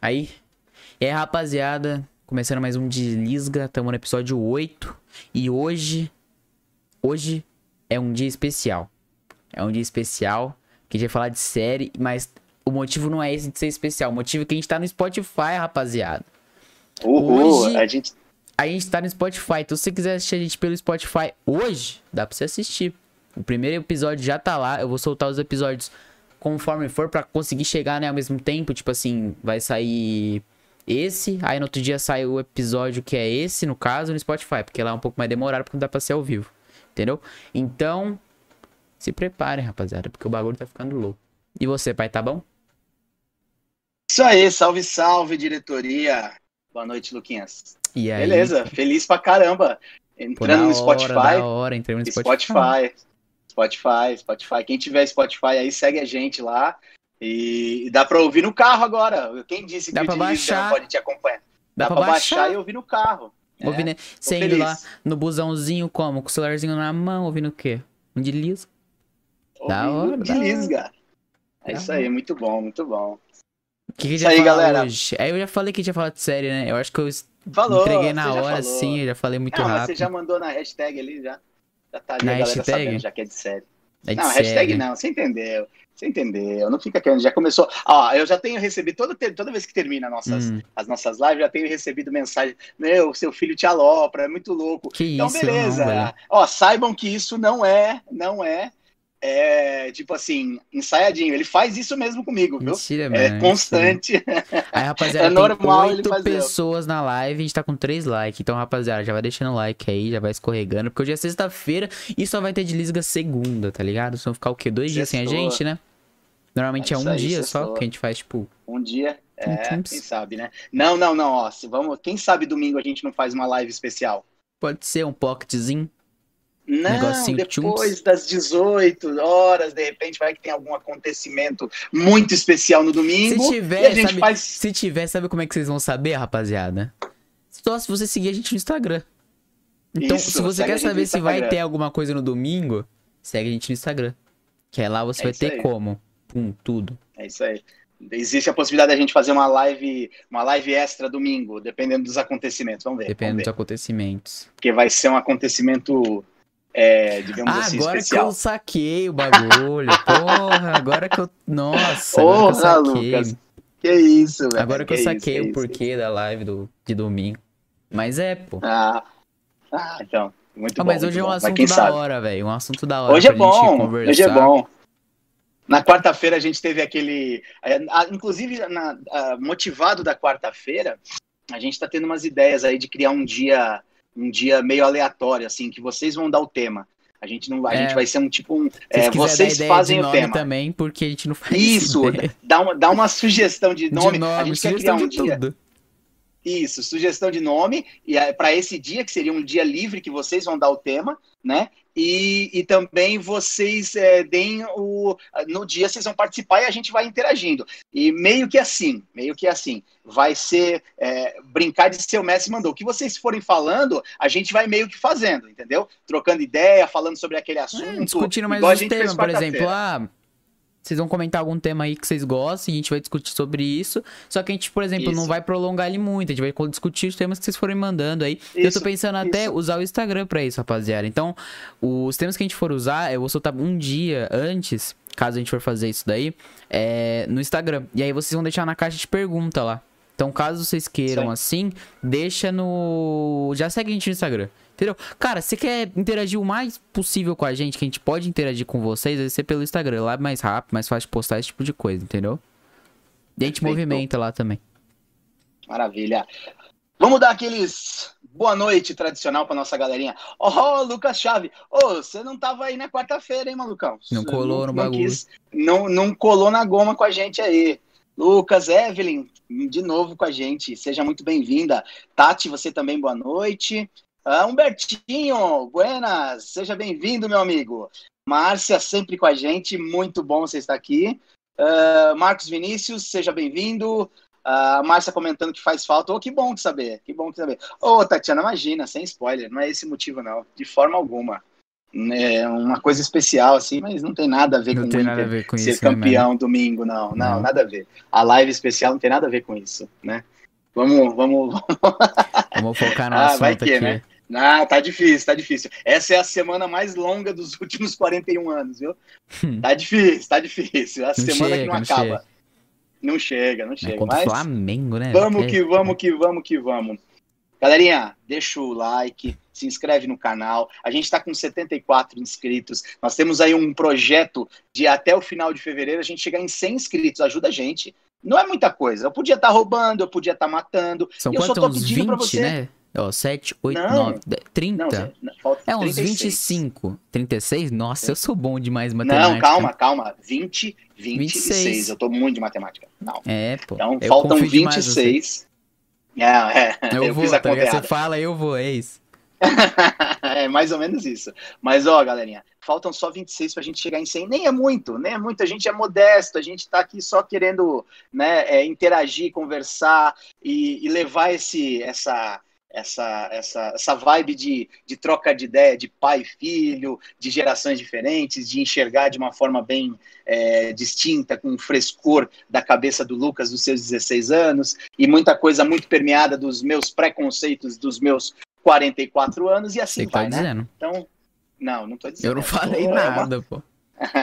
Aí. E aí, rapaziada. Começando mais um Deslisga. Tamo no episódio 8. E hoje. Hoje é um dia especial. É um dia especial. Que a gente vai falar de série. Mas o motivo não é esse de ser especial. O motivo é que a gente tá no Spotify, rapaziada. Uhul, Hoje- a gente. A gente tá no Spotify. Então, se você quiser assistir a gente pelo Spotify hoje, dá pra você assistir. O primeiro episódio já tá lá. Eu vou soltar os episódios conforme for pra conseguir chegar né, ao mesmo tempo. Tipo assim, vai sair esse. Aí no outro dia sai o episódio que é esse, no caso, no Spotify. Porque lá é um pouco mais demorado porque não dá pra ser ao vivo. Entendeu? Então, se preparem, rapaziada. Porque o bagulho tá ficando louco. E você, pai, tá bom? Isso aí, salve, salve, diretoria. Boa noite, Luquinhas. E aí? Beleza, feliz pra caramba. Pô, Entrando da no hora, Spotify. Da hora, entramos no Spotify. Spotify. Spotify, Spotify. Quem tiver Spotify aí, segue a gente lá. E e dá pra ouvir no carro agora. Quem disse que Dá o Desliza não baixar. pode te acompanhar? Dá, Dá, pra, pra baixar. baixar e ouvir no carro. Ouvindo, É, você tô indo lá no busãozinho, como? Com o celularzinho na mão, ouvindo o quê? Um de liso. Da ouvindo hora, da Desliza. É Da isso aí, muito bom, muito bom. O que, que a gente Isso vai aí, falar galera. hoje? Aí eu já falei que a gente ia falar de série, né? Eu acho que eu Falou. entreguei na você já hora, falou. sim, eu já falei muito Não, mas rápido. você já mandou na hashtag ali, já. Já tá ali Na a galera hashtag? sabendo, já que é de série. É de não, série, hashtag não, você entendeu. Você entendeu. Não fica querendo, já começou. Ó, eu já tenho recebido, toda, toda vez que termina nossas, Hum, as nossas lives, já tenho recebido mensagem. Meu, seu filho te alopra, é muito louco. que Então, isso, beleza. não. Ó, saibam que isso não é, não é, é, tipo assim, ensaiadinho. Ele faz isso mesmo comigo, viu? Mentira, É mano. mentira. constante. Aí, rapaziada, É normal tem oito pessoas na live, a gente tá com três likes. Então, rapaziada, já vai deixando o like aí, já vai escorregando. Porque hoje é sexta-feira e só vai ter de lisga segunda, tá ligado? Só ficar o quê? Dois dias sem a gente, né? Normalmente É é um aí, dia só que a gente faz, tipo... Um dia, é, quem sabe, né? Não, não, não, ó, se vamos, quem sabe domingo a gente não faz uma live especial? Pode ser um pocketzinho. Não, Negocinho depois tchunks. das 18 horas, de repente vai que tem algum acontecimento muito especial no domingo. Se a tiver, sabe, faz. se tiver, sabe como é que vocês vão saber, rapaziada? Só se você seguir a gente no Instagram. Então, Isso, se você quer saber se vai ter alguma coisa no domingo, segue a gente no Instagram. Que é lá você É vai ter aí. como. Pum, tudo. É isso aí. Existe a possibilidade da gente fazer uma live, uma live extra domingo, dependendo dos acontecimentos. Vamos ver. Dependendo vamos dos ver. acontecimentos. Porque vai ser um acontecimento, é, digamos Ah, assim, agora especial. que eu saquei o bagulho. Porra, agora que eu. Nossa, agora que eu Porra, saquei. Lucas. Que isso, velho. Agora que eu isso, saquei que o isso, porquê da live do, de domingo. Mas é, pô. Ah, ah, então. Muito Ah, bom. mas hoje é um bom. Assunto da sabe? hora, velho. Um assunto da hora. Hoje é bom, conversar. hoje é bom. Na quarta-feira a gente teve aquele. é, Inclusive, na- motivado da quarta-feira, a gente está tendo umas ideias aí de criar um dia, um dia meio aleatório, assim, que vocês vão dar o tema. A gente não, a É. gente vai ser um tipo um. É, vocês fazem o nome tema. também, porque a gente não faz Isso, ideia. dá uma, dá uma sugestão de De nome. nome, a gente quer criar um dia. tudo. Isso, sugestão de nome, e para esse dia, que seria um dia livre que vocês vão dar o tema, né? E, e também vocês é, deem o. No dia vocês vão participar e a gente vai interagindo. E meio que assim, meio que assim, vai ser é, brincar de ser o Messi mandou. O que vocês forem falando, a gente vai meio que fazendo, entendeu? Trocando ideia, falando sobre aquele assunto. É, discutindo mais igual a os gente temas, fez por exemplo, ah, vocês vão comentar algum tema aí que vocês gostem, e a gente vai discutir sobre isso. Só que a gente, por exemplo, não Isso. vai prolongar ele muito, a gente vai discutir os temas que vocês forem mandando aí. eu tô Isso, pensando até isso. usar o Instagram pra isso, rapaziada. Então, os temas que a gente for usar, eu vou soltar um dia antes, caso a gente for fazer isso daí, é, no Instagram. E aí vocês vão deixar na caixa de pergunta lá. Então, caso vocês queiram Isso assim, deixa no. Já segue a gente no Instagram. Entendeu? Cara, você quer interagir o mais possível com a gente, que a gente pode interagir com vocês, vai ser pelo Instagram. Lá é mais rápido, mais fácil de postar esse tipo de coisa, entendeu? E a gente Perfeito. movimenta lá também. Maravilha. Vamos dar aqueles boa noite tradicional para nossa galerinha. Ó, Lucas Chave. Ô, você não tava aí na quarta-feira, hein, malucão? Não colou no bagulho. não, não colou na goma com a gente aí. Lucas, Evelyn, de novo com a gente. Seja muito bem-vinda. Tati, você também, boa noite. Ah, Humbertinho, buenas. Seja bem-vindo, meu amigo. Márcia, sempre com a gente. Muito bom você estar aqui. Ah, Marcos Vinícius, seja bem-vindo. A Márcia comentando que faz falta. Ô, que bom de saber, que bom de saber. Ô, Tatiana, imagina, sem spoiler, não é esse motivo, não, de forma alguma. É uma coisa especial, assim, mas não tem nada a ver Não com tem nada a ver com ser isso, né, campeão domingo, não, não, Não. nada a ver. A live especial não tem nada a ver com isso, né? Vamos, vamos. mano? Vamos focar no Ah, assunto vai que, aqui. né? Ah, tá difícil, tá difícil. Essa é a semana mais longa dos últimos 41 anos, viu? Tá difícil, tá difícil. A semana que chega, não não acaba. chega. Não chega, não É chega. contra o Mas Flamengo, né? Vamos É. que vamos, que vamos, que vamos. Galerinha, deixa o like, se inscreve no canal. A gente está com 74 inscritos. Nós temos aí um projeto de até o final de fevereiro a gente chegar em 100 inscritos. Ajuda a gente. Não é muita coisa. Eu podia estar roubando, eu podia estar matando. São eu só quantos? tô Uns pedindo pra 20, você- né? Ó, 7, 8, Não. 9, 10, 30. Não, Zé, não, falta É uns 36. 25. 36? Nossa, eu sou bom demais em matemática. Não, calma, calma. 20, 26. 26. Eu tô muito de matemática. Não. É, pô. Então Eu faltam confio demais em você. 26. É, é, Eu, eu, vou, fiz a tá. Você fala, eu vou, é isso. é mais ou menos isso. Mas, ó, galerinha, faltam só 26 pra gente chegar em 100. Nem é muito, nem é muito. A gente é modesto, a gente tá aqui só querendo né, é, interagir, conversar e, e levar esse, essa, essa, essa, essa vibe de, de troca de ideia de pai e filho, de gerações diferentes, de enxergar de uma forma bem é, distinta, com frescor da cabeça do Lucas dos seus 16 anos e muita coisa muito permeada dos meus preconceitos dos meus 44 anos e assim Você tá vai, né? dizendo. Então, não, não tô dizendo. Eu não É, falei é uma- nada, pô.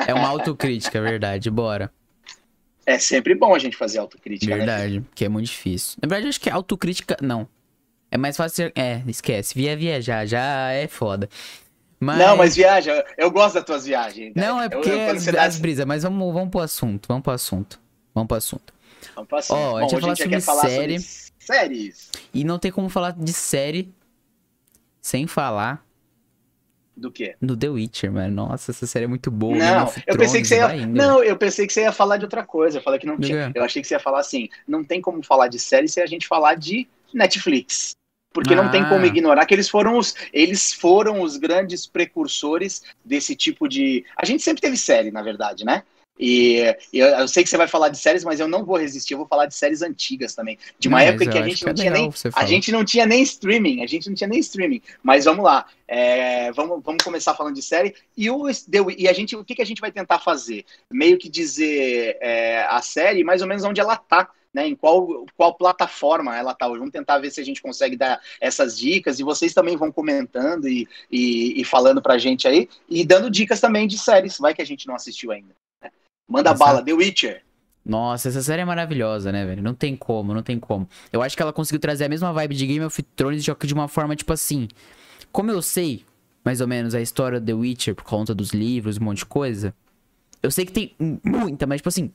É uma autocrítica, é verdade. Bora. É sempre bom a gente fazer autocrítica, né? Verdade. Que é muito difícil. Na verdade, eu acho que autocrítica. Não. É mais fácil. É, esquece. Via viajar já é foda. Mas... Não, mas viaja, eu gosto das tuas viagens. né? Não, é Eu- porque eu- quando as, dá- as brisas, mas vamos, vamos pro assunto, vamos pro assunto. Vamos pro assunto. Vamos pra cima. Ó, a Bom, gente vai falar sobre série. sobre séries. E não tem como falar de série sem falar Do quê? do The Witcher, mano. Nossa, essa série é muito boa. Game Não, eu pensei que você Thrones, ia. Não, eu pensei que você ia falar de outra coisa. Eu falei que não tinha. quê? Eu achei que você ia falar assim: não tem como falar de série se a gente falar de Netflix. porque não tem como Ah. ignorar que eles foram os eles foram os grandes precursores desse tipo de. A gente sempre teve série, na verdade, né? E, e eu, eu sei que você vai falar de séries, mas eu não vou resistir, eu vou falar de séries antigas também. De uma Não, época que a gente acho não é tinha nem. A gente não tinha nem streaming, a gente não tinha nem streaming. Mas vamos lá. é, vamos, vamos começar falando de série. E, o, e a gente, o que, que a gente vai tentar fazer? Meio que dizer é, a série, mais ou menos onde ela tá. Né, em qual, qual plataforma ela tá. Vamos tentar ver se a gente consegue dar essas dicas e vocês também vão comentando e, e, e falando pra gente aí e dando dicas também de séries, vai que a gente não assistiu ainda. Manda Exato. bala, The Witcher. Nossa, essa série é maravilhosa, né, velho? Não tem como, não tem como. Eu acho que ela conseguiu trazer a mesma vibe de Game of Thrones, só que de uma forma, tipo assim. Como eu sei, mais ou menos, a história do The Witcher por conta dos livros, um monte de coisa. Eu sei que tem muita, mas, tipo assim.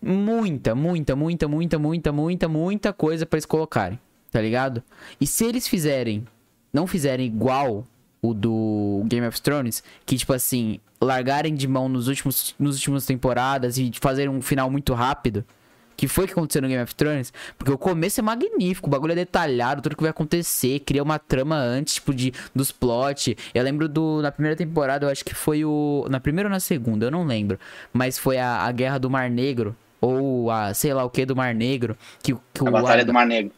Muita, muita, muita, muita, muita, muita, muita coisa pra eles colocarem, tá ligado? E se eles fizerem, não fizerem igual o do Game of Thrones, que tipo assim, largarem de mão nos últimos, nos últimas temporadas e fazerem um final muito rápido, que foi o que aconteceu no Game of Thrones, porque o começo é magnífico, o bagulho é detalhado, tudo que vai acontecer, cria uma trama antes, tipo, de, dos plot. Eu lembro do, na primeira temporada, eu acho que foi o, na primeira ou na segunda, eu não lembro, mas foi a, a Guerra do Mar Negro, ou a, sei lá o que do Mar Negro, que, que A o Batalha Ad- do Mar Negro.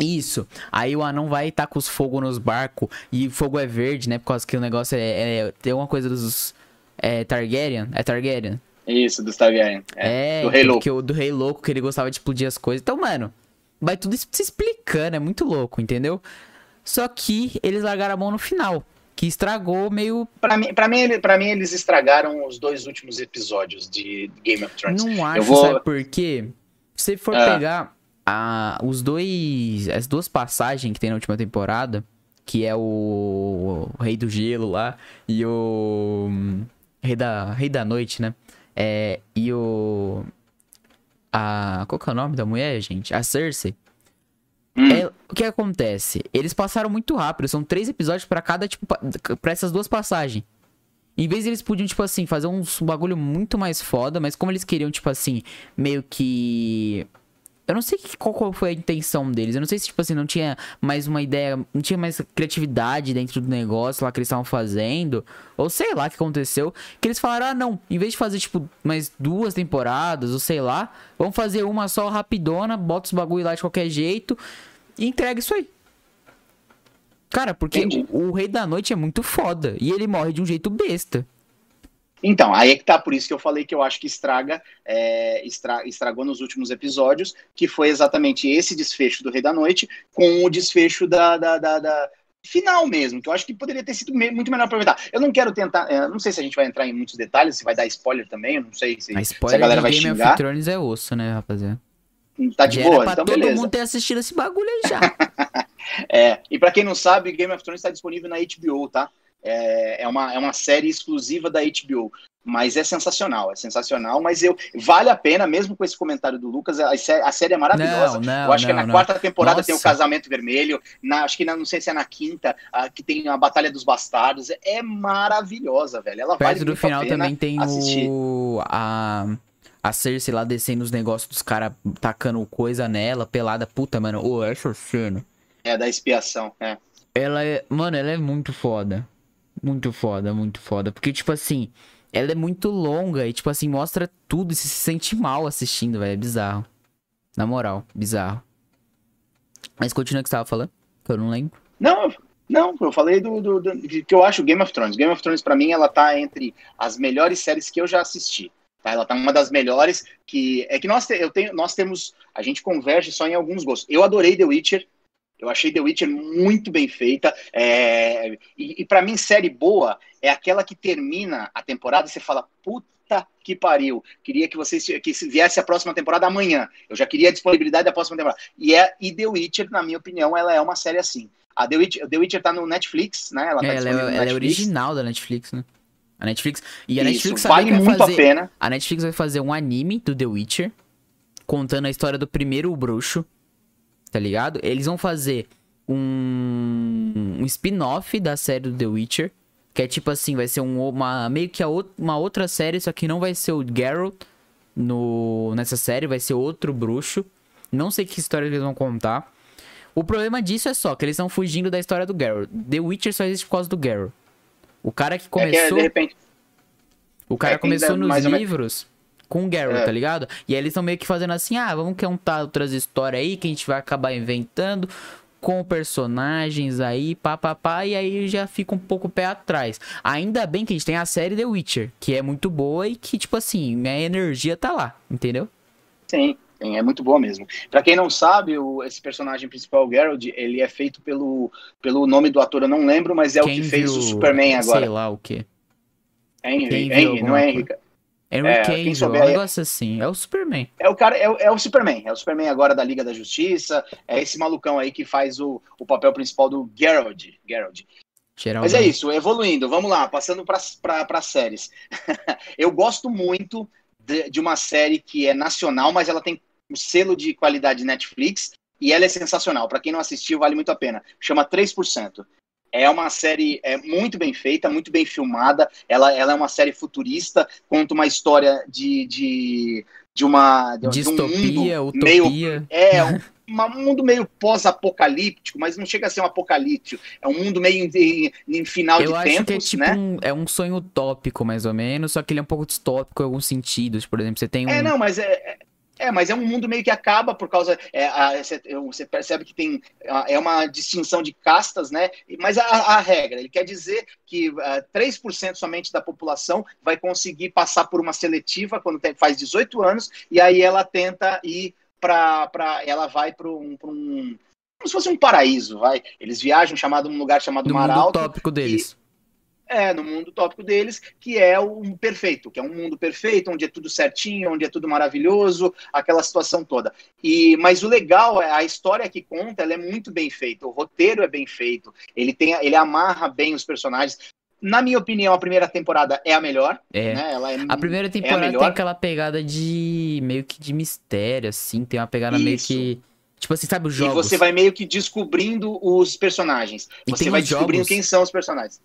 Isso. Aí o anão vai estar com os fogos nos barcos. E fogo é verde, né? Por causa que o negócio é. é- tem uma coisa dos. É Targaryen? É Targaryen? Isso, do Targaryen. É, É, do Rei Louco. que o do Rei Louco, que ele gostava de explodir as coisas. Então, mano, vai tudo se explicando. É muito louco, entendeu? Só que eles largaram a mão no final. Que estragou meio. Pra mim, pra, mim, pra mim, eles estragaram os dois últimos episódios de Game of Thrones. Não acho, vou- sabe por quê? Se for Ah. pegar a, os dois. As duas passagens que tem na última temporada, que é o, o Rei do Gelo lá e o. hum, Rei da, Rei da Noite, né? É, e o. A. Qual que é o nome da mulher, gente? A Cersei. Hum, É, o que acontece? Eles passaram muito rápido, são três episódios pra cada, tipo, pra essas duas passagens. Em vez eles podiam, tipo assim, fazer um bagulho muito mais foda, mas como eles queriam, tipo assim, meio que. Eu não sei que- qual, qual foi a intenção deles. Eu não sei se, tipo assim, não tinha mais uma ideia, não tinha mais criatividade dentro do negócio lá que eles estavam fazendo. Ou sei lá o que aconteceu. Que eles falaram, ah, não, em vez de fazer, tipo, mais duas temporadas, ou sei lá, vamos fazer uma só rapidona, bota os bagulho lá de qualquer jeito e entrega isso aí. Cara, porque o, o Rei da Noite é muito foda. E ele morre de um jeito besta. Então, aí é que tá, por isso que eu falei que eu acho que estraga, é, estra- estragou nos últimos episódios, que foi exatamente esse desfecho do Rei da Noite com o desfecho da, da, da- da- final mesmo, que eu acho que poderia ter sido muito melhor aproveitar. Eu não quero tentar, é, não sei se a gente vai entrar em muitos detalhes, se vai dar spoiler também, eu não sei se, A se a spoiler galera vai Game xingar. of Thrones é osso, né, rapaziada? Tá de Já boa, então todo beleza. mundo ter assistido esse bagulho aí já. É, e pra quem não sabe, Game of Thrones está disponível na HBO, tá? É, é, uma, é uma série exclusiva da HBO. Mas é sensacional, é sensacional. Mas eu vale a pena, mesmo com esse comentário do Lucas, a, a série é maravilhosa. Não, não, eu acho que não, na não. quarta temporada tem o Nossa. Casamento Vermelho. Na, acho que na- não sei se é na quinta, ah, que tem a Batalha dos Bastardos. É maravilhosa, velho. Ela vale Perto do muito final a também tem assistir. o. A. A Cersei lá descendo os negócios dos caras tacando coisa nela, pelada. Puta, mano. Ô, essa cena. É, da expiação. É. Ela é. Mano, ela é muito foda. Muito foda, muito foda. Porque, tipo assim, ela é muito longa e, tipo assim, mostra tudo e se sente mal assistindo, velho. É bizarro. Na moral, bizarro. Mas continua o que você tava falando, que eu não lembro. Não, não, eu falei do, do, do- de que eu acho Game of Thrones. Game of Thrones, pra mim, ela tá entre as melhores séries que eu já assisti. Tá? Ela tá uma das melhores que. É que nós, te- eu tenho, nós temos. A gente converge só em alguns gostos. Eu adorei The Witcher. Eu achei The Witcher muito bem feita. é, e, e para mim, série boa é aquela que termina a temporada e você fala, puta que pariu. Queria que vocês que se viesse a próxima temporada amanhã. Eu já queria a disponibilidade da próxima temporada. E, é, e The Witcher, na minha opinião, ela é uma série assim. A The Witcher, The Witcher tá no Netflix, né? Ela tá É, ela, é, é Netflix. original da Netflix, né? A Netflix. E a Isso, Netflix vale muito fazer. a pena. A Netflix vai fazer um anime do The Witcher, contando a história do primeiro bruxo, tá ligado? Eles vão fazer um, um spin-off da série do The Witcher, que é tipo assim, vai ser um, uma meio que uma outra série, só que não vai ser o Geralt no, nessa série, vai ser outro bruxo. Não sei que história eles vão contar. O problema disso é só que eles estão fugindo da história do Geralt. The Witcher só existe por causa do Geralt. O cara que É que, é, começou. de repente. O cara É, começou nos livros com o Geralt, É. tá ligado? E aí eles estão meio que fazendo assim, ah, vamos contar outras histórias aí que a gente vai acabar inventando com personagens aí, pá, pá, pá, e aí já fica um pouco o pé atrás. Ainda bem que a gente tem a série The Witcher, que é muito boa e que, tipo assim, minha energia tá lá, entendeu? Sim, sim, é muito boa mesmo. Pra quem não sabe, o, esse personagem principal, o Geralt, ele é feito pelo, pelo nome do ator, eu não lembro, mas é o que fez o Superman agora. Sei lá o quê. Henry, quem Henry, não é? Henry. Henry É, Cavill, quem souber um aí- negócio assim. É o Superman. É o cara, é, é o Superman, é o Superman agora da Liga da Justiça, é esse malucão aí que faz o, o papel principal do Geralt. Geralt. Geral Mas é isso, evoluindo, vamos lá, passando para as séries. eu gosto muito de, de uma série que é nacional, mas ela tem um selo de qualidade Netflix e ela é sensacional. Para quem não assistiu, vale muito a pena. Chama 3%. É uma série é, muito bem feita, muito bem filmada. Ela, ela é uma série futurista, conta uma história de, de, de uma. De, de um Distopia, mundo meio utopia. é, um, um mundo meio pós-apocalíptico, mas não chega a ser um apocalíptico. É um mundo meio em, em- em final Eu de acho que é tempos, tipo né? um, é um sonho utópico, mais ou menos, só que ele é um pouco distópico em alguns sentidos. Por exemplo, você tem um. É, não, mas é, é- é, mas é um mundo meio que acaba por causa. é, a- Você você percebe que tem. É uma distinção de castas, né? Mas a, a regra, ele quer dizer que ah, 3% somente da população vai conseguir passar por uma seletiva quando tem- faz 18 anos, e aí ela tenta ir para. Ela vai para um, um. Como se fosse um paraíso, vai. Eles viajam chamado um lugar chamado do Mar mundo Alto. utópico deles. É, no mundo tópico deles, que é um perfeito, que é um mundo perfeito, onde é tudo certinho, onde é tudo maravilhoso, aquela situação toda. E, mas o legal é a história que conta, ela é muito bem feita, o roteiro é bem feito, ele tem, ele amarra bem os personagens. Na minha opinião, a primeira temporada é a melhor, É. né? Ela é, A primeira temporada melhor. tem aquela pegada de. meio que de mistério, assim. Tem uma pegada meio Isso. que. Tipo assim, sabe os e jogos? você vai meio que descobrindo os personagens. E Você vai descobrindo jogos. quem são os personagens.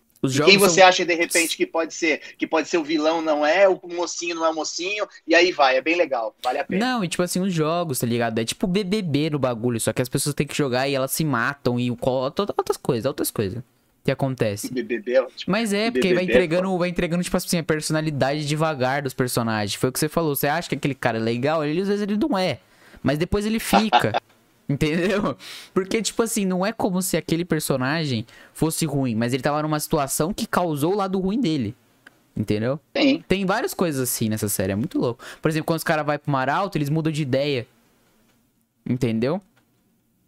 Quem você são- acha de repente que pode ser, que pode ser o vilão não é, o mocinho não é o mocinho, e aí vai, é bem legal, vale a pena. Não, e tipo assim, os jogos, tá ligado? É tipo BBB no bagulho, só que as pessoas têm que jogar e elas se matam e outras coisas, outras coisas que acontece. BBB é ótimo. Mas é, porque vai BBB é entregando, vai entregando, tipo assim, a personalidade devagar dos personagens. Foi o que você falou. Você acha que aquele cara é legal, ele às vezes ele não é. Mas depois ele fica. entendeu? Porque, tipo assim, não é como se aquele personagem fosse ruim, mas ele tava numa situação que causou o lado ruim dele. Entendeu? Tem. Tem várias coisas assim nessa série, é muito louco. Por exemplo, quando os caras vão pro Mar Alto, eles mudam de ideia. Entendeu?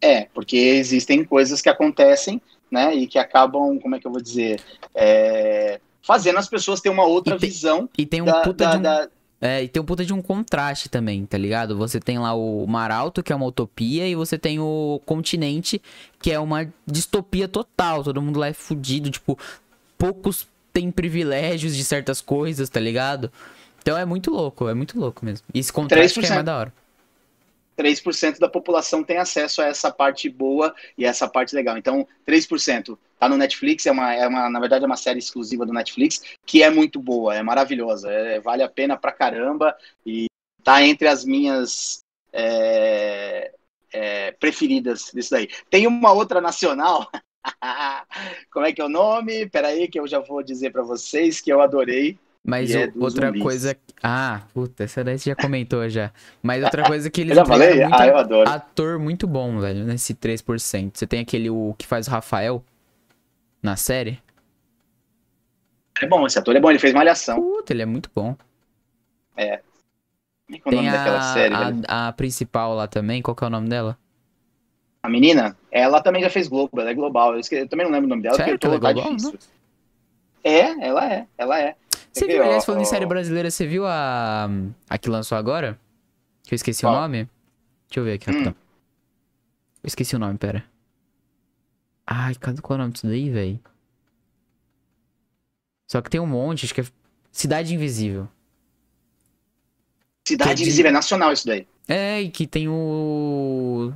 É, porque existem coisas que acontecem, né, e que acabam, como é que eu vou dizer, é, fazendo as pessoas ter uma outra E tem- visão E tem um da, puta da- de um da- É, e tem um puta de um contraste também, tá ligado? Você tem lá o Mar Alto, que é uma utopia, e você tem o continente, que é uma distopia total. Todo mundo lá é fudido, tipo, poucos têm privilégios de certas coisas, tá ligado? Então é muito louco, é muito louco mesmo. E esse contraste que é 3%. mais da hora. 3% da população tem acesso a essa parte boa e essa parte legal. Então, 3% tá no Netflix, é uma, é uma, na verdade, é uma série exclusiva do Netflix, que é muito boa, é maravilhosa, é- vale a pena pra caramba e tá entre as minhas é, é, preferidas disso daí. Tem uma outra nacional, como é que é o nome? Peraí que eu já vou dizer pra vocês que eu adorei. Mas é outra zumbis. coisa. Ah, puta, essa daí você já comentou já. Mas outra coisa que eles Eu já falei? muito Ah, eu adoro. ator muito bom, velho, nesse 3%. Você tem aquele o que faz o Rafael na série. É bom, esse ator é bom, ele fez Malhação. Puta, ele é muito bom. Como é que é o nome Tem daquela série? a, a, a principal lá também, qual que é o nome dela? A menina, ela também já fez Globo, ela é global. Eu, esque- eu também não lembro o nome dela, Sério porque que eu tô, ela é global? difícil. É, ela é, ela é. Você viu, aliás, ó, falando em série brasileira, você viu a. a que lançou agora? Que eu esqueci o nome? Deixa eu ver aqui, Hum. rapidão. Eu esqueci o nome, pera. Ai, cadê qual é o nome disso daí, velho? Só que tem um monte, acho que é Cidade Invisível. Cidade que é Invisível, é nacional isso daí. É, e que tem o.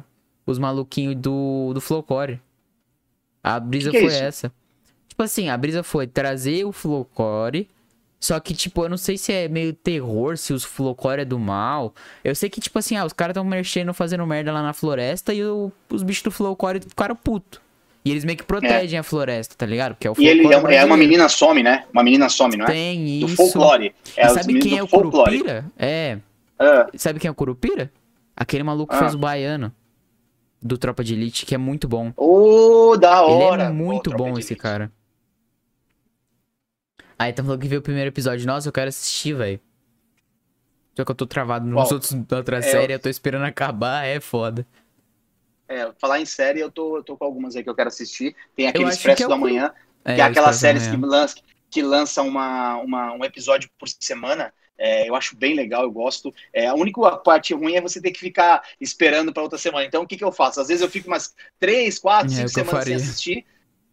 Os maluquinhos do, do Flowcore. A brisa Que que é foi isso? essa. Tipo assim, a brisa foi trazer o Flowcore, Só que, tipo, eu não sei se é meio terror, se os Flowcore é do mal. Eu sei que, tipo assim, ah, os caras tão mexendo, fazendo merda lá na floresta e o- os bichos do Flowcore ficaram puto. E eles meio que protegem a floresta, tá ligado? Porque é o E ele é, folclore é uma menina some, né? Uma menina some, não é? Tem Do isso. folclore. É E os sabe meninos quem do é o folclore. Curupira? É. Ah, Sabe quem é o Curupira? Aquele maluco que Ah. fez o baiano. Do Tropa de Elite, que é muito bom. Ô, da Ele hora. é muito Tropa bom esse cara. Aí tá falando que viu o primeiro episódio. Nossa, eu quero assistir, velho. Só que eu tô travado nos Qual? outros da outra É, série, eu tô esperando acabar, é foda. É, falar em série, eu tô, eu tô com algumas aí que eu quero assistir. Tem aquele Expresso é da Manhã, É, que é aquelas séries que lança, que lança uma, uma- um episódio por semana. É, eu acho bem legal, eu gosto. É, a única parte ruim é você ter que ficar esperando para outra semana. Então, o que, que eu faço? Às vezes eu fico umas três, quatro, É, cinco semanas sem assistir,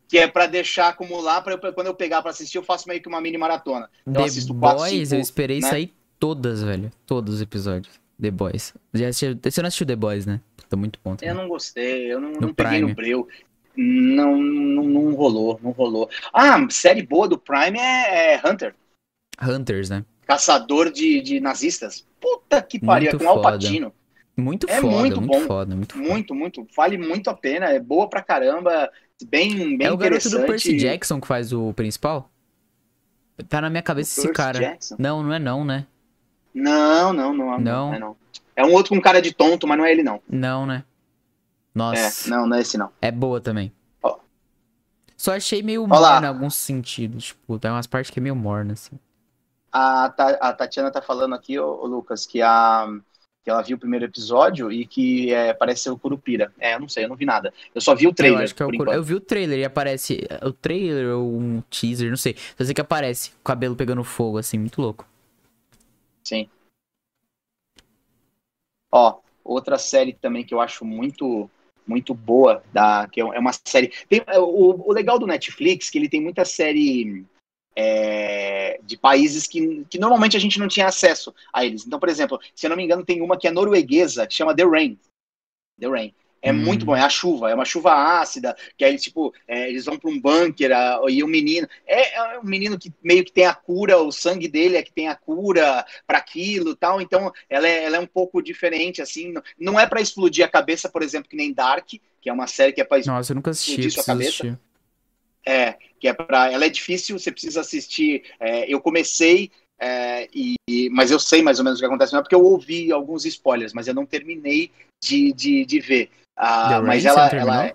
que é para deixar acumular, para quando eu pegar para assistir, eu faço meio que uma mini maratona. Então, eu The quatro, Boys, cinco, eu esperei né? sair todas, velho. Todos os episódios. The Boys. Já assistiu, você não assistiu The Boys, né? Tá muito bom Eu também. não gostei, eu não, No não peguei Prime. no breu. Não, não, não rolou, não rolou. Ah, série boa do Prime é, é Hunter, Hunters, né? caçador de, de nazistas. Puta que pariu, é com Al foda. Pacino. Muito É foda, muito muito, bom. foda, muito foda. Muito, muito. Vale muito a pena, é boa pra caramba, bem, bem é o garoto interessante. do Percy Jackson que faz o principal? Tá na minha cabeça esse Percy cara. Jackson? Não, não é não, né? Não, não, não, não, Não? é não. É um outro com cara de tonto, mas não é ele não. Não, né? Nossa, É, não, não é esse não. é, boa também. Ó. Só achei meio Ó lá. morna em alguns sentidos. Tipo, tem umas partes que é meio morna, assim. A, a Tatiana tá falando aqui, ô, ô, Lucas, que, a, que ela viu o primeiro episódio e que é, parece ser o Curupira. É, eu não sei, eu não vi nada. Eu só vi o trailer, eu acho que é o enquanto. Eu vi o trailer e aparece. O trailer ou um teaser, não sei. Só sei que aparece. O cabelo pegando fogo, assim, muito louco. Sim. Ó, outra série também que eu acho muito muito boa, da, que é uma série... Tem, é, o, o legal do Netflix é que ele tem muita série é, de países que, que normalmente a gente não tinha acesso a eles. Então, por exemplo, se eu não me engano, tem uma que é norueguesa, que chama The Rain. The Rain. É Hum. muito bom, é a chuva, é uma chuva ácida, que aí, tipo, é, eles vão para um bunker a- e o menino. É, é um menino que meio que tem a cura, o sangue dele é que tem a cura para aquilo tal. Então, ela é, ela é um pouco diferente, assim. não- é para explodir a cabeça, por exemplo, que nem Dark, que é uma série que é para Nossa, eu nunca assisti. Explodir sua cabeça? assistir. é, que é para. Ela é difícil, você precisa assistir. é, eu comecei, é, e, e- mas eu sei mais ou menos o que acontece, não é porque eu ouvi alguns spoilers, mas eu não terminei de, de, de ver. Ah, mas ela, ela é-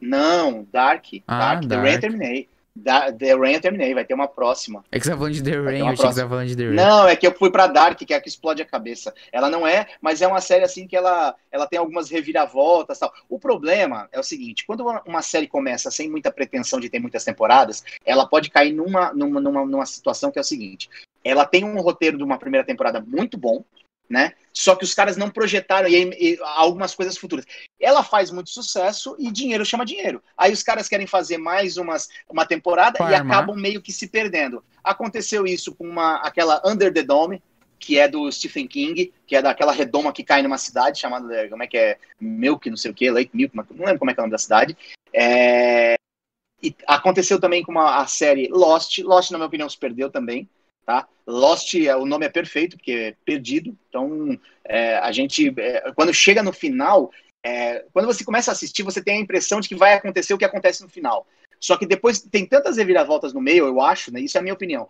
Não, Dark. Ah, Dark, The Rain terminei. Da, The Rain terminei, vai ter uma próxima. É que você tá falando de The Rain, eu achei que você tava falando de The Rain. Não, é que eu fui pra Dark, que é a que explode a cabeça. Ela não é, mas é uma série assim que ela, ela tem algumas reviravoltas tal. O problema é o seguinte, quando uma, uma série começa sem muita pretensão de ter muitas temporadas, ela pode cair numa, numa, numa, numa situação que é o seguinte, ela tem um roteiro de uma primeira temporada muito bom, né? Só que os caras não projetaram e, e algumas coisas futuras. Ela faz muito sucesso e dinheiro chama dinheiro. Aí os caras querem fazer mais umas, uma temporada e acabam meio que se perdendo. Aconteceu isso com uma, aquela Under the Dome, que é do Stephen King, que é daquela redoma que cai numa cidade chamada, como é que é, Milk, não sei o que, Lake Milk, não lembro como é que é o nome da cidade. É, E aconteceu também com uma, a série Lost. Lost, na minha opinião, se perdeu também. Tá? Lost, é, o nome é perfeito, porque é perdido. Então, é, a gente, é, quando chega no final, é, quando você começa a assistir, você tem a impressão de que vai acontecer o que acontece no final. Só que depois tem tantas reviravoltas no meio, eu acho, né? Isso é a minha opinião.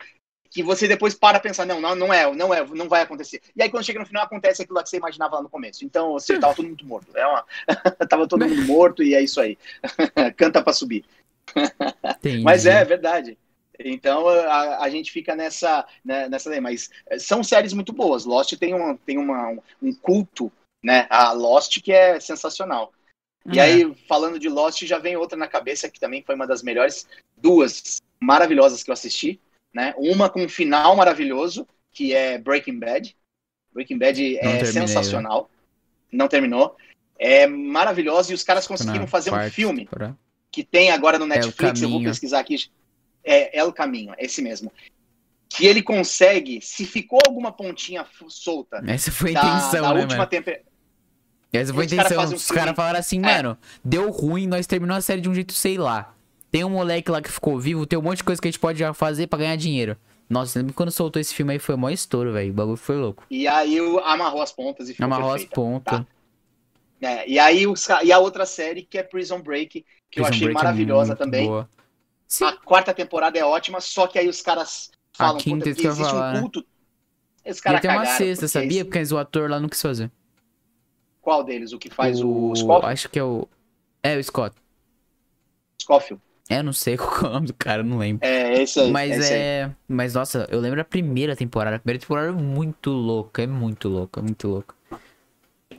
Que você depois para pensar, não, não, não é, não é, não vai acontecer. E aí quando chega no final acontece aquilo que você imaginava lá no começo. Então, ou seja, tava todo mundo morto. É uma... tava todo mundo morto e é isso aí. Canta para subir. Mas é, é verdade. Então a, a gente fica nessa, né, nessa daí. Mas eh, são séries muito boas. Lost tem, uma, tem uma, um- um culto, né? A Lost que é sensacional. E É. aí, falando de Lost, já vem outra na cabeça que também foi uma das melhores, duas maravilhosas que eu assisti, né? Uma com um final maravilhoso, que é Breaking Bad. Breaking Bad Não é terminei, sensacional. Não terminou. É maravilhosa e os caras conseguiram fazer um filme temporada. que tem agora no Netflix, eu vou pesquisar aqui. É, é o caminho, é esse mesmo. Que ele consegue, se ficou alguma pontinha solta Essa foi a da, intenção, da né, última mano? temporada. Essa foi a intenção. fazem um Os caras falaram assim, É. mano, deu ruim, nós terminamos a série de um jeito, sei lá. Tem um moleque lá que ficou vivo, tem um monte de coisa que a gente pode já fazer pra ganhar dinheiro. Nossa, lembra quando soltou esse filme aí foi mó estouro, velho. O bagulho foi louco. E aí o- amarrou as pontas e ficou Amarrou as perfeita. pontas. tá? É, e aí os e a outra série que é Prison Break, que eu Prison achei Break é maravilhosa muito também. boa. Sim. A quarta temporada é ótima, só que aí os caras falam, quinta puta, isso que existe falar, né? um culto. Os Ia caras ter uma sexta, sabia? esse- Porque o ator lá não quis fazer. Qual deles? O que faz o, o... Scofield? Acho que é o. É, o Scott. Scofield. É, não sei qual é o nome do cara, não lembro. É, esse aí. Mas esse aí. é. Mas nossa, eu lembro da primeira temporada. A primeira temporada é muito louca, é muito louca, é muito louca.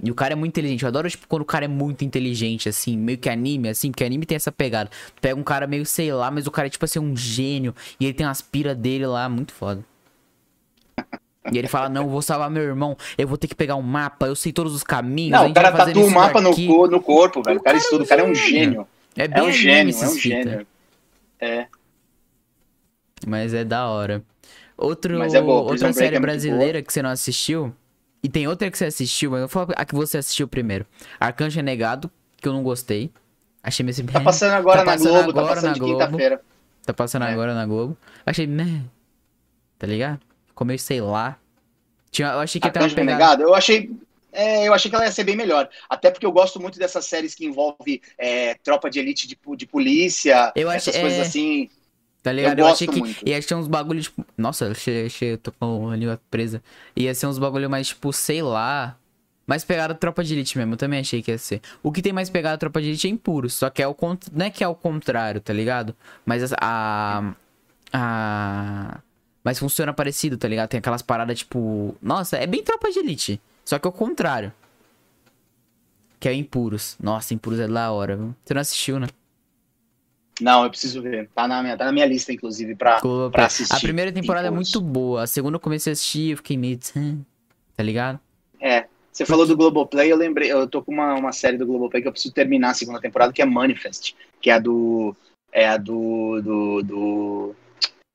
E o cara é muito inteligente. Eu adoro, tipo, quando o cara é muito inteligente, assim, meio que anime, assim, porque anime tem essa pegada. Pega um cara meio, sei lá, mas o cara é, tipo assim, um gênio. E ele tem umas pira dele lá, muito foda. E ele fala, não, eu vou salvar meu irmão, eu vou ter que pegar um mapa, eu sei todos os caminhos. Não, o cara tatua o isso mapa no, daqui." co- no corpo, velho. O cara estuda, é o cara é um gênio. gênio. É bem É um gênio, é um fita. gênio. É. Mas é da hora. Outro, Mas é boa, outra série é brasileira que você não assistiu. E tem outra que você assistiu, mas eu vou falar a que você assistiu primeiro. Arcanjo Renegado, que eu não gostei. Achei meio assim. Tá passando agora Tá na passando Globo, tá agora passando na de Globo. quinta-feira. Tá passando É. agora na Globo. Achei. Meh. Tá ligado? Meio, sei lá. Tinha, eu achei que Arcanjo pegada. Renegado, eu achei. é, eu achei que ela ia ser bem melhor. Até porque eu gosto muito dessas séries que envolvem é, tropa de elite de, de polícia, Eu essas coisas é. assim. Tá ligado? Eu Eu, achei que muito. ia ter uns bagulho, tipo. Nossa, eu achei, achei, eu tô com a língua presa. Ia ser uns bagulho mais, tipo, sei lá. Mais pegada Tropa de Elite mesmo, eu também achei que ia ser. O que tem mais pegada Tropa de Elite é Impuros, só que é o cont... não é que é o contrário, tá ligado? Mas a, a. a- Mas funciona parecido, tá ligado? Tem aquelas paradas, tipo. Nossa, é bem Tropa de Elite. Só que é o contrário. Que é Impuros. Nossa, Impuros é da hora, viu? Você não assistiu, né? Não, eu preciso ver. Tá na minha, tá na minha lista, inclusive, pra, Globo pra assistir. A primeira temporada é muito boa. A segunda eu comecei a assistir eu fiquei meio. Tá ligado? É. Você falou do Globoplay, eu lembrei, eu tô com uma, uma série do Globoplay que eu preciso terminar a segunda temporada, que é Manifest, que é a do. É a do. do, do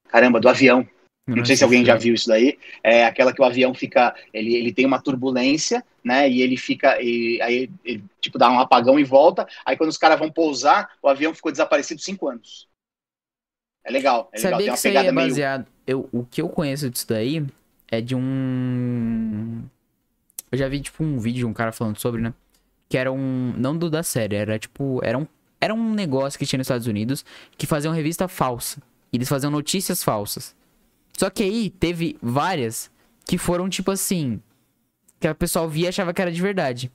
caramba, do avião. Eu Não sei se alguém já viu isso daí. É aquela que o avião fica. Ele, ele tem uma turbulência, né? E ele fica. E, aí ele, tipo, dá um apagão e volta. Aí quando os caras vão pousar, o avião ficou desaparecido cinco anos. É legal. É legal. Sabia Tem que uma isso aí pegada é meio. baseado. Eu, o que eu conheço disso daí é de um. Eu já vi, tipo, um vídeo de um cara falando sobre, né? Que era um. Não do da série, era tipo. Era um, era um negócio que tinha nos Estados Unidos que fazia uma revista falsa. E eles faziam notícias falsas. Só que aí teve várias que foram tipo assim. Que a pessoa via e achava que era de verdade.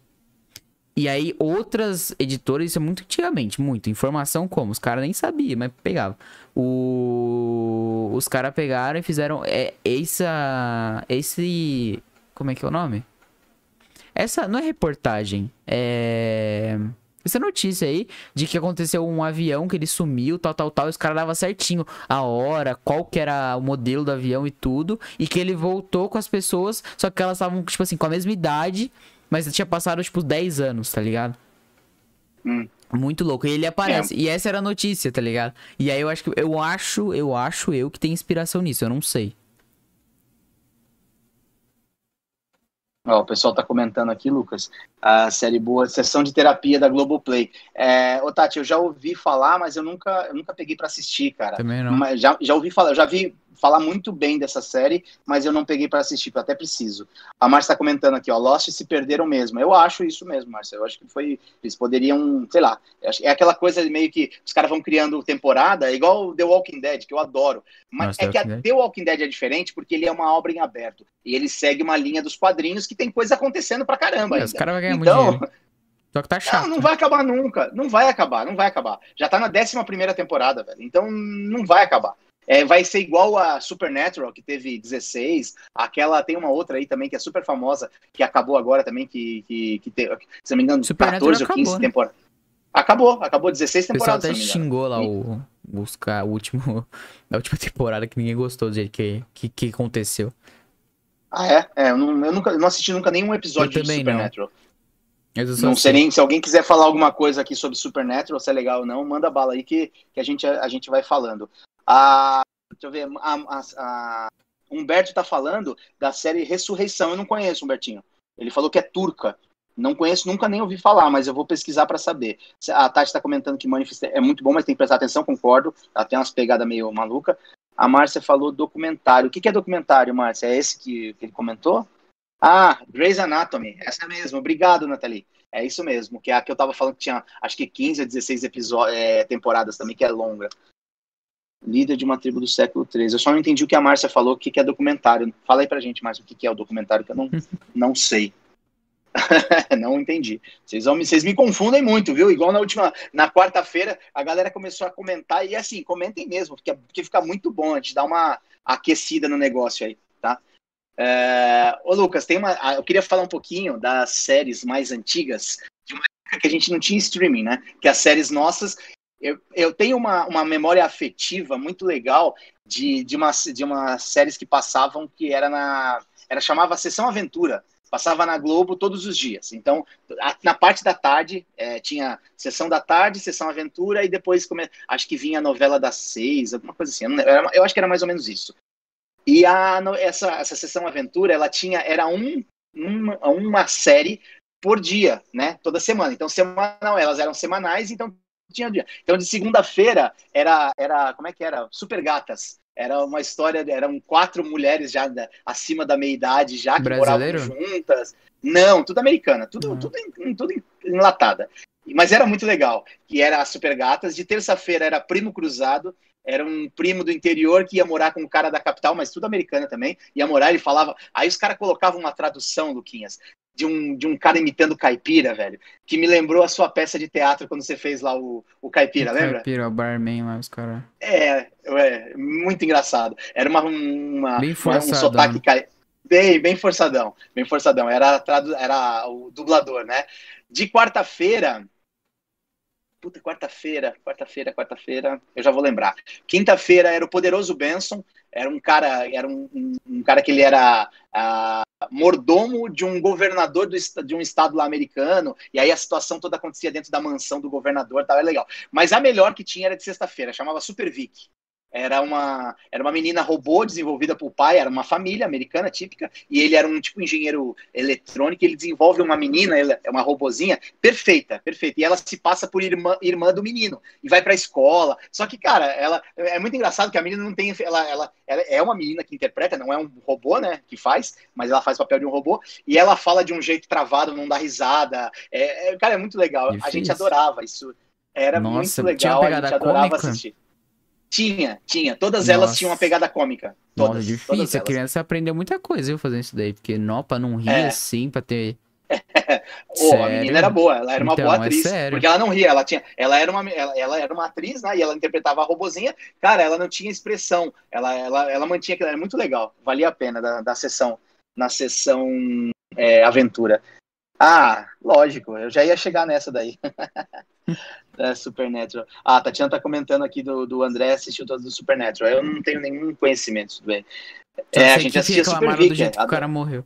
E aí outras editoras, isso é muito antigamente, muito. Informação como? Os caras nem sabiam, mas pegava. O... Os caras pegaram e fizeram é, essa, esse... Como é que é o nome? Essa não é reportagem, é... Essa notícia aí de que aconteceu um avião que ele sumiu, tal, tal, tal, e os caras davam certinho a hora, qual que era o modelo do avião e tudo, e que ele voltou com as pessoas, só que elas estavam, tipo assim, com a mesma idade, mas tinha passado, tipo, 10 anos, tá ligado? Hum. Muito louco. E ele aparece. E essa era a notícia, tá ligado? E aí eu acho que. Eu acho, eu acho eu que tem inspiração nisso, eu não sei. Ó, o pessoal tá comentando aqui, Lucas, a série boa, sessão de terapia da Globoplay. É, ô, Tati, eu já ouvi falar, mas eu nunca, eu nunca peguei pra assistir, cara. Também não. Mas já, já ouvi falar, já vi falar muito bem dessa série, mas eu não peguei pra assistir, que eu até preciso. A Márcia tá comentando aqui, ó, Lost se perderam mesmo. Eu acho isso mesmo, Márcia. Eu acho que foi. Eles poderiam, sei lá. É aquela coisa meio que os caras vão criando temporada, igual The Walking Dead, que eu adoro. Mas Nossa, é que a. The Walking Dead é diferente porque ele é uma obra em aberto. E ele segue uma linha dos quadrinhos que tem coisa acontecendo pra caramba. É, os caras vão ganhar Então, muito dinheiro. Só que tá chato. não, não vai acabar nunca. Não vai acabar, não vai acabar. Já tá na 11 primeira temporada, velho. Então não vai acabar. É, vai ser igual a Supernatural, que teve 16. Aquela tem uma outra aí também que é super famosa, que acabou agora também, que, que, que tem, se não me engano, Supernatural 14 ou 15 acabou, né? temporadas. Acabou, acabou 16 O pessoal temporadas. até não xingou lá o, os, ca- o último. A última temporada que ninguém gostou do jeito que, que, que aconteceu. Ah, é? É, eu, não, eu nunca, eu não assisti nunca nenhum episódio de não. Supernatural. Não sei sei. nem se alguém quiser falar alguma coisa aqui sobre Supernatural, se é legal ou não, manda bala aí que, que a, gente, a gente vai falando. A, deixa eu ver, a, a, a- Humberto tá falando da série Ressurreição, eu não conheço, Humbertinho. Ele falou que é turca. Não conheço, nunca nem ouvi falar, mas eu vou pesquisar para saber. A Tati está comentando que Manifest é muito bom, mas tem que prestar atenção, concordo. Ela tem umas pegadas meio maluca. A Márcia falou documentário. O que, que é documentário, Márcia? É esse que, que ele comentou? Ah, Grey's Anatomy. Essa mesmo. Obrigado, Nathalie. É isso mesmo, que é a que eu tava falando que tinha, acho que 15 a 16 episódios, é, temporadas também, que é longa. Líder de uma tribo do século XIII. Eu só não entendi o que a Márcia falou, o que, que é documentário. Fala aí pra gente mais o que, que é o documentário, que eu não, não sei. não entendi. Vocês, vão, vocês me confundem muito, viu? Igual na última, na quarta-feira, a galera começou a comentar, e assim, comentem mesmo, porque, porque fica muito bom, a gente dá uma aquecida no negócio aí, tá? É... Ô, Lucas, tem uma. Eu queria falar um pouquinho das séries mais antigas, de uma época que a gente não tinha streaming, né? Que as séries nossas. Eu, eu tenho uma, uma memória afetiva muito legal de, de, uma, de umas séries que passavam que era na. Era chamava Sessão Aventura Passava na Globo todos os dias. Então, na parte da tarde, é, tinha sessão da tarde, sessão aventura, e depois come... acho que vinha a novela das seis, alguma coisa assim. Eu, eu acho que era mais ou menos isso. E a, essa, essa sessão aventura, ela tinha, era um, uma, uma série por dia, né? Toda semana. Então, semanal, elas eram semanais, então tinha dia. Então, de segunda-feira era, era, como é que era? Super Gatas. Era uma história, eram quatro mulheres já da, acima da meia-idade, já que Brasileiro? moravam juntas. Não, tudo americana, tudo, uhum. tudo, tudo enlatada. Mas era muito legal. Que era Super Gatas. De terça-feira era Primo Cruzado. Era um primo do interior que ia morar com um cara da capital, mas tudo americana também. Ia morar, ele falava. Aí os caras colocavam uma tradução, Luquinhas de um, de um cara imitando caipira, velho, que me lembrou a sua peça de teatro quando você fez lá o, o caipira, o lembra? Caipira, o barman lá, os caras. É, é, muito engraçado. Era uma, uma, bem forçadão. um sotaque caipira. Bem, bem forçadão, bem forçadão. Era, era o dublador, né? De quarta-feira, puta, quarta-feira, quarta-feira, quarta-feira, eu já vou lembrar. Quinta-feira era o Poderoso Benson, era um cara, era um, um, um cara que ele era mordomo de um governador do, de um estado lá americano, e aí a situação toda acontecia dentro da mansão do governador, tal, é legal. Mas a melhor que tinha era de sexta-feira, chamava Super Vic. Era uma, era uma menina robô desenvolvida por pai, era uma família americana típica, e ele era um tipo engenheiro eletrônico, ele desenvolve uma menina, é uma robozinha, perfeita, perfeita. E ela se passa por irmã, irmã do menino, e vai pra escola. Só que, cara, ela é muito engraçado que a menina não tem. Ela, ela, ela é uma menina que interpreta, não é um robô, né? Que faz, mas ela faz o papel de um robô, e ela fala de um jeito travado, não dá risada. É, é cara, é muito legal. Difícil. A gente adorava isso. Era Nossa, muito legal, a gente adorava cômica. assistir. Tinha, tinha. Todas Nossa. elas tinham uma pegada cômica. Todas. Nossa, difícil. Todas a criança aprendeu muita coisa, viu, fazendo isso daí. Porque nó pra não rir é. assim, pra ter. oh, a menina era boa, ela era uma então, boa é atriz. É porque ela não ria, ela tinha. Ela era uma, ela, ela, era uma atriz, né? E ela interpretava a robozinha. Cara, ela não tinha expressão. Ela, ela, ela mantinha aquilo, era muito legal. Valia a pena da, da sessão, na sessão é, aventura. Ah, lógico, eu já ia chegar nessa daí. é, Supernatural. Ah, a Tatiana tá comentando aqui do, do André assistiu todos do Supernatural. Eu não tenho nenhum conhecimento do bem. É, a gente assistia Super Vic, do jeito que o cara morreu.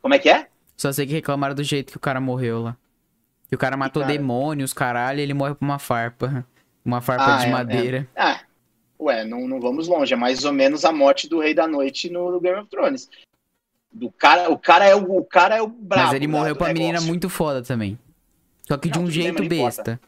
Como é que é? Só sei que reclamaram do jeito que o cara morreu lá. Que o cara matou cara... demônios, caralho, e ele morre por uma farpa. Uma farpa ah, de é, madeira. É. Ah, ué, não, não vamos longe. É mais ou menos a morte do Rei da Noite no, no Game of Thrones. Do cara, o cara é o, o cara é o brabo. Mas ele morreu pra negócio. menina muito foda também. Só que de um jeito besta.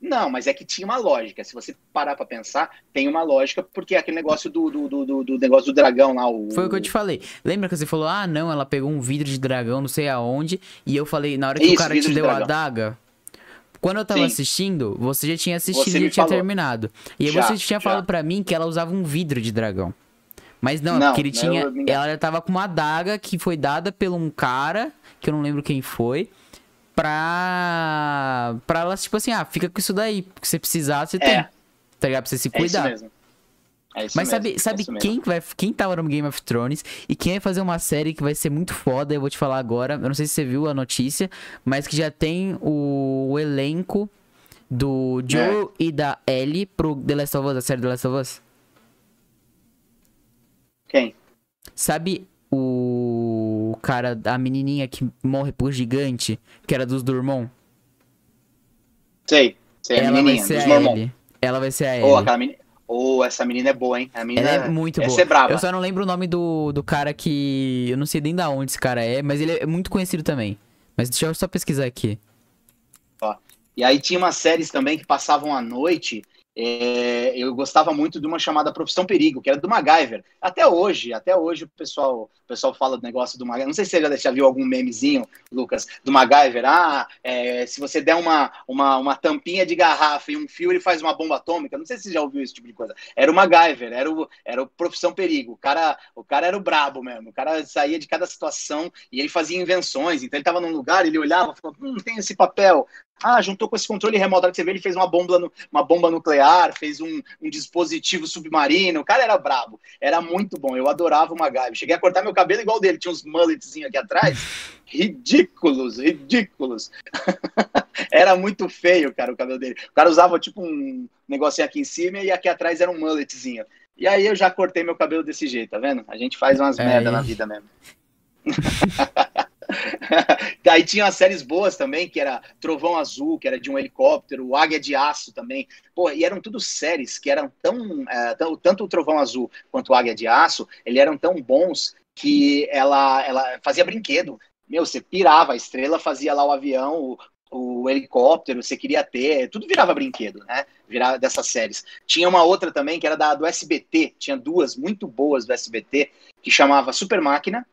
Não, mas é que tinha uma lógica. Se você parar pra pensar, tem uma lógica, porque é aquele negócio do, do, do, do, negócio do dragão lá. O... Foi o que eu te falei. Lembra que você falou, ah, não, ela pegou um vidro de dragão, não sei aonde. E eu falei, na hora que Isso, o cara te deu dragão. a daga. Quando eu tava Sim. assistindo, você já tinha assistido e tinha terminado. E aí já, você tinha já. falado para mim que ela usava um vidro de dragão. Mas não, é não porque ele tinha. Eu... Ela já tava com uma adaga que foi dada por um cara, que eu não lembro quem foi. Pra. Pra ela, tipo assim, ah, fica com isso daí. Porque se precisar, você é. tem. Tá ligado? Pra você se cuidar. É isso mesmo. É isso Mas mesmo, sabe, sabe é quem vai quem tava no Game of Thrones e quem vai fazer uma série que vai ser muito foda, eu vou te falar agora. Eu não sei se você viu a notícia, mas que já tem o, o elenco do Joe é. e da Ellie pro The Last of Us, a série The Last of Us. Quem? Sabe o cara, a menininha que morre por gigante, que era dos Durmon? Sei, sei, a Ela menininha, vai ser dos a Ellie. Ela vai ser a Ellie. Oh, aquela menina... Oh, essa menina é boa, hein? A menina Ela é muito boa. Essa é brava. Eu só não lembro o nome do, do cara que. Eu não sei nem da onde esse cara é, mas ele é muito conhecido também. Mas deixa eu só pesquisar aqui. Ó. E aí tinha umas séries também que passavam à noite é, eu gostava muito de uma chamada Profissão Perigo, que era do MacGyver. Até hoje, até hoje o pessoal, o pessoal fala do negócio do MacGyver. Não sei se você já, já viu algum memezinho, Lucas, do MacGyver. Ah, é, se você der uma, uma, uma tampinha de garrafa e um fio, ele faz uma bomba atômica. Não sei se você já ouviu esse tipo de coisa. Era o MacGyver, era o, era o Profissão Perigo. O cara, o cara era o brabo mesmo. O cara saía de cada situação e ele fazia invenções. Então ele estava num lugar, ele olhava falava, hum, tem esse papel. Ah, juntou com esse controle remoto que você vê, ele fez uma bomba, uma bomba nuclear, fez um, um, dispositivo submarino. O cara era brabo, era muito bom. Eu adorava o MacGyver. Cheguei a cortar meu cabelo igual dele, tinha uns mulletzinhos aqui atrás. Ridículos, ridículos. era muito feio, cara, o cabelo dele. O cara usava tipo um negocinho aqui em cima e aqui atrás era um mulletzinho. E aí eu já cortei meu cabelo desse jeito, tá vendo? A gente faz umas é merda na vida mesmo. Daí tinha as séries boas também, que era Trovão Azul, que era de um helicóptero, Águia de Aço também. Pô, e eram tudo séries que eram tão, é, tão, Tanto o Trovão Azul quanto o Águia de Aço, eles eram tão bons que ela, ela fazia brinquedo. Meu, você pirava, a estrela fazia lá o avião, o, o helicóptero, você queria ter, tudo virava brinquedo, né? Virava dessas séries. Tinha uma outra também que era da, do SBT, tinha duas muito boas do SBT, que chamava Super Máquina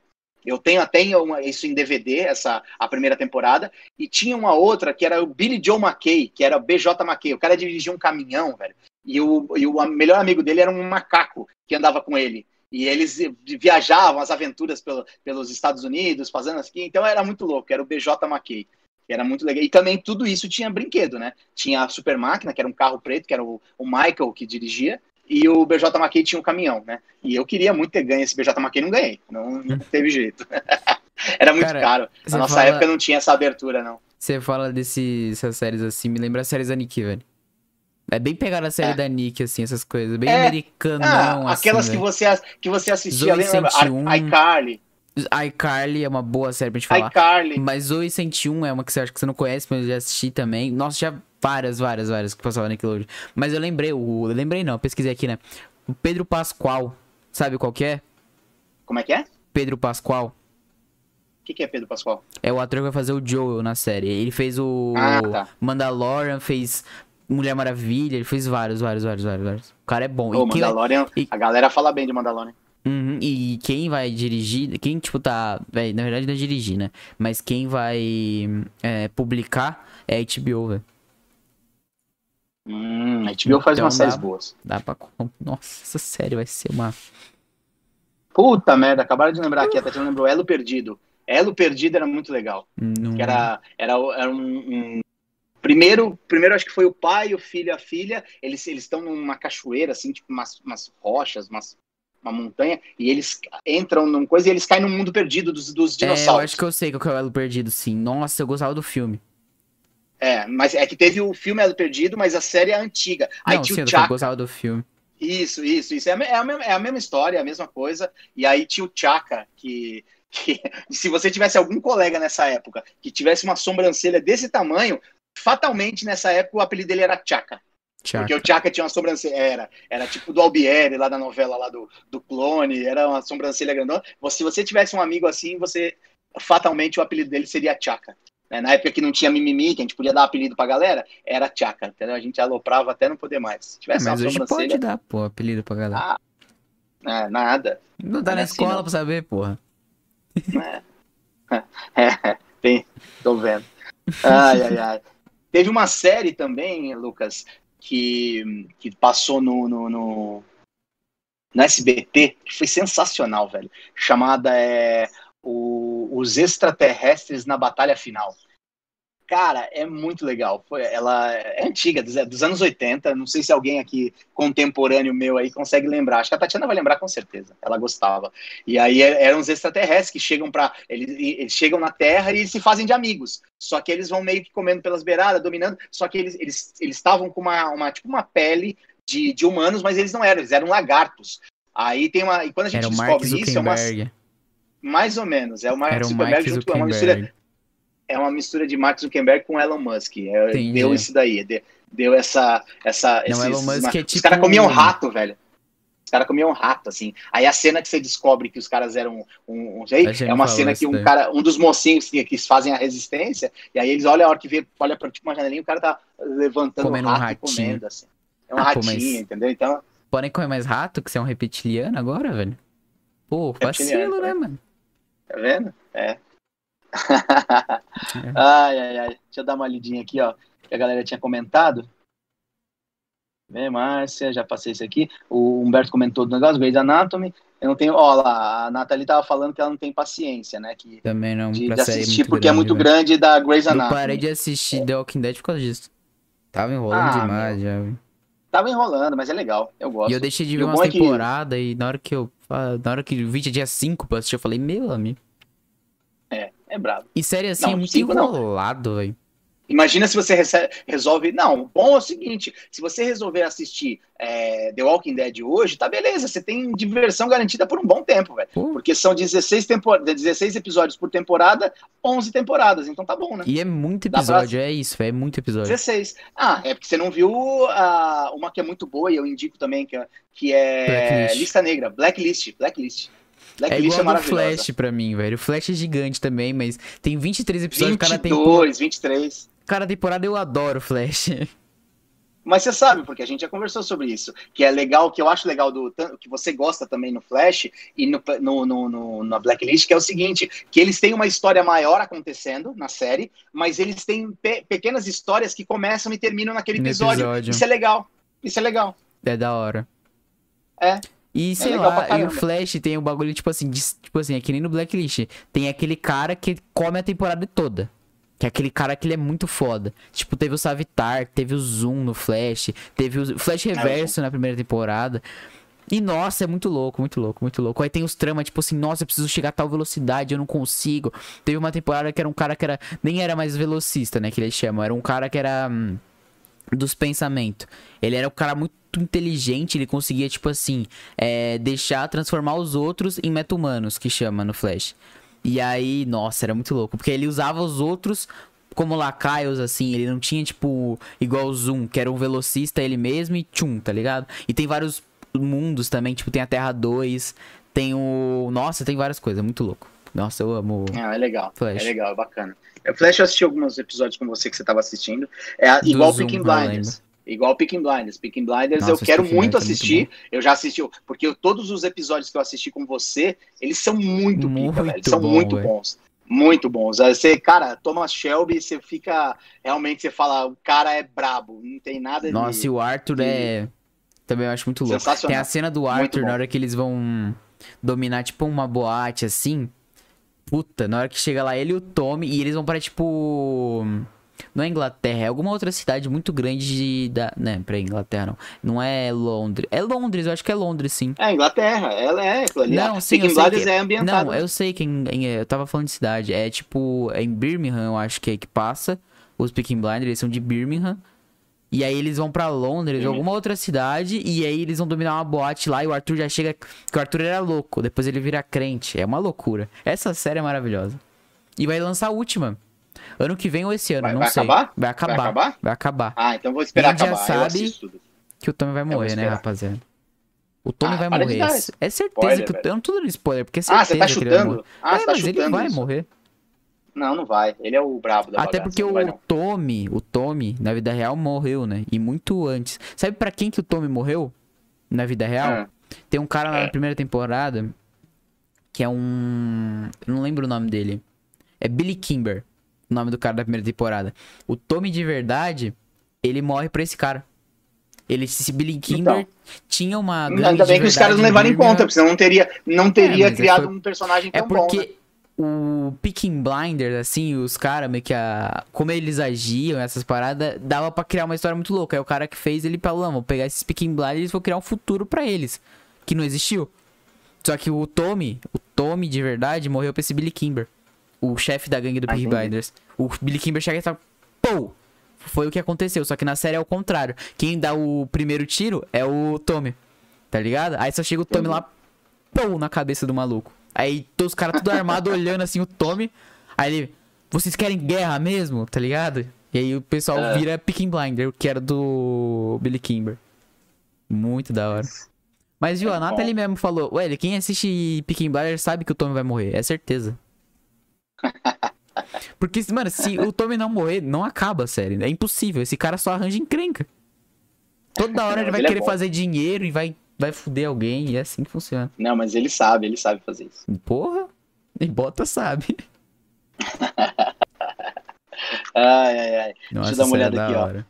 eu tenho até isso em DVD, essa a primeira temporada. E tinha uma outra que era o Billy Joe McKay, que era o BJ McKay. O cara dirigia um caminhão, velho. E o, e o melhor amigo dele era um macaco que andava com ele. E eles viajavam as aventuras pelo, pelos Estados Unidos, fazendo assim. Então era muito louco, era o BJ McKay. Era muito legal. E também tudo isso tinha brinquedo, né? Tinha a Super Máquina, que era um carro preto, que era o, o Michael que dirigia e o BJ Mackey tinha um caminhão, né? E eu queria muito ter ganho esse BJ Mackey, não ganhei. Não, não teve jeito. Era muito Cara, caro. Na nossa fala... época não tinha essa abertura, não. Você fala dessas séries assim, me lembra as séries da Nick, velho. É bem pegar a série é. da Nick, assim, essas coisas. Bem é. americanão, ah, assim, Aquelas que você, que você assistia, lembra? 101. iCarly. iCarly é uma boa série pra gente falar. iCarly. Mas Zoe 101 é uma que você acha que você não conhece, mas eu já assisti também. Nossa, já várias, várias, várias que passavam na Nickelodeon. Mas eu lembrei, o, eu lembrei não, eu pesquisei aqui, né? O Pedro Pascoal, sabe qual que é? Como é que é? Pedro Pascoal. O que, que, é Pedro Pascoal? É o ator que vai fazer o Joel na série. Ele fez o ah, tá. Mandalorian, fez Mulher Maravilha, ele fez vários, vários, vários, vários. vários. O cara é bom. O Mandalorian, a galera fala bem de Mandalorian. Uhum, e quem vai dirigir, quem, tipo, tá. Véio, na verdade não é dirigir, né? Mas quem vai é, publicar é a HBO, velho. Hum, a HBO então faz umas séries boas. Dá pra. Nossa, essa série vai ser uma. Puta merda, acabaram de lembrar aqui, a Tatiana lembrou Elo Perdido. Elo Perdido era muito legal. Não... Que era, era, era um, um, Primeiro, primeiro acho que foi o pai, o filho e a filha. Eles estão numa cachoeira, assim, tipo umas, umas rochas, umas, uma montanha, e eles entram numa coisa e eles caem no mundo perdido dos, dos dinossauros. É, eu acho que eu sei qual é o Elo Perdido, sim. Nossa, eu gostava do filme. É, mas é que teve o filme Elo Perdido, mas a série é antiga. Aí tinha o Chaka. Eu gostava do filme. Isso, isso, isso. É a, é, a mesma, é a mesma história, é a mesma coisa. E aí tinha o Chaka, que, que se você tivesse algum colega nessa época que tivesse uma sobrancelha desse tamanho, fatalmente nessa época o apelido dele era Chaka. Chaka. Porque o Chaka tinha uma sobrancelha, era, era tipo do Albieri, lá da novela lá do, do Clone, era uma sobrancelha grandona. Se você tivesse um amigo assim, você fatalmente o apelido dele seria Chaka. Né? Na época que não tinha mimimi, que a gente podia dar apelido pra galera, era tchaca, entendeu? A gente aloprava até não poder mais. Se tivesse é, mas hoje pode dar, pô, apelido pra galera. Ah, é, nada. Não dá na assim, escola não. pra saber, porra. É. é, tem, tô vendo. Ai, ai, ai. Teve uma série também, Lucas, que, que passou no, no, no, no SBT, que foi sensacional, velho. Chamada é, o, os extraterrestres na batalha final. Cara, é muito legal. Foi, ela é antiga, dos, dos, anos 80. Não sei se alguém aqui contemporâneo meu aí consegue lembrar. Acho que a Tatiana vai lembrar com certeza. Ela gostava. E aí é, eram os extraterrestres que chegam para eles, eles, chegam na Terra e se fazem de amigos. Só que eles vão meio que comendo pelas beiradas, dominando. Só que eles eles estavam com uma, uma tipo uma pele de, de humanos, mas eles não eram. Eles eram lagartos. Aí tem uma e quando a gente Era descobre isso é uma mais ou menos. É o Mark Zuckerberg junto com uma mistura. É uma mistura de Mark Zuckerberg com Elon Musk. É, deu isso daí. Deu, deu essa. essa Não, esses, Elon Musk é tipo. Os caras comiam rato, velho. Os caras comiam rato, assim. Aí a cena que você descobre que os caras eram um. um sei, é uma cena que um cara, um dos mocinhos que, que fazem a resistência, e aí eles olham a hora que vê, olha pra tipo uma janelinha, o cara tá levantando Comendo um um rato e ratinho. comendo, assim. É um Ah, pô, ratinho, mas- entendeu? Então, Podem comer mais rato, que você é um reptiliano agora, velho? Pô, vacilo, né, né? mano? tá vendo? É. ai, ai, ai. Deixa eu dar uma lidinha aqui, ó. Que a galera tinha comentado. Vê, Márcia, já passei isso aqui. O Humberto comentou do negócio, Grey's Anatomy. Eu não tenho. Ó, lá, a Nathalie tava falando que ela não tem paciência, né? Que, Também não, de, de assistir, porque é muito velho. grande da Grey's Eu Anatomy. parei de assistir The Walking Dead por causa disso. Tava enrolando Ah, demais já. velho. Tava enrolando, mas é legal. Eu gosto. E eu deixei de ver umas bom é que- e na hora que eu. Na hora que o vídeo dia 5 pra assistir, eu falei, meu amigo. É, é brabo. E série assim Não, é muito cinco enrolado, velho. Imagina se você rece- resolve. Não, o bom é o seguinte: se você resolver assistir é, The Walking Dead hoje, tá beleza. Você tem diversão garantida por um bom tempo, velho. Pô. Porque são 16, tempor... 16 episódios por temporada, 11 temporadas. Então tá bom, né? E é muito Dá pra- episódio, é isso, velho. É muito episódio. 16. Ah, é porque você não viu a... uma que é muito boa e eu indico também, que é, que é Blacklist. Lista Negra. Blacklist. Blacklist. É igual é. Flash pra mim, velho. O Flash é gigante também, mas tem 23 episódios cada 22, temporada. 23. Cada temporada eu adoro Flash. Mas você sabe, porque a gente já conversou sobre isso, que é legal, que eu acho legal do que você gosta também no Flash e no, no, no, no- na Blacklist, que é o seguinte, que eles têm uma história maior acontecendo na série, mas eles têm pe- pequenas histórias que começam e terminam naquele episódio. episódio. Isso é legal. Isso é legal. É da hora. É. E sei legal pra lá, e o. Flash tem um bagulho, tipo assim, de- tipo assim, é que nem no Blacklist. Tem aquele cara que come a temporada toda. Que é aquele cara que ele é muito foda. Tipo, teve o Savitar, teve o Zoom no Flash, teve o Flash Reverso na primeira temporada. E nossa, é muito louco, muito louco, muito louco. Aí tem os tramas, tipo assim, nossa, eu preciso chegar a tal velocidade, eu não consigo. Teve uma temporada que era um cara que era. Nem era mais velocista, né? Que eles chamam. Era um cara que era. Dos pensamentos. Ele era um cara muito inteligente, ele conseguia, tipo assim, é, deixar transformar os outros em meta-humanos, que chama no Flash. E aí, nossa, era muito louco, porque ele usava os outros como lacaios, assim, ele não tinha, tipo, igual o Zoom, que era um velocista ele mesmo e tchum, tá ligado? E tem vários mundos também, tipo, tem a Terra 2, tem o... Nossa, tem várias coisas, muito louco. Nossa, eu amo... Ah, é legal. Flash. É legal, é bacana. O Flash eu assisti alguns episódios com você que você estava assistindo. É Do igual Zoom, Peaking eu Blinders. Igual Peaking Blinders. Peaking Blinders Nossa, eu quero muito é muito assistir. eu já assisti, porque eu- todos os episódios que eu assisti com você, eles são muito, pica, Muito velho. Eles são bom, muito velho. bons. Muito bons. Aí Você, cara, Thomas Shelby, você fica. Realmente você fala, o cara é brabo. Não tem nada Nossa, de. e o Arthur de- é... Também eu acho muito louco. Tem a cena do Muito Arthur na hora que eles vão dominar, tipo, uma boate, assim. Puta, na hora que chega lá ele e o Tommy, e eles vão pra, tipo... Não é Inglaterra, é alguma outra cidade muito grande de... Da... Né, pra Inglaterra não. Não é Londres. É Londres, eu acho que é Londres, sim. É, Inglaterra, ela é. Ali, Não, a sim, eu sei que- é ambientado. Não, eu sei que em- em- eu tava falando de cidade. É tipo, é em Birmingham, eu acho que é que passa. Os Peaking Blinders, eles são de Birmingham. E aí eles vão pra Londres, Birmingham. alguma outra cidade, e aí eles vão dominar uma boate lá e o Arthur já chega. Que o Arthur era louco, depois ele vira crente. É uma loucura. Essa série é maravilhosa. E vai lançar a última. Ano que vem ou esse ano, Vai- não vai sei. acabar? Vai acabar. Vai acabar? Vai acabar. Ah, então vou esperar já acabar. Eu sabe-. Que o Tommy vai morrer, né, rapaziada? O Tommy Ah, vai para morrer. É certeza spoiler, que. Eu não tô dando spoiler, porque é Ah, certeza você tá que ele vai morrer. chutando? Ah, é, tá mas ele chutando vai isso. morrer. Não, não vai. Ele é o brabo da Até bagaça, porque o vai. Tommy, o Tommy, na vida real, morreu, né? E muito antes. Sabe pra quem que o Tommy morreu? Na vida real? Ah. Tem um cara lá É. na primeira temporada que é um. Eu não lembro o nome dele. É Billy Kimber, o nome do cara da primeira temporada. O Tommy de verdade, ele morre pra esse cara. Ele, esse Billy Kimber Então. tinha uma. Ainda bem que os caras não levaram em conta, porque senão não teria, não teria mas aí criado foi- um personagem É tão bom, né? O Picking Blinders, assim, os caras meio que a. Como eles agiam, essas paradas, dava pra criar uma história muito louca. Aí o cara que fez, ele falou: não, vou pegar esses Picking Blinders e vou criar um futuro pra eles. Que não existiu. Só que o Tommy, o Tommy de verdade, morreu pra esse Billy Kimber. O chefe da gangue do Ah, Picking. Blinders. O Billy Kimber chega e fala: pô! Foi o que aconteceu. Só que na série é o contrário. Quem dá o primeiro tiro é o Tommy. Tá ligado? Aí só chega o Tommy Entendi. lá, pô, na cabeça do maluco. Aí todos os caras tudo armado olhando assim o Tommy. Aí ele, vocês querem guerra mesmo? Tá ligado? E aí o pessoal É. vira Picking Blinder, que era do Billy Kimber. Muito da hora. Mas viu, É a. Nathalie mesmo falou, ué, quem assiste Peaky Blinders sabe que o Tommy vai morrer, é certeza. Porque, mano, se o Tommy não morrer, não acaba a série. É impossível. Esse cara só arranja encrenca. Toda hora ele vai Ele é querer bom. fazer dinheiro e vai, vai fuder alguém. E é assim que funciona. Não, mas ele sabe, ele sabe fazer isso. Porra, e bota sabe. Ai, ai, ai. Nossa, dar uma isso é olhada da aqui, ó. hora.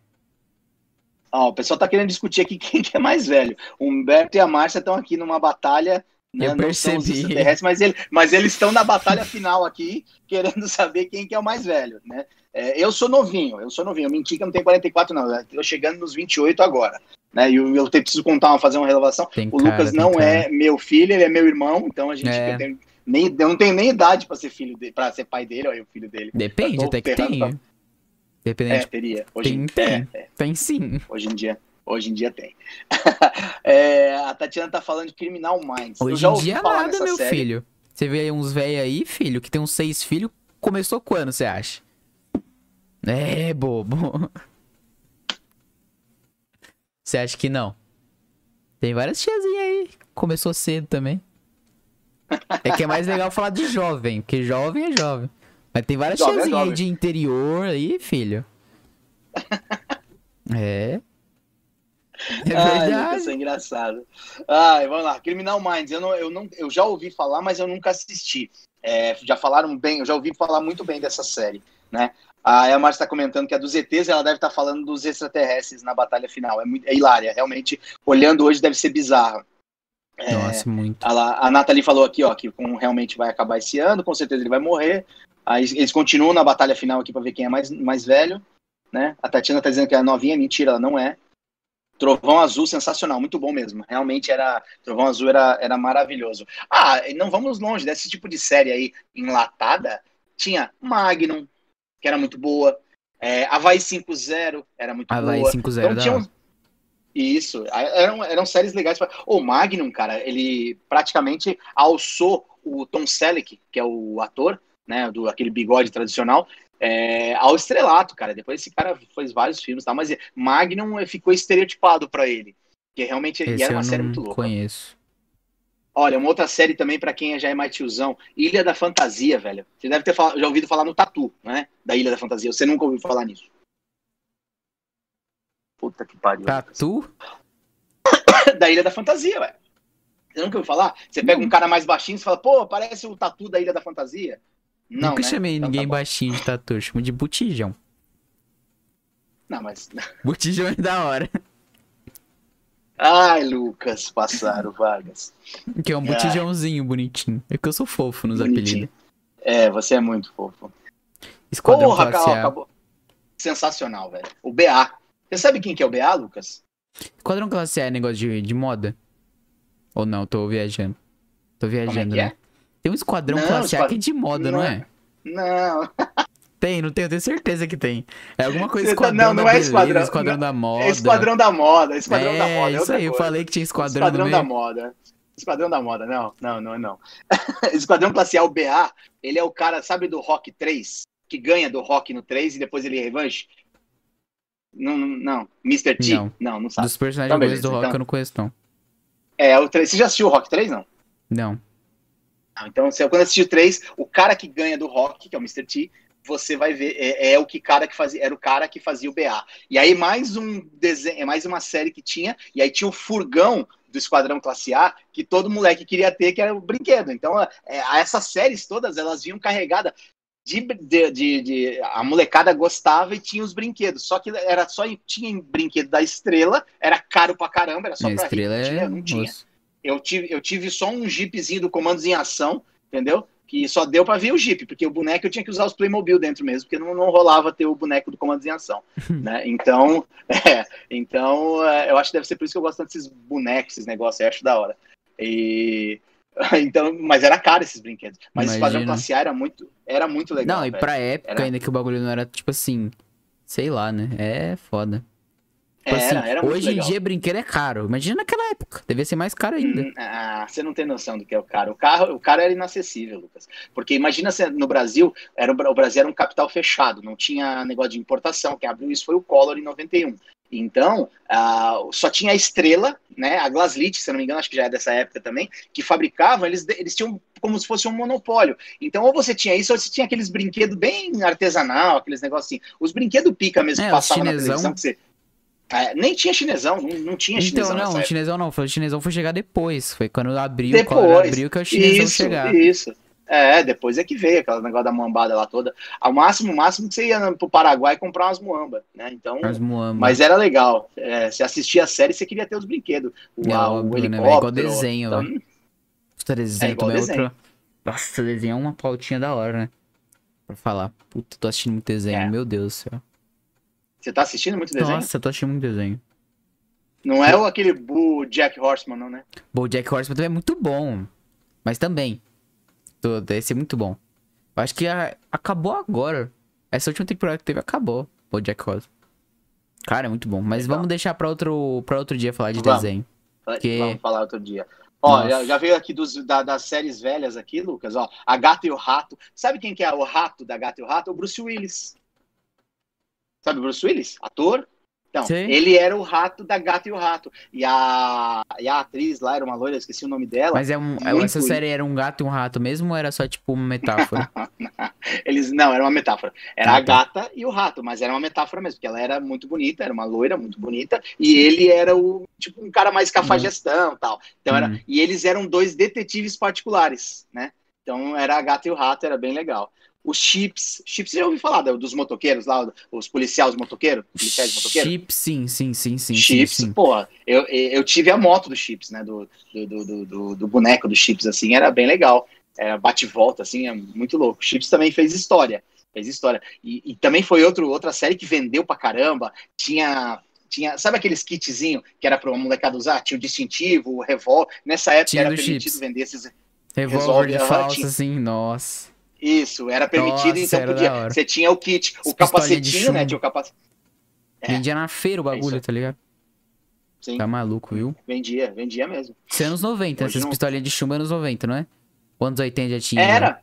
Ó, o pessoal tá querendo discutir aqui quem que é mais velho. O Humberto e a Márcia estão aqui numa batalha. Né, Eu não percebi. mas, ele, mas eles estão na batalha final aqui, querendo saber quem que é o mais velho, né? É, eu sou novinho, eu sou novinho. Eu menti que eu não tenho 44, não. Eu tô chegando nos 28 agora. Né? E eu, eu preciso contar, uma, fazer uma revelação. Tem O cara, Lucas tem não cara. é meu filho, ele é meu irmão, então a gente É. eu tenho- nem, eu não tenho nem idade pra ser filho dele, para ser pai dele, olha o filho dele. Depende, Tô até que tem. pra- É, Dependente. teria. Hoje, Tem, é, tem. é. Tem sim. Hoje em dia, hoje em dia tem. É, a Tatiana tá falando de Criminal Minds. Hoje em dia falar nada, meu série. filho. Você vê aí uns velhos aí, filho, que tem uns seis filhos. Começou quando, você acha? É, bobo. Você acha que não? Tem várias tiazinhas aí. Começou cedo também. É que é mais legal falar de jovem, porque jovem é jovem. Mas tem várias Jovem é tiazinhas aí jovem. de interior aí, filho. É. É Ai, verdade. Lucas, é engraçado. Ai, vamos lá. Criminal Minds, eu, não, eu, não, eu já ouvi falar, mas eu nunca assisti. É, já falaram bem, eu já ouvi falar muito bem dessa série, né? A Elmar está comentando que a dos ETs, ela deve estar falando dos extraterrestres na batalha final. É, muito, é hilária, realmente. Olhando hoje deve ser bizarro. É, Nossa, muito. a, a Nathalie falou aqui, ó, que com- realmente vai acabar esse ano, com certeza ele vai morrer. Aí eles continuam na batalha final aqui para ver quem é mais, mais velho, né? A Tatiana tá dizendo que é novinha, mentira, ela não é. Trovão Azul, sensacional, muito bom mesmo. Realmente era. Trovão Azul era, era maravilhoso. Ah, não vamos longe desse tipo de série aí enlatada. Tinha Magnum, que era muito boa. É, Havaí 5-0 era muito Havaí boa. 5-0 Então tinha uns- Isso, eram, eram séries legais. pra- O Magnum, cara, ele praticamente alçou o Tom Selleck, que é o ator, né, do aquele bigode tradicional, é, ao estrelato, cara. Depois esse cara fez vários filmes, tá? Mas Magnum eh, ficou estereotipado pra ele, que realmente Esse era uma série muito louca. conheço. Olha, uma outra série também pra quem já é mais tiozão, Ilha da Fantasia, velho. Você deve ter já ouvido falar no Tatu, né? Da Ilha da Fantasia. Você nunca ouviu falar nisso? Puta que pariu. Tatu? da Ilha da Fantasia, velho. Você nunca ouviu falar? Você pega um cara mais baixinho e fala, pô, parece o tatu da Ilha da Fantasia. Não, Nunca né? chamei Então ninguém tá baixinho de tatu, chamo de botijão. Não, mas. Botijão é da hora. Ai, Lucas, passaram, Vargas. Que é um Ai. botijãozinho bonitinho. É que eu sou fofo nos apelidos. É, você é muito fofo. Esquadrão Porra, Classe A. acabou. Sensacional, velho. O BA. Você sabe quem que é o BA, Lucas? Esquadrão Classe A é negócio de, de moda? Ou não? Tô viajando. Tô viajando, que é? né? Tem um Esquadrão Não, Classe A esquad- que é de moda, não, Não é? Não, Tem, não eu tenho certeza que tem. É alguma coisa Você tá- Esquadrão não, não é beleza, esquadrão, Esquadrão não- da moda. é Esquadrão da Moda. Esquadrão é, da Moda. é isso aí, eu coisa. falei que tinha Esquadrão, Esquadrão da. Moda. Esquadrão da Moda, não, não, não, não. Esquadrão Classe A, o BA, ele é o cara, sabe do Rock 3? Que ganha do Rock no 3 e depois ele revanche? Não, não, não. Mr. T? Não. Não, não, sabe. Dos personagens Então, beleza, do rock então. eu não conheço, não. É, o 3. Você já assistiu o Rock 3, não? Não. Não, então, quando assistiu o 3, o cara que ganha do Rock, que é o Mr. T, você vai ver, é, é o que cara que fazia, era o cara que fazia o BA. E aí mais um desenho, é mais uma série que tinha, e aí tinha o furgão do Esquadrão Classe A, que todo moleque queria ter, que era o brinquedo. Então, é, essas séries todas, elas vinham carregadas de, de, de, de- a molecada gostava e tinha os brinquedos. Só que era só tinha brinquedo da estrela, era caro pra caramba, era só pra estrela rico, é. tinha, não tinha. Eu tive, eu tive só um jeepzinho do Comandos em Ação, entendeu? Que só deu pra ver o jeep, porque o boneco eu tinha que usar os Playmobil dentro mesmo, porque não, não rolava ter o boneco do Comandos em Ação, né? Então, é, então é, eu acho que deve ser por isso que eu gosto tanto desses bonecos, esses negócios, eu acho da hora. E então, mas era caro esses brinquedos. Mas o Esquadrão Imagina. Classe A era muito, era muito legal. Não, e velho. pra época Era- ainda que o bagulho não era, tipo assim. Sei lá, né? É foda. Tipo era, assim, era muito hoje em legal. dia brinquedo é caro. Imagina naquela época. Devia ser mais caro ainda. Hum, Ah, você não tem noção do que é o cara. O carro, o cara era inacessível, Lucas. Porque imagina se no Brasil, era, o Bra- o Brasil era um capital fechado, não tinha negócio de importação. Quem abriu isso foi o Collor em 91. Então, ah, só tinha a estrela, né? A Glaslit, se não me engano, acho que já é dessa época também, que fabricavam, eles, eles tinham como se fosse um monopólio. Então, ou você tinha isso, ou você tinha aqueles brinquedos bem artesanal, aqueles negócios assim. Os brinquedos pica mesmo É, que passavam na televisão, que você. É, nem tinha chinesão, não, não tinha Então, chinesão. não, nessa o época. chinesão não. Foi, o chinesão foi chegar depois. Foi quando abriu, o Depois. Collor abriu que o chinesão isso, chegar. Isso. É, depois é que veio aquele negócio da muambada lá toda. Ao máximo, o máximo que você ia pro Paraguai comprar umas muambas, né? Então, muamba. mas era legal. É, você assistia a série, você queria ter os brinquedos. O, É o óbvio, né. Igual desenho, então, velho. Puta desenho É igual é desenho. outro. Nossa, desenho é uma pautinha da hora, né? Pra falar. Puta, tô assistindo muito desenho, É. meu Deus do céu. Você tá assistindo muito desenho? Nossa, tô assistindo muito desenho. Não é o aquele Boo Jack Horseman, não, né? Bom, Jack Horseman também é muito bom. Mas também. Tô- Esse é muito bom. Eu acho que a- acabou agora. Essa última temporada que teve acabou. O Jack Horseman. Cara, é muito bom. Mas Legal. vamos deixar pra outro, pra outro dia falar de Vamos. desenho. Que... Que- Vamos falar outro dia. Ó, já, já veio aqui dos, da- das séries velhas aqui, Lucas, ó. A Gata e o Rato. Sabe quem que é o rato da Gata e o Rato? É o Bruce Willis. Sabe o Bruce Willis? Ator? Então, Sei. ele era o rato da Gata e o Rato. E a, e a atriz lá era uma loira, eu esqueci o nome dela. Mas é um, essa série era um gato e um rato mesmo ou era só tipo uma metáfora? Eles não, era uma metáfora. Era Ah, a tá. gata e o rato, mas era uma metáfora mesmo, porque ela era muito bonita, era uma loira muito bonita, e ele era o tipo um cara mais cafajestão, tal. Então era, Hum. e eles eram dois detetives particulares, né? Então era a gata e o rato, era bem legal. Os chips, chips você já ouviu falar do- dos motoqueiros lá, os policiais motoqueiros, policiais motoqueiros? Chip, sim, sim, sim, sim. Chips, sim, sim. pô, eu, eu tive a moto do Chips, né? Do, do, do, do- do, boneco do Chips, assim, era bem legal. Era bate-volta, assim, é muito louco. Chips também fez história. Fez história. E, e também foi outro, outra série que vendeu pra caramba. Tinha. Tinha, sabe aqueles kitzinho que era pra uma molecada usar? Tinha o distintivo, o revólver. Nessa época Tinha era do permitido Chips. vender esses. Revólver de falsa, assim, nossa. Isso, era permitido, Nossa, então era podia. Você tinha o kit, o capacetinho, né? Tinha o capacete. É. Vendia na feira o bagulho, isso. tá ligado? Sim, Tá maluco, viu? vendia, vendia mesmo. Isso é anos 90, Hoje essas não. pistolinhas de chumbo é anos 90, não é? Ou anos 80 já tinha? Era.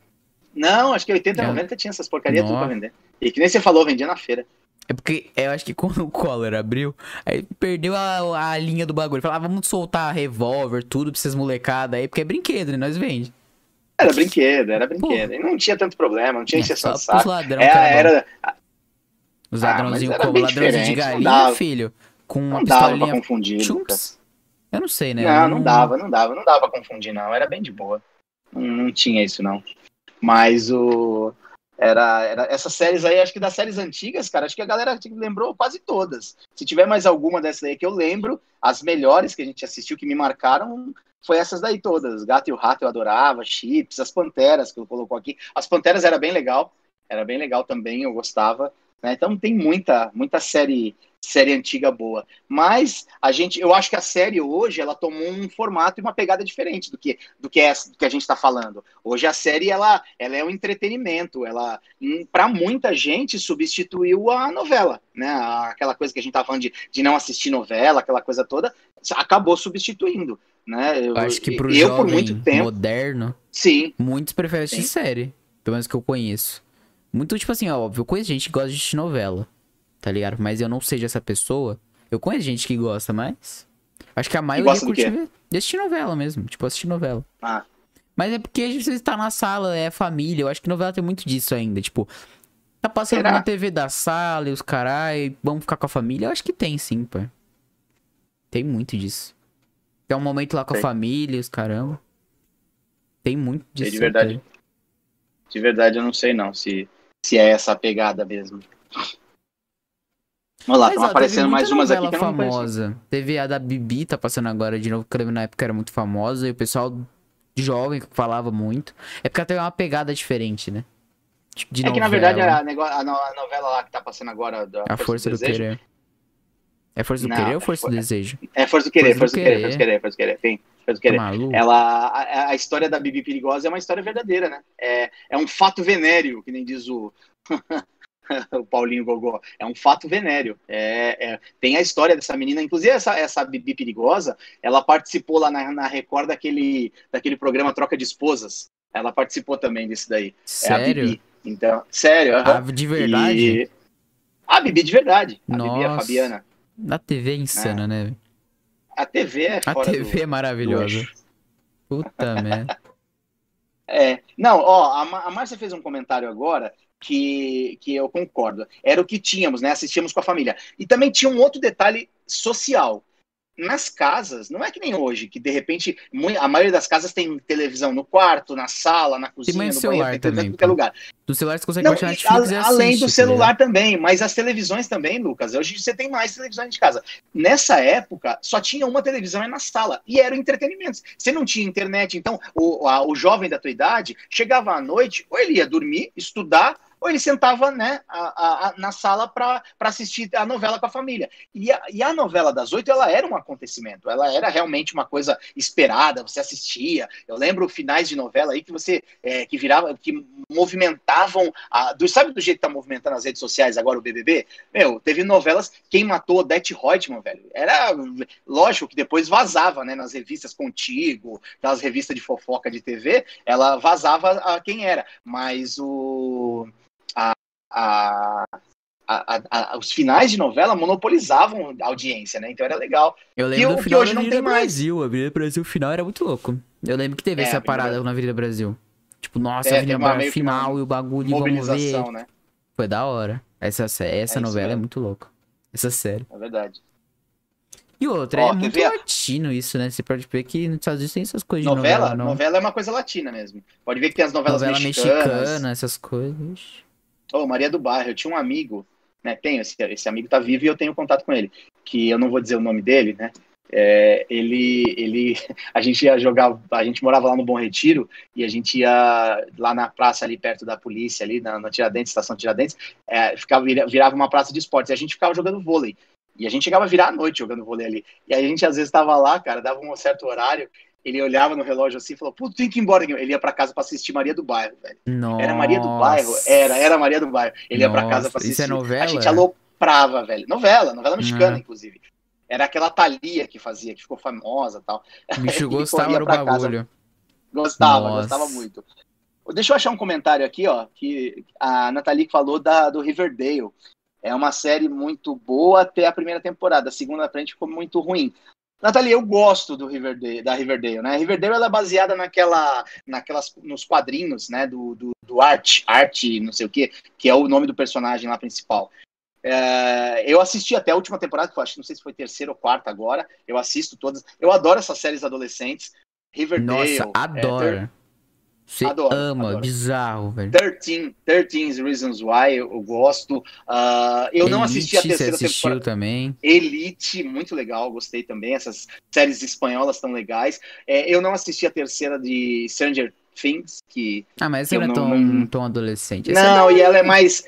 Não, acho que 80, É. 90 tinha essas porcarias tudo pra vender. E que nem você falou, vendia na feira. É porque eu acho que quando o Collor abriu, aí perdeu a, a linha do bagulho. Falava, vamos soltar revólver, tudo pra essas molecadas aí, porque é brinquedo, né? Nós vende. Era brinquedo, era brinquedo. E não tinha tanto problema, não tinha É, encheção só de saco. ladrão, Era, era, Os Ah, ladrãozinhos era como? Ladrãozinho de não galinha, filho? Com uma não dava pra pistolinha. confundir, Chumps? Lucas. Eu não sei, né? Não, Eu não dava, não dava, não dava pra confundir, não. Era bem de boa. Não, não tinha isso, não. Mas o. Era, era essas séries aí, acho que das séries antigas, cara, acho que a galera lembrou quase todas. Se tiver mais alguma dessas aí que eu lembro, as melhores que a gente assistiu, que me marcaram, foi essas daí todas. Gato e o Rato eu adorava, Chips, as Panteras que eu colocou aqui. As Panteras era bem legal, era bem legal também, eu gostava. né? Então tem muita, muita série, série antiga boa. Mas a gente, eu acho que a série hoje ela tomou um formato e uma pegada diferente do que do que, essa, do que a gente está falando. Hoje a série ela, ela é um entretenimento, ela para muita gente substituiu a novela, né? Aquela coisa que a gente tá falando de, de não assistir novela, aquela coisa toda, acabou substituindo, né? Eu, Eu acho que pro eu por jovem muito tempo, moderno, sim, muitos preferem assistir série. Pelo menos que eu conheço. Muito, tipo assim, óbvio, eu conheço gente que gosta de assistir novela. Tá ligado? Mas eu não seja essa pessoa. Eu conheço gente que gosta, mas. Acho que a maioria curte ver, de assistir novela mesmo. Tipo, assistir novela. Ah. Mas é porque a gente está na sala, é família. Eu acho que novela tem muito disso ainda. Tipo, tá passando Será? na TV da sala e os carai, vamos ficar com a família. Eu acho que tem sim, pô. Tem muito disso. Tem um momento lá com a Tem. família, os caramba. Tem muito disso. de verdade. de verdade eu não sei não se se é essa a pegada mesmo. Vamos lá, estão aparecendo mais umas aqui novela que eu não conheço. famosa. Teve a da Bibi, tá passando agora de novo, que na época era muito famosa, e o pessoal jovem falava muito. É porque ela tem uma pegada diferente, né? Tipo, de É que na novela. verdade a, a no- a novela lá que tá passando agora da A Força do, Desejo, Querer. É Força do Não, Querer ou é Força do for- Desejo? É Força do Querer, Força do Força do Querer. Força do Querer, Força do Querer, sim, Força do Tá Querer. maluco? Ela, a, a história da Bibi Perigosa é uma história verdadeira, né? É, é um fato venéreo, que nem diz o, o Paulinho Gogó. É um fato venéreo. É, é- tem a história dessa menina, inclusive essa, essa Bibi Perigosa, ela participou lá na, na Record daquele, daquele programa Troca de Esposas. Ela participou também desse daí. É a Sério? Bibi. Então, sério. aham. Ah, de verdade? E- A Bibi de verdade. A Bibi, a Nossa. Fabiana. Na TV é insana, né? velho? A TV é A TV do- é maravilhosa. Puta merda. É, não, ó, a, a Márcia fez um comentário agora que, que eu concordo. Era o que tínhamos, né? Assistíamos com a família. E também tinha um outro detalhe social. Nas casas, não é que nem hoje, que de repente a maioria das casas tem televisão no quarto, na sala, na cozinha, no celular banheiro, tem televisão em também, qualquer lugar. Do celular você consegue Não, baixar e Netflix e a- além assiste, do tá celular também, mas as televisões também, Lucas. Hoje você tem mais televisões de casa. Nessa época, só tinha uma televisão na sala e era o entretenimento. Você não tinha internet, então o, a- o jovem da tua idade chegava à noite, ou ele ia dormir, estudar, ou ele sentava né, a- a- na sala para assistir a novela com a família. E a, e a novela das oito, ela era um acontecimento, ela era realmente uma coisa esperada, você assistia. Eu lembro finais de novela aí que você é, que virava, que movimentavam, a, do, sabe do jeito que tá movimentando as redes sociais agora o BBB? Meu, teve novelas, quem matou Odete Reutemann, velho, era lógico que depois vazava, né, nas revistas Contigo, aquelas revistas de fofoca de TV, ela vazava a quem era, mas o a, a, a- os finais de novela monopolizavam a audiência, né? Então era legal. Eu lembro do que final hoje da não Avenida tem mais. Brasil. A Avenida Brasil, final era muito louco. Eu lembro que teve É, essa Avenida parada Brasil. na Avenida Brasil. Tipo, nossa, É, a Avenida Brasil que uma final e o bagulho, vamos ver. Né? Foi da hora. Essa, essa É novela é muito louca. Essa série. É verdade. E outra, Ó, é muito latino isso, né? Você pode ver que nos Estados Unidos tem essas coisas de Novela, novela, novela, não. é uma coisa latina mesmo. Pode ver que tem as novelas Novela mexicanas. mexicana, essas coisas. Ô, Maria do Bairro, eu tinha um amigo, né? Tenho, esse, esse amigo tá vivo e eu tenho contato com ele. Que eu não vou dizer o nome dele, né? É, ele, ele, a gente ia jogar, a gente morava lá no Bom Retiro e a gente ia lá na praça ali perto da polícia ali na, na Tiradentes, estação Tiradentes, é, ficava vira- virava uma praça de esportes e a gente ficava jogando vôlei. E a gente chegava a virar a noite jogando vôlei ali. E a gente às vezes estava lá, cara, dava um certo horário, ele olhava no relógio assim e falou: "Putz, tem que ir embora". Ele ia para casa para assistir Maria do Bairro, velho. Nossa. Era Maria do Bairro? Era, era Maria do Bairro. Ele ia pra casa pra Nossa, assistir. Isso é novela? A gente aloprava, velho. Novela, novela mexicana, Ah. inclusive. Era aquela Thalia que fazia, que ficou famosa e tal. O bicho gostava do pra casa. bagulho. Gostava, Nossa. gostava muito. Deixa eu achar um comentário aqui, ó, que a Nathalie falou da, do Riverdale. É uma série muito boa até a primeira temporada. A segunda frente ficou muito ruim. Nathalie, eu gosto do Riverdale, da Riverdale, né? Riverdale ela é baseada naquela, naquelas, nos quadrinhos, né? Do, do, do Art, Art, não sei o quê, que é o nome do personagem lá principal. É, eu assisti até a última temporada, que eu acho, não sei se foi terceira ou quarta agora. Eu assisto todas. Eu adoro essas séries adolescentes. Riverdale. Nossa, é, adora. Você Adoro, ama, adoro. bizarro, velho. 13, 13 Reasons Why, eu, eu gosto. Ah, eu não assisti a Elite, terceira você assistiu temporada. também. Elite, muito legal, gostei também. Essas séries espanholas estão legais. É, eu não assisti a terceira de Stranger Things, que. Ah, mas Eu ela não é tão, não- tão adolescente. Essa Não, é e ela é mais.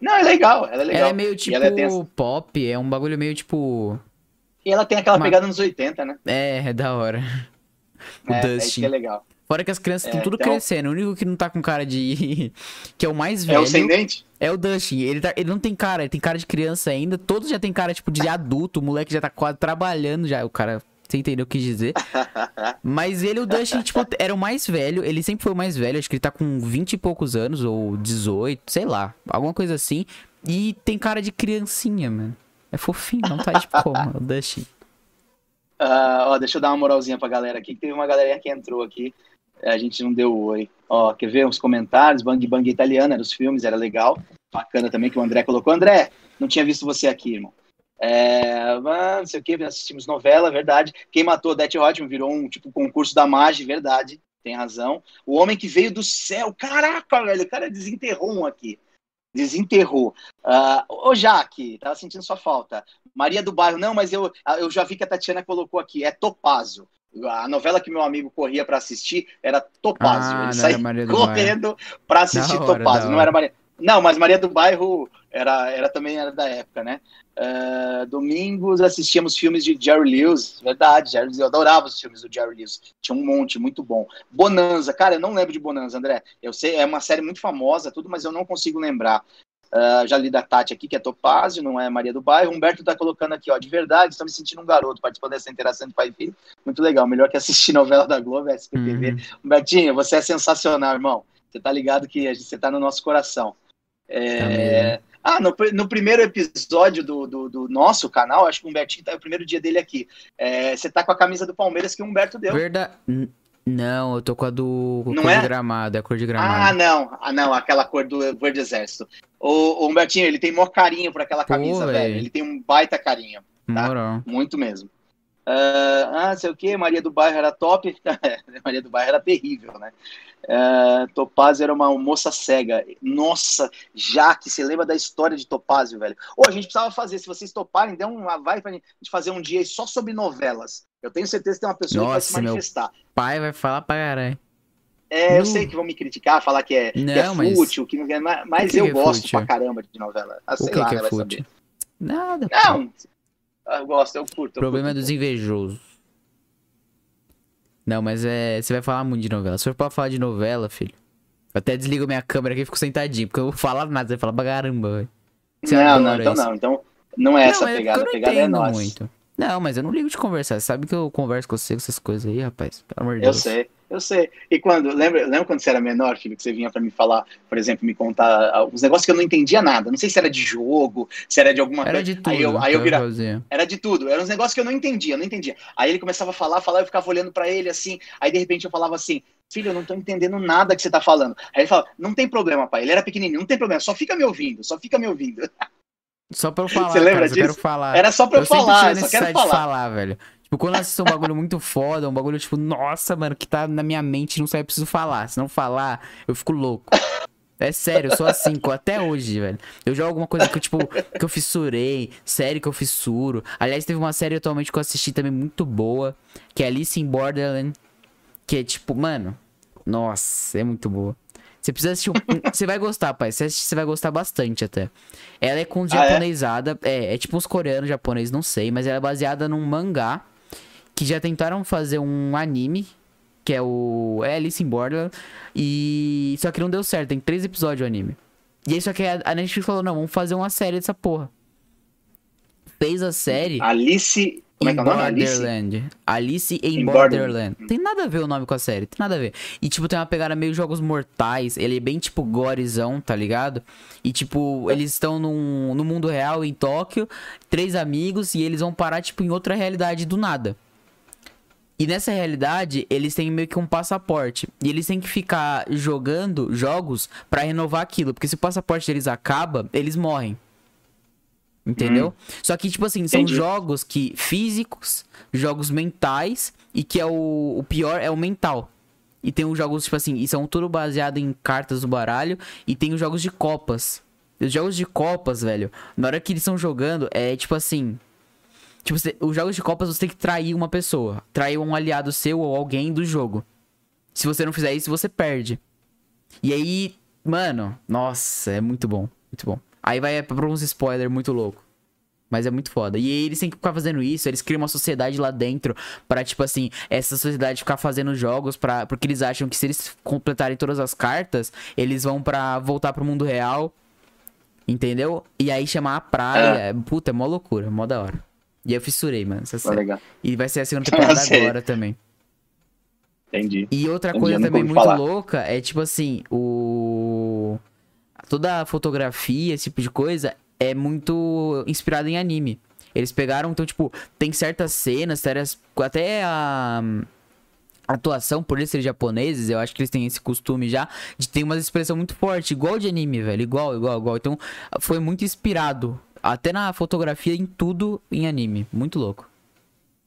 Não, é legal, ela é legal. Ela é meio tipo essa- pop, é um bagulho meio tipo. E ela tem aquela Uma- pegada nos 80, né? É, é da hora. O É, é isso Dustin. que é legal. Fora que as crianças estão É, tudo então- crescendo. O único que não tá com cara de. que é o mais É velho. o sem dente? É o Dustin. Ele, tá- ele não tem cara, ele tem cara de criança ainda. Todos já tem cara, tipo, de adulto. O moleque já tá quase trabalhando já. O cara. Você entendeu o que quis dizer? Mas ele, o Dustin, tipo, era o mais velho. Ele sempre foi o mais velho. Acho que ele tá com 20 e poucos anos, ou 18, sei lá. Alguma coisa assim. E tem cara de criancinha, mano. É fofinho, não tá tipo como, é o Dustin. Ah, ó, deixa eu dar uma moralzinha pra galera aqui, que teve uma galerinha que entrou aqui, a gente não deu oi. Ó, quer ver uns comentários? Bang Bang Italiana, era os filmes, era legal. Bacana também que o André colocou. André, não tinha visto você aqui, irmão. É, ah, não sei o que, assistimos novela, verdade. Quem matou Odete Roitman virou um tipo concurso da Magi, verdade. Tem razão. O Homem que Veio do Céu, caraca, velho, o cara desenterrou um aqui. Desenterrou. Ah, ô, Jaque, tava sentindo sua falta. Maria do Bairro, não, mas eu, eu já vi que a Tatiana colocou aqui, é Topázio. A novela que meu amigo corria pra assistir era Topázio. Ah, Ele saía correndo pra assistir hora, Topázio. Não era Maria. Não, mas Maria do Bairro era, era também era da época, né? Ah, domingos assistíamos filmes de Jerry Lewis, verdade, Jerry Lewis, eu adorava os filmes do Jerry Lewis, tinha um monte, muito bom. Bonanza, cara, eu não lembro de Bonanza, André. Eu sei, é uma série muito famosa, tudo, mas eu não consigo lembrar. Ah, já li da Tati aqui, que é Topázio, não é Maria do Bairro. Humberto tá colocando aqui, ó, de verdade, estou me sentindo um garoto participando dessa interação de pai e filho. Muito legal, melhor que assistir novela da Globo, SPTV. Uhum. Humbertinho, você é sensacional, irmão. Você tá ligado que a gente- você tá no nosso coração. É, Amém. Ah, no, no primeiro episódio do, do, do, nosso canal, acho que o Humbertinho tá é o primeiro dia dele aqui. É, você tá com a camisa do Palmeiras que o Humberto deu. Verdade. Não, eu tô com a do Não cor é? de gramado, é a cor de gramado. Ah, não. Ah, não, aquela cor do Verde Exército. O, o Humbertinho, ele tem maior carinho por aquela Pô, camisa, velho. velho. Ele tem um baita carinho. tá? Moral. Muito mesmo. Ah, ah, sei o que, Maria do Bairro era top. Maria do Bairro era terrível, né? Ah, Topázio era uma moça cega. Nossa, Jaque, você lembra da história de Topázio, velho? Ô, a gente precisava fazer, se vocês toparem, dê uma vai pra gente fazer um dia aí só sobre novelas. Eu tenho certeza que tem uma pessoa que vai se Nossa, meu manifestar. Pai vai falar pra caralho. É, eu Não. sei que vão me criticar, falar que é, que é Não, mas- fútil, que não é, mas- eu é gosto fútil? pra caramba de novela. Ah, O sei que, lá, que né, é vai fútil? saber. Nada. pô. Não, eu gosto, eu curto. O problema é curto. dos invejosos. Não, mas é. Você vai falar muito de novela. Se for pra falar de novela, filho. Eu até desligo minha câmera aqui e fico sentadinho, porque eu não vou falar nada. Você vai falar pra caramba, velho. Não, não, então isso. não. Então não é essa Não, a é pegada. A não pegada é nossa. muito. Não, mas eu não ligo de conversar. Você sabe que eu converso com você com essas coisas aí, rapaz. Pelo amor de Eu Deus. sei, eu sei. E quando, lembra, lembra quando você era menor, filho, que você vinha pra me falar, por exemplo, me contar alguns negócios que eu não entendia nada. Não sei se era de jogo, se era de alguma Era coisa. de tudo. Aí eu, aí eu virava. Era de tudo. Eram uns negócios que eu não entendia, eu não entendia. Aí ele começava a falar, falar, eu ficava olhando pra ele assim. Aí de repente eu falava assim: Filho, eu não tô entendendo nada que você tá falando. Aí ele fala: Não tem problema, pai. Ele era pequenininho, não tem problema, só fica me ouvindo, só fica me ouvindo. Só pra eu falar, Você lembra cara, só quero disso? falar. Era só pra eu, sempre falar, eu só quero falar. falar, velho. Tipo, quando eu assisto um bagulho muito foda, um bagulho tipo, nossa, mano, que tá na minha mente e não sei, eu preciso falar. Se não falar, eu fico louco. É sério, eu sou assim, até hoje, velho. Eu jogo alguma coisa que eu, tipo, que eu fissurei, série que eu fissuro. Aliás, teve uma série atualmente que eu assisti também muito boa, que é Alice in Borderland. Que é tipo, mano, nossa, é muito boa. Você precisa assistir. Você vai gostar, pai. Você assistir, você vai gostar bastante até. Ela é com Ah, é? japonesada. É? é, tipo uns coreanos, japoneses, não sei. Mas ela é baseada num mangá. Que já tentaram fazer um anime. Que é o. É Alice in Borderland. E. Só que não deu certo. Tem três episódios o anime. E aí só que a a Netflix falou: não, vamos fazer uma série dessa porra. Fez a série. Alice. Como é Em que é o nome? Borderland. Alice em Em Borderland. Borderland. Tem nada a ver o nome com a série, tem nada a ver. E, tipo, tem uma pegada meio jogos mortais. Ele é bem, tipo, gorezão, tá ligado? E, tipo, eles estão num, no mundo real, em Tóquio, três amigos, e eles vão parar, tipo, em outra realidade do nada. E nessa realidade, eles têm meio que um passaporte. E eles têm que ficar jogando jogos pra renovar aquilo. Porque se o passaporte deles acaba, eles morrem. Entendeu? Só que, tipo assim, são Entendi. jogos que físicos, jogos mentais, e que é o, o pior é o mental. E tem os jogos, tipo assim, e são tudo baseado em cartas do baralho, e tem os jogos de copas. E os jogos de copas, velho, na hora que eles estão jogando, é tipo assim. Tipo, você- os jogos de copas você tem que trair uma pessoa. Trair um aliado seu ou alguém do jogo. Se você não fizer isso, você perde. E aí, mano, nossa, é muito bom. Muito bom. Aí vai pra uns spoilers muito louco. Mas é muito foda. E eles têm que ficar fazendo isso, eles criam uma sociedade lá dentro pra, tipo assim, essa sociedade ficar fazendo jogos pra, porque eles acham que se eles completarem todas as cartas, eles vão pra voltar pro mundo real. Entendeu? E aí chamar a praia. Puta, é mó loucura, mó da hora. E eu fissurei, mano, essa Tá série. legal. E vai ser a segunda temporada agora também. Entendi. E outra Entendi, coisa também muito falar. louca é tipo assim, o. Toda a fotografia, esse tipo de coisa, é muito inspirada em anime. Eles pegaram, então, tipo, tem certas cenas, certas. Até a. atuação, por eles serem japoneses, eu acho que eles têm esse costume já de ter uma expressão muito forte, igual de anime, velho. Igual, igual, igual. Então, foi muito inspirado. Até na fotografia, em tudo em anime. Muito louco.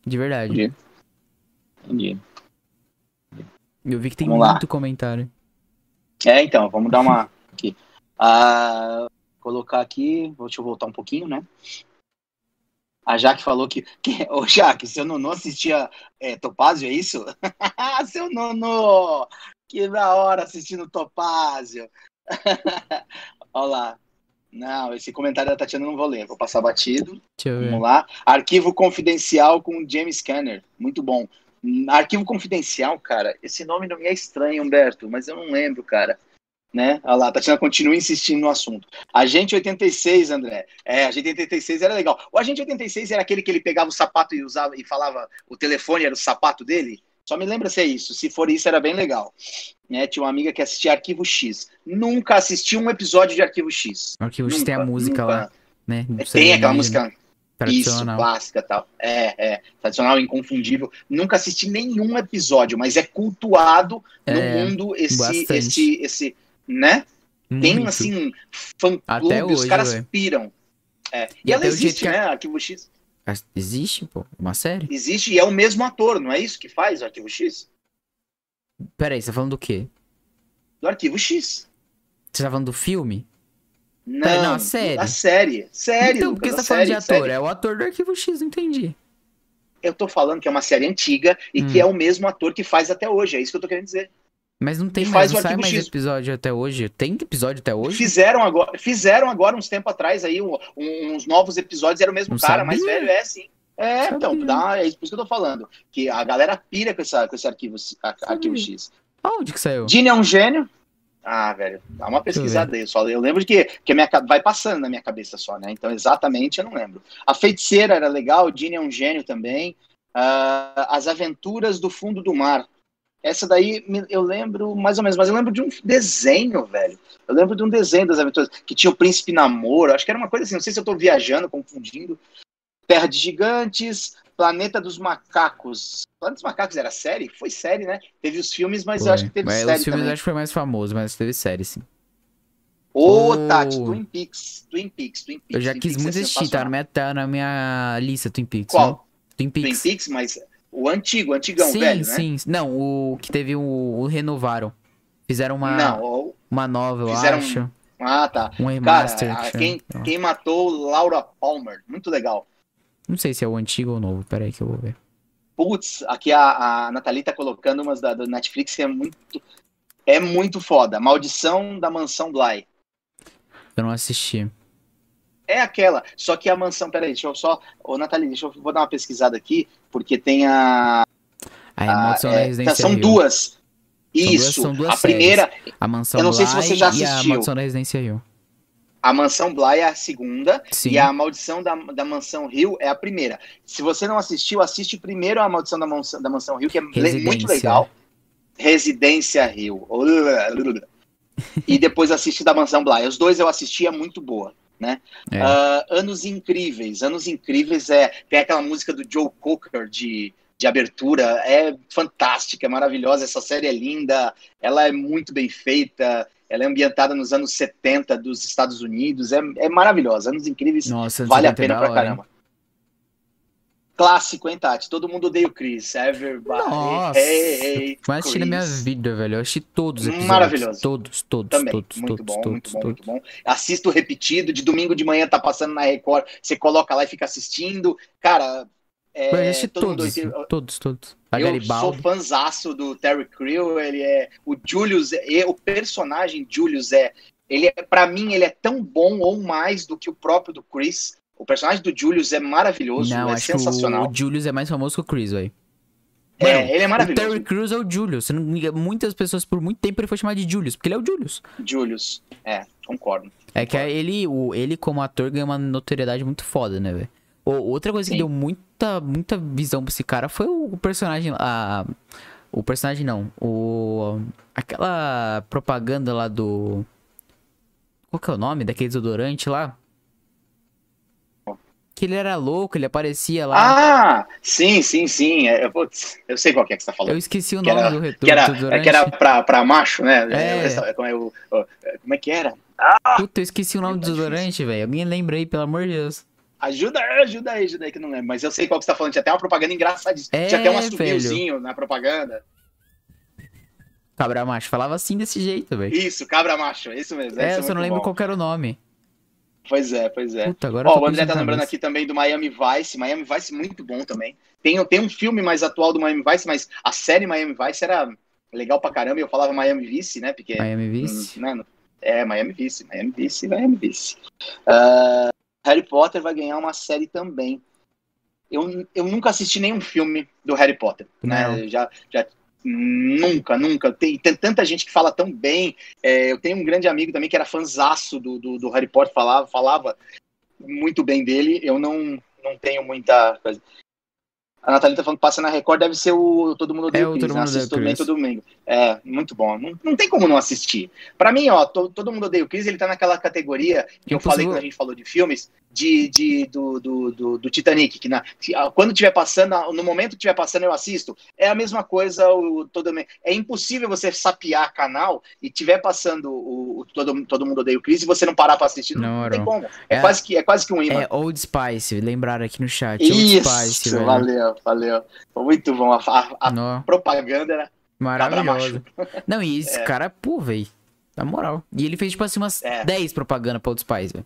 De verdade. Entendi. Entendi. Eu vi que tem Vamos lá. muito comentário. É, então, vamos dar uma. Ah, colocar aqui. Deixa eu voltar um pouquinho, né? A Jaque falou que. que Ô, Jaque, seu Nono assistia é, Topázio, é isso? seu Nono! Que da hora assistindo Topázio! Olha lá. Não, esse comentário da Tatiana eu não vou ler, vou passar batido. Vamos lá. Arquivo confidencial com James Scanner. Muito bom. Hum, Arquivo confidencial, cara. Esse nome não me é estranho, Humberto, mas eu não lembro, cara. Né? Olha lá, a Tatiana continua insistindo no assunto. Agente 86, André. É, Agente 86 era legal. O Agente 86 era aquele que ele pegava o sapato e usava e falava, o telefone era o sapato dele? Só me lembra se é isso. Se for isso, era bem legal. Né? Tinha uma amiga que assistia Arquivo X. Nunca assisti um episódio de Arquivo X. Arquivo X tem a música nunca. lá, né? Tem aquela música isso, tradicional. clássica e tal. É, é. Tradicional, inconfundível. Nunca assisti nenhum episódio, mas é cultuado no É, mundo esse, bastante. esse, esse, né? Tem, Muito. assim, fã Até clube, os caras velho. piram. É. E, E ela existe, que a- né? Arquivo X Existe, pô? Uma série? existe e é o mesmo ator, não é isso que faz o Arquivo X? Pera aí, você tá falando do quê? Do Arquivo X. Você tá falando do filme? Não, Pera, não, a série. A série. Série, então, por que você tá falando de série, ator? série. É o ator do Arquivo X, não entendi. Eu tô falando que é uma série antiga e Hum. que é o mesmo ator que faz até hoje. É isso que eu tô querendo dizer. Mas não tem mais, não sai mais X. episódio até hoje. Tem episódio até hoje? Fizeram agora, fizeram agora uns tempos atrás aí um- uns novos episódios, era o mesmo Não cara, sabia. mais velho, é sim. É, Sabia. então, dá, é isso que eu tô falando. Que a galera pira com, essa, com esse arquivo, a- arquivo X. Aonde que saiu? Dini é um gênio. Ah, velho, dá uma pesquisada aí. Só, eu lembro de que, que minha, vai passando na minha cabeça só, né? Então, exatamente, eu não lembro. A Feiticeira era legal, Dini é um gênio também. Ah, As Aventuras do Fundo do Mar. Essa daí eu lembro mais ou menos, mas eu lembro de um desenho, velho. Eu lembro de um desenho das aventuras que tinha o Príncipe Namoro. Acho que era uma coisa assim, não sei se eu tô viajando, confundindo. Terra de Gigantes, Planeta dos Macacos. Planeta dos Macacos era série? Foi série, né? Teve os filmes, mas eu acho que teve mas série os filmes também. acho que foi mais famoso, mas teve série, sim. Ô, Oh. Tati, Twin Peaks, Twin Peaks, Twin Peaks. Eu já Twin quis Peaks muito é assistir, tá na minha, tá na minha lista Twin Peaks. Qual? né? Twin Twin Peaks. Peaks, mas o antigo, o antigão, sim, velho, né? sim. Não, o que teve o, o renovaram. Fizeram uma, Não, uma nova, eu Fizeram acho. ah, tá. Um remaster. Cara, que quem, chama. quem matou Laura Palmer, muito legal. Não sei se é o antigo ou o novo, peraí que eu vou ver. Putz, aqui a, a Nathalie tá colocando umas da, do Netflix que é muito, é muito foda. Maldição da Mansão Bly. Eu não assisti. É aquela, só que a mansão, peraí, deixa eu só, ô Nathalie, deixa eu vou dar uma pesquisada aqui, porque tem a, A a é, Residência são duas. duas- Isso, são duas a séries. primeira, A Mansão Eu não sei se Bly você já E a assistiu. Maldição da Residência Hill. a Mansão Bly é a segunda, Sim. E a Maldição da, da Mansão Rio é a primeira. Se você não assistiu, assiste primeiro a Maldição da Mansão, da Mansão Rio, que é le- muito Residência. legal. Residência Rio. E depois assiste da Mansão Bly. Os dois eu assisti, é muito boa. Né? É. Ah, Anos Incríveis. Anos Incríveis é. Tem aquela música do Joe Cocker de, de abertura. É fantástica, é maravilhosa. Essa série é linda. Ela é muito bem feita. Ela é ambientada nos anos 70 dos Estados Unidos. É, é maravilhosa. Anos Incríveis Nossa, vale a 70 pena é pra hora, hein? Clássico, hein, Tati? Todo mundo odeia o Chris. Everybody. Nossa, Hey, Mas assisti na minha vida, velho. Eu assisti todos os episódios. Maravilhoso. Todos, todos, Também. todos, muito todos, bom, todos, muito bom, todos. muito bom. Assisto repetido, de domingo de manhã tá passando na Record, você coloca lá e fica assistindo. Cara, é, eu assisti todo mundo todos, odeia- todos, todos. A Eu sou fanzaço do Terry Crew, ele é o Julius, é, o personagem Julius é, ele é, para mim ele é tão bom ou mais do que o próprio do Chris. O personagem do Julius é maravilhoso, Não, é sensacional. que o Julius é mais famoso que o Chris, velho. é, Mano, ele é O maravilhoso. Terry Crews é o Julius. Muitas pessoas, por muito tempo, ele foi chamado de Julius, porque ele é o Julius. Julius, é, concordo. É que ele, o, ele como ator, ganha uma notoriedade muito foda, né, velho? O- Outra coisa que Sim. deu muita, muita visão pra esse cara foi o personagem. A, o personagem não. O. Aquela propaganda lá do. Qual que é o nome daquele desodorante lá? Que ele era louco, ele aparecia lá. Ah, sim, sim, sim. É, putz, eu sei qual que é que você tá falando. Eu esqueci o que nome era- do retorno que era, do desodorante. que era pra, pra macho, né? É. É, Como, é o, como é que era? Puta, eu esqueci o nome do Tá difícil. desodorante, velho. Alguém lembra aí, pelo amor de Deus. Ajuda, ajuda aí, ajuda aí que eu não lembro. Mas eu sei qual que você tá falando. Tinha até uma propaganda engraçadíssima. É, Tinha até um assobiozinho na propaganda. Cabra macho. Falava assim desse jeito, velho. Isso, cabra macho. Isso mesmo. É, eu só não lembro bom. qual que era o nome. Pois é, pois é. Puta, agora Ó, o André tá lembrando aqui também do Miami Vice. Miami Vice muito bom também. Tem, tem um filme mais atual do Miami Vice, mas a série Miami Vice era legal pra caramba. Eu falava Miami Vice, né? Porque Miami Vice. Né, É, Miami Vice, Miami Vice, Miami Vice. Ah, Harry Potter vai ganhar uma série também. Eu, eu nunca assisti nenhum filme do Harry Potter. Né? Já, já, nunca, nunca. Tem, tem tanta gente que fala tão bem. É, eu tenho um grande amigo também que era fanzaço do, do, do Harry Potter, falava, falava muito bem dele. Eu não, não tenho muita coisa. A Natália tá falando que passa na Record, deve ser o Todo Mundo Odeia É o Chris, Todo né? Mundo Assisto o também todo domingo. É, muito bom. Não, não tem como não assistir. Pra mim, ó, to- Todo Mundo Odeia o Chris, ele tá naquela categoria que eu Impossível. falei quando a gente falou de filmes, de, de, do, do, do, do Titanic, que na, que, ah, quando tiver passando, ah, no momento que tiver passando eu assisto. É a mesma coisa, o, todo, é impossível você sapear canal e tiver passando o, o todo, todo Mundo Odeia o Chris e você não parar pra assistir. Não, Não, tem como. É, É- quase que, é quase que um imã. É Old Spice, lembraram aqui no chat. Old Spice, Isso, velho. valeu, valeu. Foi muito bom. A, a- a propaganda era. maravilhoso. Não, e esse É. cara, pô, velho. Na moral. E ele fez, tipo assim, umas É. 10 propaganda pra Old Spice, velho.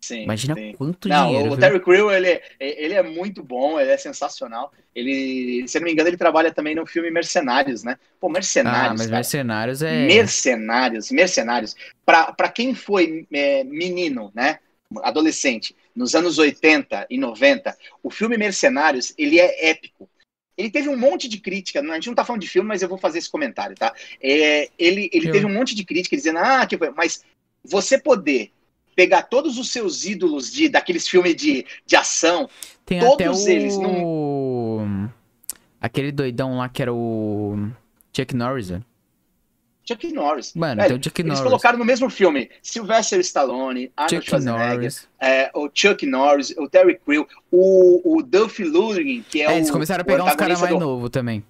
Sim, Imagina sim. quanto Não, dinheiro. o viu? Terry Crew, ele, é- ele é muito bom, ele é sensacional. Ele, se não me engano, ele trabalha também no filme Mercenários, né? Pô, Ah, Mercenários, mas cara. Mercenários é. Mercenários, Mercenários. Pra, pra quem foi é, menino, né? Adolescente, nos anos 80 e 90, o filme Mercenários, ele é épico. Ele teve um monte de crítica, a gente não tá falando de filme, mas eu vou fazer esse comentário, tá? É, ele ele Eu- teve um monte de crítica dizendo, ah, que foi, mas você poder pegar todos os seus ídolos de daqueles filmes de, de ação, Tem todos até o. eles Aquele doidão lá que era o. Chuck Norris, velho. Chuck Norris. Mano, Velho, tem o Chuck Eles Norris. colocaram no mesmo filme Sylvester Stallone, Arnold Chuck Schwarzenegger, Norris. é, o Chuck Norris, o Terry Crew, o, o Duff Lundgren, que é, É, o eles começaram a o pegar uns caras mais do- novos também.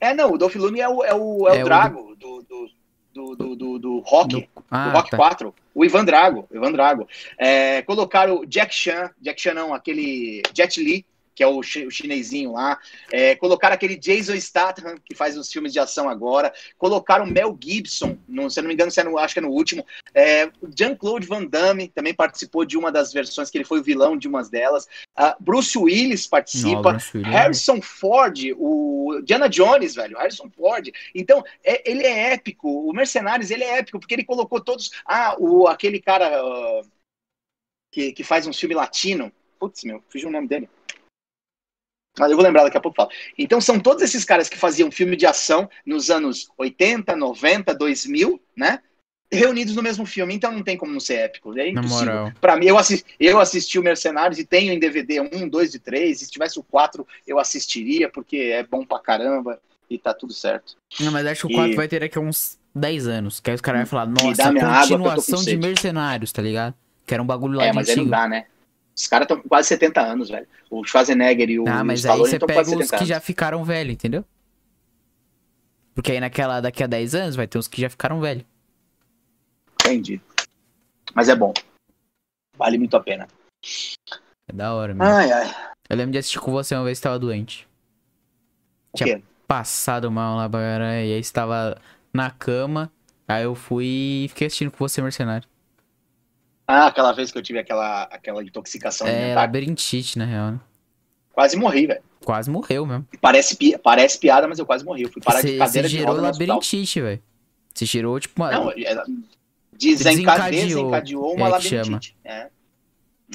É, não, o Duff Lundgren é o, é o, é É o o Drago do, do, do, do, do, do Rock, Do- do Ah, Rock tá. 4, o Ivan Drago, o Ivan Drago. É, colocaram o Jack Chan, Jack Chan não, aquele Jet Li, que é o, chi- o chinesinho lá. É, colocaram aquele Jason Statham, que faz os filmes de ação agora. Colocaram Mel Gibson, no, se eu não me engano, se é no- acho que é no último. É, Jean-Claude Van Damme também participou de uma das versões, que ele foi o vilão de umas delas. Ah, Bruce Willis Não, participa. Willis. Harrison Ford, o Diana Jones, velho, Harrison Ford. Então, é- ele é épico. O Mercenários, ele é épico, porque ele colocou todos. Ah, o, aquele cara ah, que, que faz um filme latino. Putz, meu, fugiu o nome dele. Mas eu vou lembrar daqui a pouco. Falo. Então, são todos esses caras que faziam filme de ação nos anos 80, 90, 2000, né? Reunidos no mesmo filme. Então, não tem como não ser épico. É impossível. moral. Pra mim, eu assisti, eu assisti o Mercenários e tenho em DVD 1, 2 e 3. E se tivesse o 4, eu assistiria, porque é bom pra caramba e tá tudo certo. Não, mas acho que o E- 4 vai ter daqui a uns 10 anos. Que aí os caras vão falar, nossa, minha água continuação de sede." mercenários, tá ligado? Que era um bagulho lá é, de mas aí não antigo. dá, né? Os caras estão com quase 70 anos, velho. O Schwarzenegger e o, Ah, mas aí você pega os 70 que anos. já ficaram velhos, entendeu? Porque aí naquela, daqui a 10 anos vai ter uns que já ficaram velhos. Entendi. Mas é bom. Vale muito a pena. É da hora, mano. Ai, ai. Eu lembro de assistir com você uma vez que tava doente. O Tinha- quê? Passado mal lá, cara, e aí estava na cama. Aí eu fui e fiquei assistindo com você, Mercenário. Ah, aquela vez que eu tive aquela, aquela intoxicação É, alimentar. labirintite, na real, né? Quase morri, velho. Quase morreu mesmo. Parece, pi- parece piada, mas eu quase morri. Eu fui parar de Você cadeira de gerou roda hospital. labirintite, velho. Você gerou, tipo, uma... Não, desenca- Desencadeou, desencadeou uma é labirintite. É.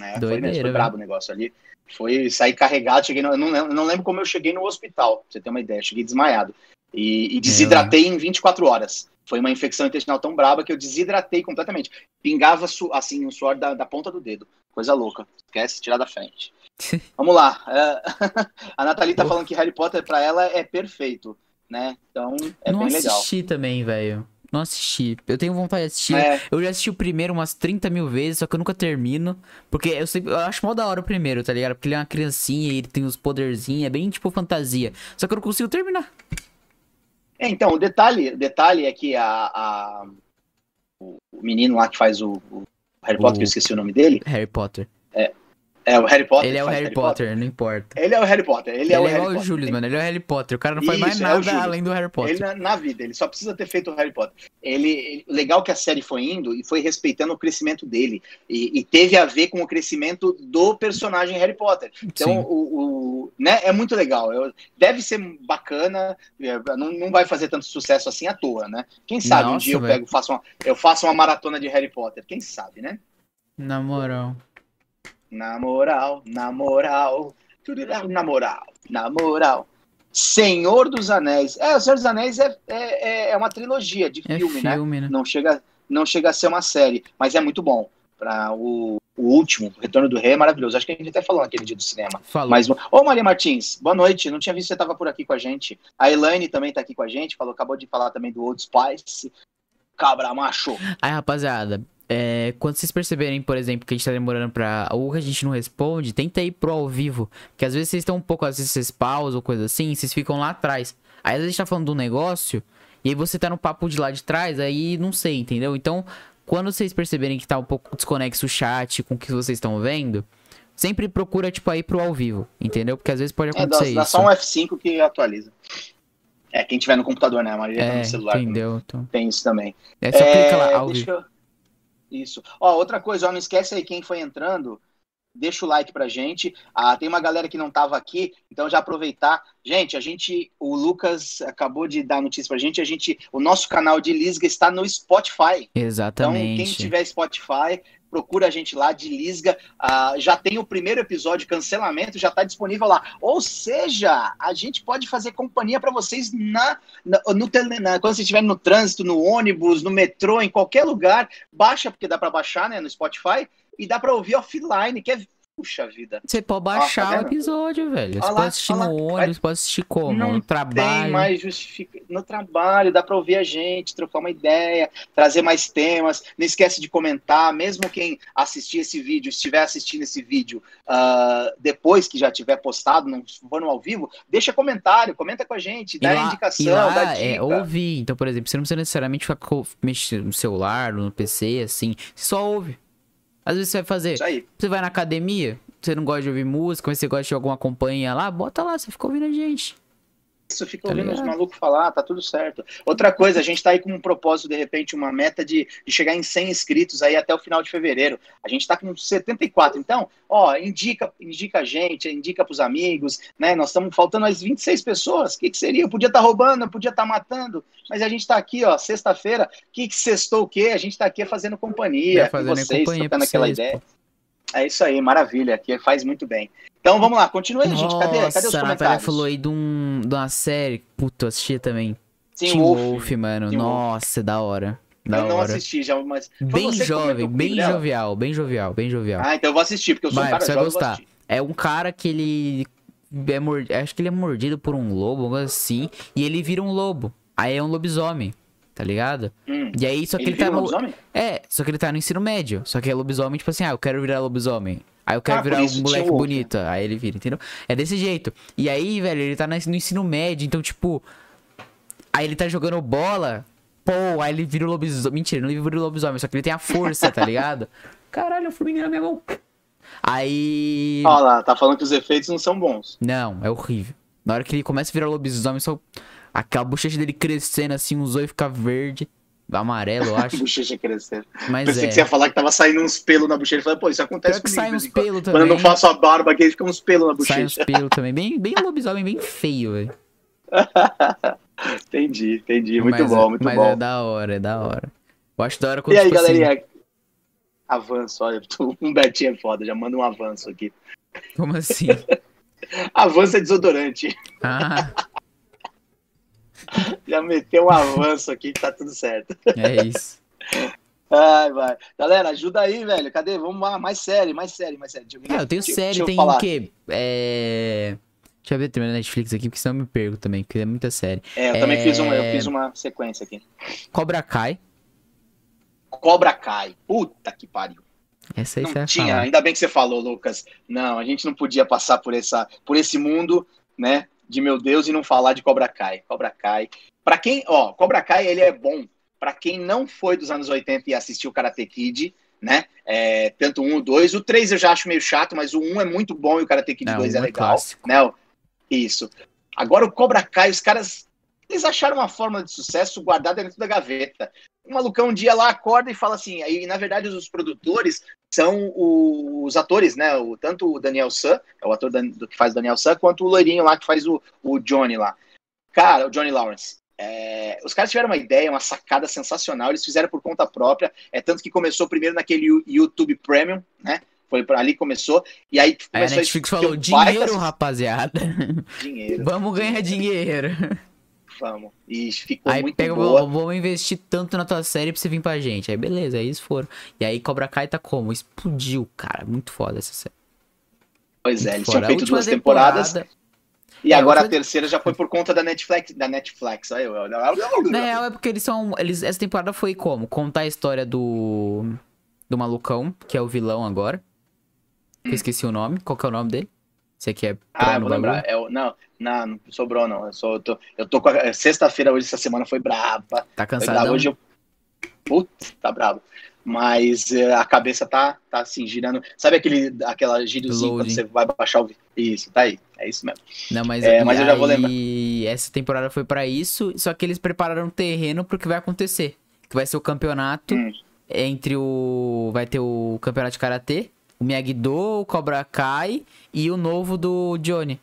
É, foi Doideira, mesmo, foi brabo o negócio ali. Foi sair carregado, cheguei no, eu não, eu não lembro como eu cheguei no hospital, pra você ter uma ideia. Cheguei desmaiado. E, e desidratei em 24 horas. Foi uma infecção intestinal tão braba que eu desidratei completamente. Pingava su- assim o suor da, da ponta do dedo. Coisa louca. Esquece, tirar da frente. Vamos lá. É, a Nathalie tá falando que Harry Potter pra ela é perfeito, né? Então é não bem legal. assisti também, velho. Não assisti. Eu tenho vontade de assistir. É, Eu já assisti o primeiro umas 30 mil vezes, só que eu nunca termino. Porque eu sempre. Eu acho mó da hora o primeiro, tá ligado? Porque ele é uma criancinha e ele tem os poderzinhos, é bem tipo fantasia. Só que eu não consigo terminar. É, então, o detalhe, o detalhe é que a, a- o menino lá que faz o, o Harry Potter, O- que eu esqueci o nome dele, Harry Potter. é o Harry Potter. ele é o faz Harry Potter, não importa. Ele é o Harry Potter. Ele, Ele, é o é Harry Potter. Julius, mano. Ele é o Harry Potter. O cara não faz mais Isso, é o nada Julius. além do Harry Potter. Ele na, na vida, ele só precisa ter feito o Harry Potter. Ele, ele- legal que a série foi indo e foi respeitando o crescimento dele. E, e teve a ver com o crescimento do personagem Harry Potter. Então, o, o- né, é muito legal. Eu- deve ser bacana, é, não, não vai fazer tanto sucesso assim à toa, né? Quem sabe um Nossa, dia eu pego, faço uma, eu faço uma maratona de Harry Potter. Quem sabe, né? Na moral. Na moral, na moral, tudo na moral, na moral. Senhor dos Anéis. É, o Senhor dos Anéis é, é, é- é uma trilogia de É filme, né? filme, né? Não chega, não chega a ser uma série, mas é muito bom. Pra o, o último, o Retorno do Rei, é maravilhoso. Acho que a gente até falou naquele dia do cinema. Falou. Mas, ô Maria Martins, boa noite. Não tinha visto que você estava por aqui com a gente. A Elaine também está aqui com a gente. Falou, acabou de falar também do Old Spice. Cabra macho. Aí, rapaziada, é, quando vocês perceberem, por exemplo, que a gente tá demorando pra. Ou que a gente não responde, tenta ir pro ao vivo. Que às vezes vocês estão um pouco, às vezes vocês pausam ou coisa assim, vocês ficam lá atrás. Aí às vezes a gente tá falando de um negócio, e aí você tá no papo de lá de trás, aí não sei, entendeu? Então, quando vocês perceberem que tá um pouco desconexo o chat com o que vocês estão vendo, sempre procura, tipo, aí pro ao vivo, entendeu? Porque às vezes pode É, dá, acontecer dá isso. só um F5 que atualiza. É, quem tiver no computador, né? A maioria tá É, no celular. entendeu? Então, Tem isso também. é só É, clica lá, ao deixa vivo. eu- Isso. Ó, outra coisa, ó, não esquece aí quem foi entrando, deixa o like pra gente. Ah, tem uma galera que não tava aqui, então já aproveitar. Gente, a gente, o Lucas acabou de dar notícia pra gente, a gente, o nosso canal de Lisga está no Spotify. Então, Exatamente. quem tiver Spotify, procura a gente lá de Lisga. Ah, já tem o primeiro episódio, cancelamento, já está disponível lá. Ou seja, a gente pode fazer companhia para vocês na, na- no tele- na- quando você estiver no trânsito, no ônibus, no metrô, em qualquer lugar. Baixa, porque dá para baixar né, no Spotify, e dá para ouvir offline, que é. Puxa vida. Você pode tá baixar o vendo? episódio, velho. Você lá, pode assistir no ônibus, pode assistir como? Não no Tem trabalho. mais justifica no trabalho, dá para ouvir a gente, trocar uma ideia, trazer mais temas. Não esquece de comentar, mesmo quem assistir esse vídeo, estiver assistindo esse vídeo ah, depois que já tiver postado, não for no ao vivo, deixa comentário, comenta com a gente, dá lá, indicação, lá dá dica. é ouvir. Então, por exemplo, você não precisa necessariamente ficar mexendo no celular, no PC, assim. Você só ouve. Às vezes você vai fazer. Isso aí. Você vai na academia, você não gosta de ouvir música, mas você gosta de alguma companhia lá, bota lá, você fica ouvindo a gente. Isso fica Tá ouvindo os malucos falar, tá tudo certo. Outra coisa, a gente tá aí com um propósito, de repente, uma meta de, de chegar em 100 inscritos aí até o final de fevereiro. A gente tá com 74. Então, ó, indica, indica a gente, indica pros amigos, né? Nós estamos faltando mais 26 pessoas. O que, que seria? Eu podia estar roubando, eu podia estar matando, mas a gente tá aqui, ó, sexta-feira. O que, que sextou o quê? A gente tá aqui fazendo companhia Vai fazendo com vocês, companhia trocando aquela vocês, ideia. É isso aí, maravilha, que faz muito bem. Então vamos lá, continue aí, gente. Cadê, cadê os Nossa, a falou aí de, um, de uma série. Puta, eu assisti também. Teen Wolf. Wolf, mano. Wolf. Nossa, da hora. Da eu não hora. assisti já, mas. Bem jovem, bem dela? jovial, bem jovial, bem jovial. Ah, então eu vou assistir, porque eu sou Vai, um cara você vai gostar. É um cara que ele é mord... acho que ele é mordido por um lobo, algo assim, e ele vira um lobo. Aí é um lobisomem, tá ligado? Hum. E aí só que Ele ele, tá no lobisomem? É, só que ele tá no ensino médio. Só que é lobisomem, tipo assim, ah, eu quero virar lobisomem. Aí eu quero Ah, virar um moleque o- bonito. Aí ele vira, entendeu? É desse jeito. E aí, velho, ele tá no ensino médio, então, tipo. Aí ele tá jogando bola. Pô, aí ele vira o lobisomem. Mentira, ele não vira o lobisomem, só que ele tem a força, tá ligado? Caralho, a formiga na minha mão. Aí. Olha lá, tá falando que os efeitos não são bons. Não, é horrível. Na hora que ele começa a virar lobisomem, só. Aquela bochecha dele crescendo assim, um zóio fica verde. Amarelo, eu acho. Bochecha crescendo. Mas Pensei é. que você ia falar que tava saindo uns pelos na bochecha. Eu falei, pô, isso acontece Pior que comigo. sai de uns vez em quando. pelos eu não também. faço a barba aqui, fica uns pelos na Sai uns bochecha. pelos também. Bem, bem lobisomem, bem feio, velho. entendi, entendi. Muito Mas bom, é- muito mas bom. é da hora, é da hora. Eu acho da hora quando, E aí, tipo assim, galerinha? Avanço, olha, o Humbertinho é foda, já manda um avanço aqui. Como assim? Avanço é desodorante. Ah, Já meteu um avanço aqui que tá tudo certo. é isso. Ai, vai. Galera, ajuda aí, velho. Cadê? Vamos lá, mais série, mais série, mais série. Deixa Ah, eu tenho deixa- série, deixa eu tem o quê? É... Deixa eu ver também na Netflix aqui, porque senão eu me perco também, porque é muita série. É, eu também É, fiz uma, eu fiz uma sequência aqui. Cobra Kai. Cobra Kai. Puta que pariu. Essa aí Não tinha, falar. ainda bem que você falou, Lucas. Não, a gente não podia passar por, essa, por esse mundo, né? De meu Deus e não falar de Cobra Kai. Cobra Kai. Pra quem, ó, Cobra Kai, ele é bom. Pra quem não foi dos anos 80 e assistiu Karate Kid, né? É, tanto um, o dois. O três eu já acho meio chato, mas o um é muito bom e o Karate Kid Não, 2 um é é legal. né? Isso. Agora o Cobra Kai, os caras. Eles acharam uma fórmula de sucesso guardada dentro da gaveta. O malucão um dia lá acorda e fala assim. Aí, na verdade, os produtores são os atores, né? O, tanto o Daniel San, é o ator da- do que faz o Daniel San, quanto o loirinho lá que faz o, o Johnny lá. Cara, o Johnny Lawrence. É, os caras tiveram uma ideia, uma sacada sensacional. Eles fizeram por conta própria. É tanto que começou primeiro naquele YouTube Premium, né? Foi por ali que começou. E aí Aí a começou Netflix um falou, baita dinheiro, rapaziada. dinheiro. Vamos ganhar dinheiro. Vamos. E ficou Aí muito pega, boa. vamos vamos investir tanto na tua série pra você vir pra gente. Aí beleza, aí eles foram. E aí Cobra Kai tá como? Explodiu, cara. Muito foda essa série. Pois é, Muito eles foda. tinham feito duas temporadas. temporada- E É, agora a terceira já foi por conta da Netflix. Da Netflix. Aí eu, Na real é porque eles são. Eles, essa temporada foi como? Contar a história do. Do malucão, que é o vilão agora. Eu esqueci o nome. Qual que é o nome dele? Esse aqui é. Ah, eu no vou lembrar. É não, não, não sobrou, não. Eu, sou, eu, tô, eu tô com a. Sexta-feira hoje, essa semana foi braba. Tá cansadão? Hoje eu. Putz, tá brabo. Mas é, a cabeça tá, tá assim, girando. Sabe aquele, aquela gírozinho quando você vai baixar o. Isso, tá aí. É isso mesmo. Não, mas, É, e mas eu já vou aí, essa temporada foi pra isso, só que eles prepararam o terreno pro que vai acontecer. Que vai ser o campeonato Hum. entre o. Vai ter o campeonato de karatê, o Miyagi-Do, o Cobra Kai e o novo do Johnny.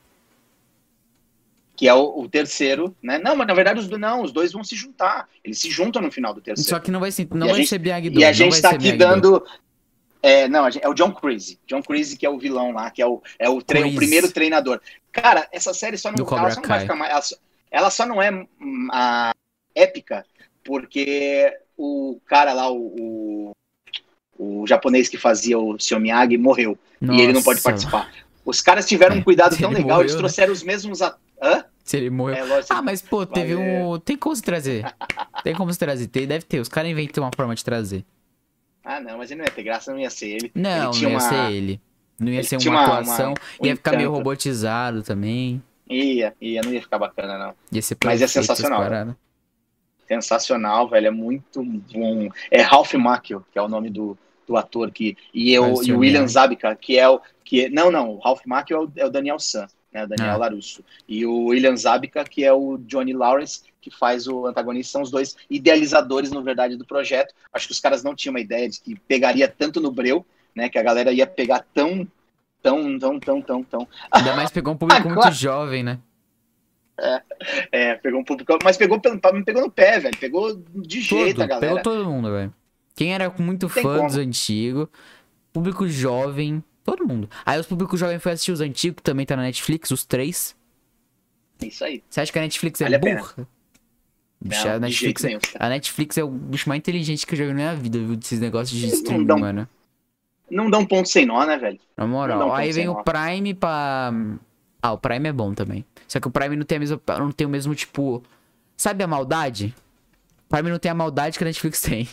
Que é o, o terceiro, né? Não, mas na verdade os, não, os dois vão se juntar. Eles se juntam no final do terceiro. Só que não vai ser, não vai gente- ser Miyagi-Do. E a gente tá aqui dando. É, não, é o John Creasy. John Creasy, que é o vilão lá, que é o, é o, tre- o primeiro treinador. Cara, essa série só não, Do ela só não vai ficar mais. Ela só, ela só não é hum, a épica, porque o cara lá, o, o, o japonês que fazia o Seu Miyagi morreu. e ele não pode Nossa, participar. Os caras tiveram um cuidado Se tão legal, morreu, eles né? trouxeram os mesmos. Hã? Se ele morreu. É, lógico. Ah, mas pô, teve um. Tem como se trazer. Tem como se trazer. Tem, deve ter. Os caras inventam uma forma de trazer. Ah, não, mas ele não ia ter graça, não ia ser ele. Não, ele não ia uma... ser ele. Não ia ele ser uma atuação. uma- um ia ficar meio encanto. robotizado também. Ia, ia, não ia ficar bacana, não. Ia ser Mas é sensacional. paradas. sensacional, velho. É muito bom. É Ralph Macchio, que é o nome do, do ator que e eu e o William. Zabka, que é o que não, não, o Ralph Macchio é o, é o Daniel San, né, o Daniel Ah. Larusso. E o William Zabka, que é o Johnny Lawrence, que faz o antagonista, são os dois idealizadores, na verdade, do projeto. Acho que os caras não tinham uma ideia de que pegaria tanto no breu, né, que a galera ia pegar tão tão tão tão tão tão Ainda mais pegou um público Agora- muito jovem, né? é, pegou um público, mas pegou pelo pegou no pé, velho. Pegou de jeito Todo, a galera. pegou todo mundo, velho. Quem era muito Tem fã como. dos antigos, público jovem, todo mundo. Aí os públicos jovens foi assistir os antigos, que também tá na Netflix, os três. Isso aí. Você acha que a Netflix é Vale burra? Bicho, Não, a Netflix, é, nenhum, a Netflix é o bicho mais inteligente que eu já vi na minha vida, viu? Desses negócios de streaming, dão- mano. Não dá um ponto sem nó, né, velho? Na moral. um Aí vem o nó. Prime pra. Ah, o Prime é bom também. Só que o Prime não tem, a mesma, não tem o mesmo tipo. Sabe a maldade? O Prime não tem a maldade que a Netflix tem.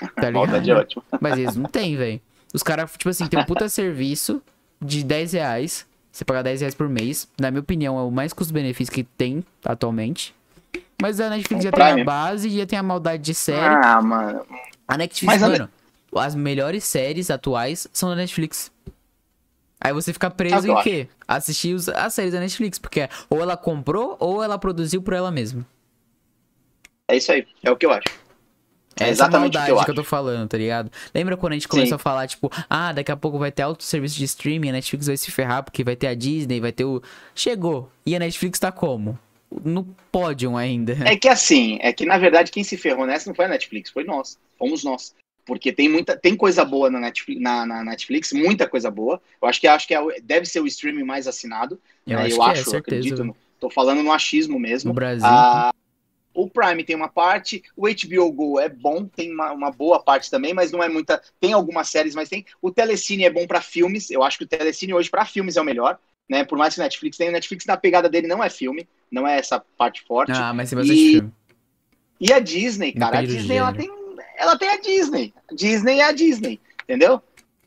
Tá ligado? Maldade é ótimo. Mas eles não tem, velho. Os caras, tipo assim, tem um puta serviço de 10 reais. Você paga 10 reais por mês. Na minha opinião, é o mais custo-benefício que tem atualmente. Mas a Netflix O já tem Prime. a base e já tem a maldade de série. Ah, mano. A Netflix, Mas a mano, as melhores séries atuais são da Netflix. Aí você fica É preso que em quê? Assistir os- as séries da Netflix, porque ou ela comprou ou ela produziu por ela mesma. É isso aí. É o que eu acho. É Essa exatamente o maldade que eu que eu tô falando, tá ligado? Lembra quando a gente começou Sim. a falar, tipo, ah, daqui a pouco vai ter alto serviço de streaming, a Netflix vai se ferrar, porque vai ter a Disney, vai ter o. Chegou. E a Netflix tá como? No pódio ainda. É que assim, é que na verdade quem se ferrou nessa não foi a Netflix, foi nós. Fomos nós. Porque tem muita, tem coisa boa na Netflix, na, na Netflix, muita coisa boa. Eu acho que acho que é o- deve ser o streaming mais assinado. Eu né? acho eu é, acho, certeza. acredito. Tô falando no achismo mesmo. No Brasil. Ah, o Prime tem uma parte, o HBO Go é bom, tem uma, uma boa parte também, mas não é muita. Tem algumas séries, mas tem. O Telecine é bom para filmes. Eu acho que o Telecine hoje para filmes é o melhor, né? Por mais que o Netflix tenha, o Netflix na pegada dele não é filme, não é essa parte forte. ah, mas tem bastante e- filme. E a Disney, cara, a Disney ela tem, ela tem a Disney. A Disney é a Disney, entendeu?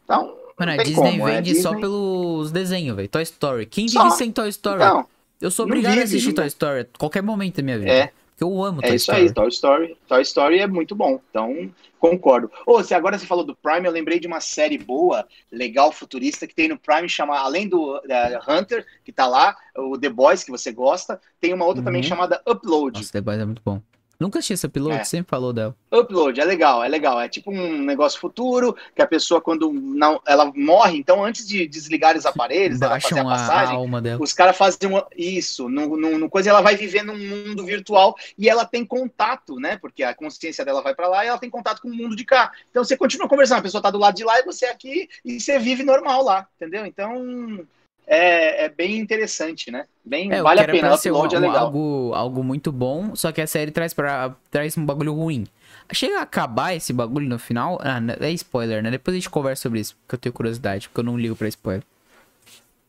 Então, Mano, a Disney como, é a vende só Disney. pelos desenhos, velho. Toy Story. Quem Só. vive sem Toy Story? então, eu sou obrigado a vive, assistir não- Toy Story a qualquer momento da minha vida. É. Porque eu amo é Toy isso Story. aí, Toy Story. Toy Story é muito bom. Então, concordo. Ô, se agora você falou do Prime, eu lembrei de uma série boa, legal, futurista, que tem no Prime, chama, além do eh, Hunter, que tá lá, o The Boys, que você gosta, tem uma outra também Uhum. chamada Upload. Nossa, The Boys é muito bom. Nunca assisti essa piloto, É. sempre falou dela. Upload, é legal, é legal. É tipo um negócio futuro, que a pessoa, quando não, ela morre, então antes de desligar os aparelhos, ela fazer a Baixam a, passagem, alma dela. os caras fazem uma- isso, no, no, no coisa, ela vai viver num mundo virtual e ela tem contato, né? Porque a consciência dela vai pra lá e ela tem contato com o mundo de cá. Então você continua conversando, a pessoa tá do lado de lá e você aqui e você vive normal lá, entendeu? Então é, é bem interessante, né? Bem, É, vale a pena, pra ser um- é legal. algo, algo muito bom, só que a série traz, pra, traz um bagulho ruim. Chega a acabar esse bagulho no final. Ah, né, é spoiler, né? Depois a gente conversa sobre isso, porque eu tenho curiosidade, porque eu não ligo pra spoiler.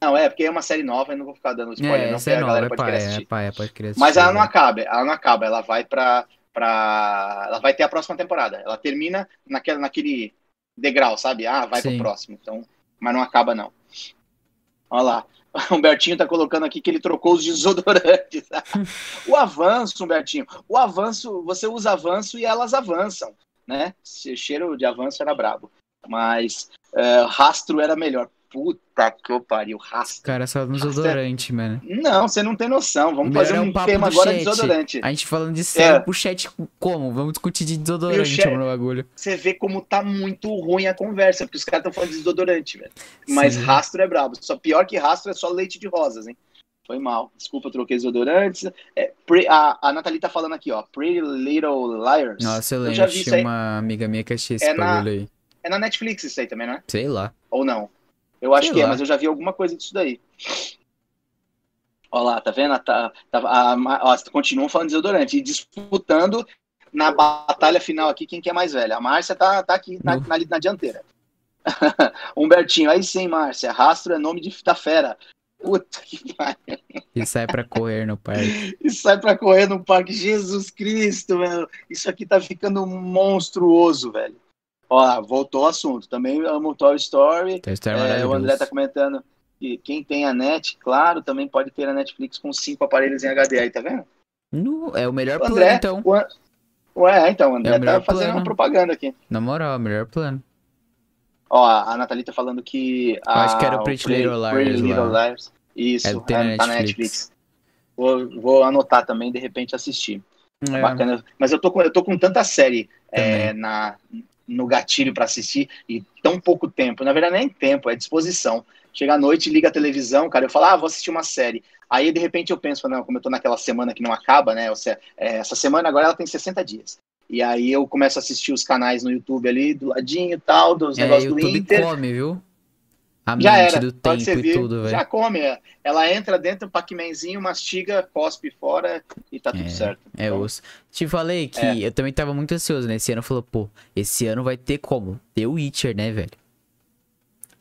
Não, é, porque é uma série nova e não vou ficar dando spoiler, é, não, porque é a galera é pode pai, querer é assistir. pai, pode querer assistir. Mas ela não né? acaba, ela não acaba, ela vai pra, pra. Ela vai ter a próxima temporada. Ela termina naquele, naquele degrau, sabe? Ah, vai Sim. pro próximo. Então, mas não acaba, não. Olha lá. O Humbertinho tá colocando aqui que ele trocou os desodorantes. o avanço, Humbertinho. O avanço, você usa avanço e elas avançam, né? Cheiro de avanço era brabo. Mas eh, rastro era melhor. Puta que eu pariu, rastro. Cara, só no é- desodorante, mano. Não, você não tem noção. Vamos Melhor fazer é um um papo tema agora de chat. desodorante. A gente falando de série É. pro chat como? Vamos discutir de desodorante chat- no bagulho. Você vê como tá muito ruim a conversa, porque os caras estão falando de desodorante, velho. Mas Sim. rastro é brabo. Só pior que rastro é só leite de rosas, hein? Foi mal. Desculpa, eu troquei desodorantes. É, pre- a, a Nathalie tá falando aqui, ó. Pretty Little Liars. Nossa, eu Eu lembro. já vi Tinha uma amiga minha que assistia esse É na- aí. É na Netflix isso aí também, não é? Sei lá. Ou não? Eu acho Sei que é, lá. mas eu já vi alguma coisa disso daí. Olha lá, tá vendo? Tá, tá, a, a, continuam falando de desodorante e disputando na batalha final aqui quem que é mais velha. A Márcia tá, tá aqui na, No- na, na dianteira. Humbertinho, aí sim, Márcia. Rastro é nome de, da fera. Puta que pariu. E sai pra correr no parque. E sai pra correr no parque. Jesus Cristo, velho. Isso aqui tá ficando monstruoso, velho. Ó, voltou o assunto. Também amo Toy Story. Então, isso é É, o. André tá comentando que quem tem a net, claro, também pode ter a Netflix com cinco aparelhos em HD aí, tá vendo? No- é o melhor O plano, André, então. o An- Ué, então, o André É o tá fazendo plano. uma propaganda aqui. Na moral, é o melhor plano. Ó, a Nathalie tá falando que. A, acho que era o Pretty Little Liars Pretty Little. Liars. Isso, É, é, na tá Netflix. Netflix. Vou, vou anotar também, de repente assistir. É. Bacana. Mas eu tô com, eu tô com tanta série é, na, no gatilho pra assistir e tão pouco tempo. Na verdade, nem tempo, é disposição. Chega à noite, liga a televisão, cara, eu falo, ah, vou assistir uma série. Aí, de repente, eu penso, não, como eu tô naquela semana que não acaba, né? Ou seja, é, essa semana agora ela tem 60 dias. E aí eu começo a assistir os canais no YouTube ali, do ladinho e tal, dos É, negócios do YouTube Inter. come, viu? A Já mente era, do pode tempo ser e tudo, velho. já come. é. Ela entra dentro, Pac-Manzinho, mastiga, cospe fora e tá tudo certo. É Então, osso. Te falei que É. eu também tava muito ansioso, né? Esse ano falou, pô, esse ano vai ter como? Ter o Witcher, né, velho?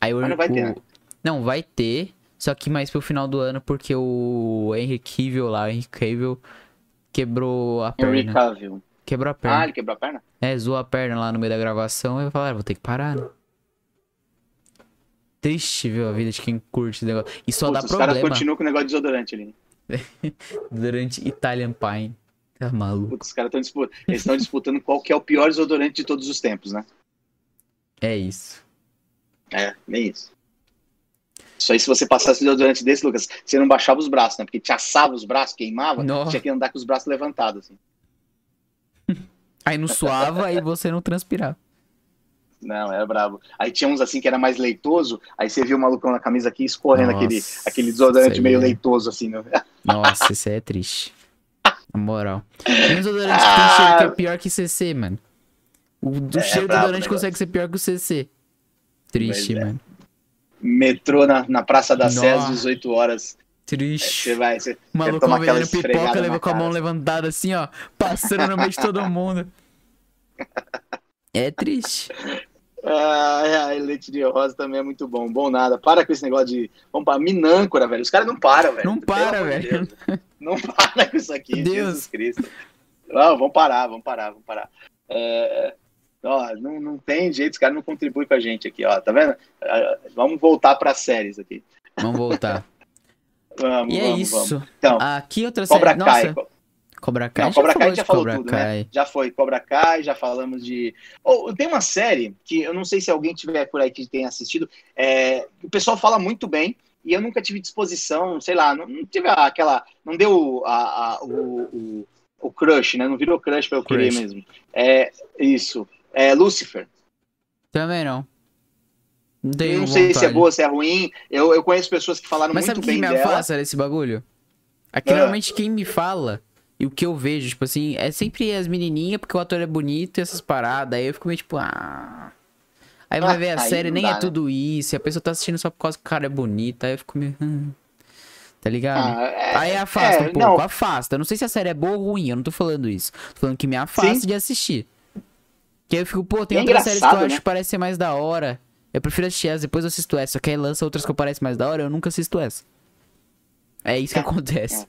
Aí o, Mas não vai ter, o- né? Não, vai ter, só que mais pro final do ano, porque o Henry Cavill lá, o Henry Cavill quebrou a Henry perna. Cavill. Quebrou a Ah, perna. ele quebrou a perna? É, zoou a perna lá no meio da gravação e eu falei, ah, vou ter que parar, né? Triste, viu, a vida de quem curte esse negócio. E só Putz, dá os caras problema continuam com o negócio de desodorante ali. durante Italian Pine. Tá maluco. Putz, os caras estão disputando. Eles estão disputando qual que é o pior desodorante de todos os tempos, né? É isso. É, nem isso. Isso aí, se você passasse desodorante desse, Lucas, você não baixava os braços, né? Porque te assava os braços, queimava, Nossa. tinha que andar com os braços levantados, assim. Aí não suava e você não transpirava. Não, era brabo. Aí tinha uns assim que era mais leitoso, aí você viu o malucão na camisa aqui escorrendo Nossa, aquele, aquele desodorante meio é- leitoso, assim, né? Nossa, isso aí é triste. Na moral. Tem um desodorante que Ah! tem cheiro que é pior que CC, mano. O do É, cheiro do desodorante consegue ser pior que o CC. Triste, é. mano. Metrô na, na Praça da Sé às Nossa. 18 horas. Triste. Você vai, você O maluco vendendo pipoca, leva com a mão levantada assim, ó. Passando no meio de todo mundo. É triste. Ah, é, leite de rosa também é muito bom. Bom nada. Para com esse negócio de. Vamos para Minâncora, velho. Os caras não param, velho. Não para, velho. Deus. Não para com isso aqui, Deus. Jesus Cristo. Não, vamos parar, vamos parar, vamos parar. É, ó, não, não tem jeito, os caras não contribuem com a gente aqui, ó. Tá vendo? Ah, Vamos voltar para séries aqui. Vamos voltar. Vamos, E é vamos, isso. vamos. Então, Aqui outra Cobra série. Kai. Cobra Kai. Não, Cobra Kai já falou Cobra tudo, Kai. né? Já foi Cobra Kai, já falamos de. Oh, tem uma série que eu não sei se alguém tiver por aí que tenha assistido. É, o pessoal fala muito bem e eu nunca tive disposição, sei lá, não, não tive aquela. Não deu a, a- o, o, o crush, né? Não virou crush pra eu querer Crush. mesmo. É isso. É Lucifer. Também não. Não tenho não sei se é vontade. boa, se é ruim. Eu, eu conheço pessoas que falaram Mas muito sabe o que bem me afasta desse bagulho? Ah. normalmente, quem me fala e o que eu vejo, tipo assim, é sempre as menininhas, porque o ator é bonito e essas paradas. Aí eu fico meio tipo, ah. Aí vai Ah, ver a aí série, nem dá, é né? tudo isso. E a pessoa tá assistindo só por causa que o cara é bonito. Aí eu fico meio. hum, Tá ligado? Ah, é- Aí afasta é, um pouco, não. afasta. Eu Não sei se a série é boa ou ruim, eu não tô falando isso. Tô falando que me afasta Sim. de assistir. Que aí eu fico, pô, tem é outras séries que eu engraçado, acho né? que parecem ser mais da hora. Eu prefiro assistir essa, depois eu assisto essa. Só que aí lança outras que eu parecem mais da hora, eu nunca assisto essa. É isso que É, acontece.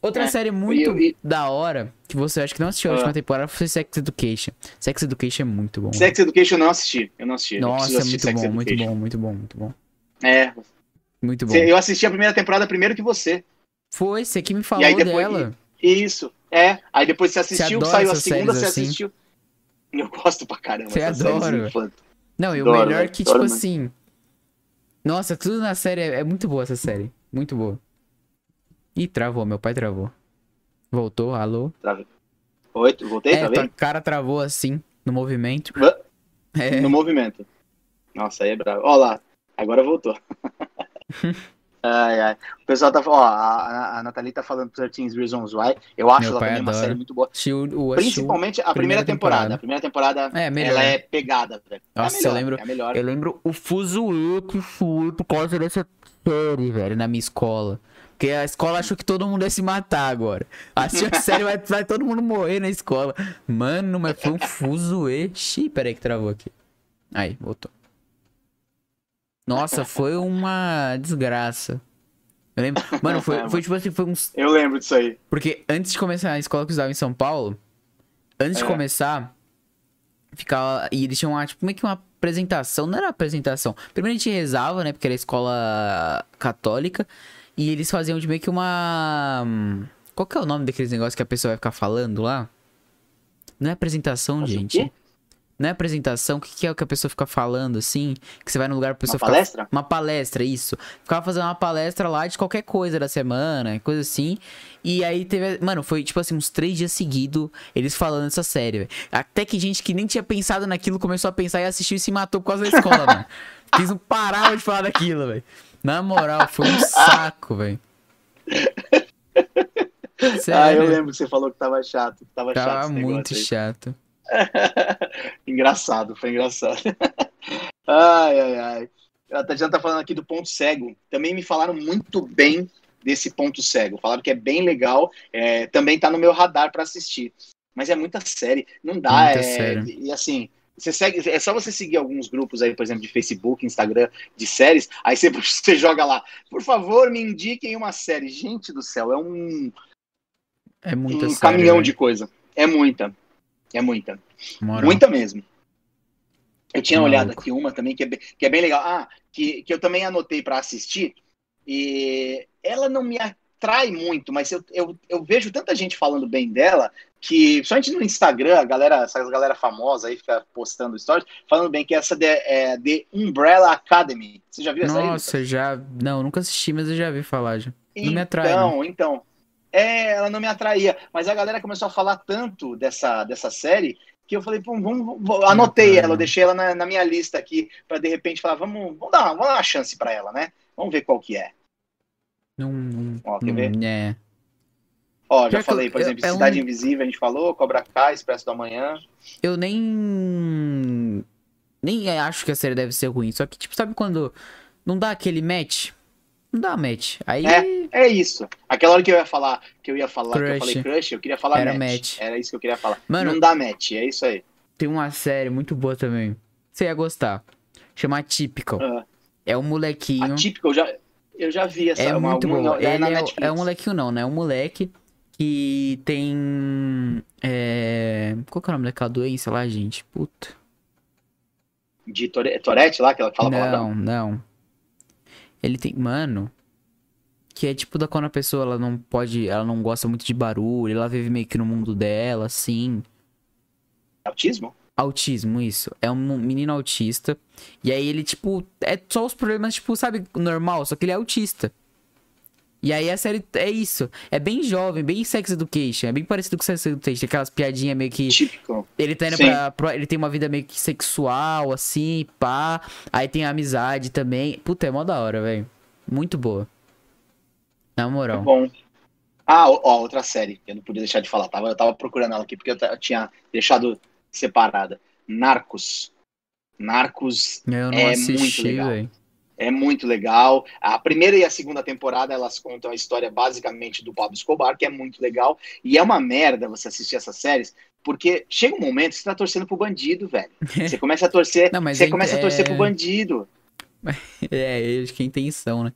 Outra É. série muito E- e- da hora, que você acha que não assistiu a Ah. última temporada, foi Sex Education. Sex Education é muito bom. Sex Education eu não assisti. Eu não assisti. eu Nossa, é muito bom, muito bom, muito bom, muito bom. É. Muito bom. Eu assisti a primeira temporada primeiro que você. Foi, você que me falou E aí depois- dela. Isso. É. Aí depois você assistiu, adora saiu a segunda, você assim? assistiu. Eu gosto pra caramba. Você adora. Não, e o melhor velho, que, adoro tipo mesmo. assim. Nossa, tudo na série é, é muito boa essa série. Muito boa. Ih, travou, meu pai travou. Voltou, alô? Oi, voltei, é, tá bem? cara travou assim, no movimento. É, No movimento. Nossa, aí é bravo. Ó lá, agora voltou. ai, ai. O pessoal tá falando, ó, a, a Nathalie tá falando 13 Reasons Why. Eu acho ela também uma adora. série muito boa. Principalmente a primeira primeira temporada. temporada. A primeira temporada, É, melhor. ela é pegada. velho. É Nossa, eu melhor, lembro- É melhor. Eu lembro o fuzuê que foi por causa dessa série, velho, na minha escola. Porque a escola achou que todo mundo ia se matar agora. Assistiu a série, vai, vai todo mundo morrer na escola. Mano, mas foi um fuzuê. Xiii, peraí que travou aqui. Aí, voltou. Nossa, foi uma desgraça. Eu lembro. Mano, foi, foi tipo assim, foi uns Eu lembro disso aí. porque antes de começar a escola que eu estudava em São Paulo, antes de É. começar, ficava. E eles tinham uma, tipo, meio que uma apresentação. Não era apresentação. Primeiro a gente rezava, né? Porque era escola católica. E eles faziam de meio que uma. Qual que é o nome daqueles negócios que a pessoa vai ficar falando lá? Não é apresentação, Mas o gente. quê? Não é apresentação, o que, que é o que a pessoa fica falando, assim? Que você vai no lugar pra pessoa Uma ficar. palestra? Uma palestra, isso. Ficava fazendo uma palestra lá de qualquer coisa da semana, coisa assim. E aí teve. Mano, foi tipo assim, uns três dias seguidos eles falando essa série, velho. Até que gente que nem tinha pensado naquilo começou a pensar e assistiu e se matou por causa da escola, mano. Eles não paravam de falar daquilo, velho. Na moral, foi um saco, velho. Ah, eu lembro que você falou que tava chato. que Tava, chato Tava esse muito chato. engraçado, foi engraçado. ai, ai, ai. A Tatiana tá falando aqui do ponto cego. Também me falaram muito bem desse ponto cego. Falaram que é bem legal. É, também tá no meu radar para assistir. Mas é muita série. Não dá. Muita é, série. E assim, você segue, é só você seguir alguns grupos aí, por exemplo, de Facebook, Instagram, de séries. Aí você, você joga lá. Por favor, me indiquem uma série. Gente do céu, é um, É muita um série, caminhão velho. de coisa. É muita. É muita. Moral. Muita mesmo. Eu tinha Maluco. olhado aqui uma também que é bem, que é bem legal. Ah, que, que eu também anotei para assistir. E ela não me atrai muito, mas eu, eu, eu vejo tanta gente falando bem dela que, principalmente no Instagram, a galera, essa galera famosa aí fica postando stories, falando bem que essa de, é The Umbrella Academy. Você já viu essa aí? Lucas? Nossa, já. Não, nunca assisti, mas eu já vi falar já. Não me atrai, Então, então. É, ela não me atraía. Mas a galera começou a falar tanto dessa, dessa série que eu falei, vamos, vamos- anotei atrai, ela, eu deixei ela na, na minha lista aqui para de repente falar, vamos, vamos, dar, uma- vamos dar uma chance para ela, né? Vamos ver qual que é. Não. não, Ó, quer não ver? é. Ó, já que falei, eu- por exemplo, é um- Cidade Invisível, a gente falou, Cobra Kai, Expresso do Amanhã. Eu nem. Nem acho que a série deve ser ruim. Só que, tipo, sabe quando não dá aquele match? Não dá match. Aí. É isso. Aquela hora que eu ia falar, que eu ia falar, que eu Crush. falei crush, eu queria falar Era match. match. Era isso que eu queria falar. Mano- não dá match, é isso aí. Tem uma série muito boa também. Você ia gostar. Chama Typical. Ah, É um molequinho. atípico, eu já, eu já vi essa. É uma- muito uma- bom. é Ele é, é um molequinho não, né? É um moleque que tem. É... Qual que é o nome daquela doença lá, gente? Puta. De Tore- Tourette lá, que ela fala Não, palavrão? não. Ele tem. Mano. Que é tipo da quando a pessoa ela não pode. Ela não gosta muito de barulho, ela vive meio que no mundo dela, assim. Autismo? Autismo, isso. É um menino autista. E aí ele, tipo, é só os problemas, tipo, sabe, normal, só que ele é autista. E aí a série é isso. É bem jovem, bem sex education. É bem parecido com sex education. Aquelas piadinhas meio que. Típico. Ele tá indo pra, pra- Ele tem uma vida meio que sexual, assim, pá. Aí tem a amizade também. Puta, é mó da hora, velho. Muito boa. Na moral. Bom. Ah, ó, outra série que eu não podia deixar de falar. Tava, eu tava procurando ela aqui porque eu, eu tinha deixado separada. Narcos. Narcos Eu não É assisti, muito legal. velho. É muito legal. A primeira e a segunda temporada elas contam a história basicamente do Pablo Escobar, que é muito legal. E é uma merda você assistir essas séries, porque chega um momento que você tá torcendo pro bandido, velho. Você começa a torcer, Não, você é- começa a torcer é- pro bandido. É, eu acho que é a intenção, né?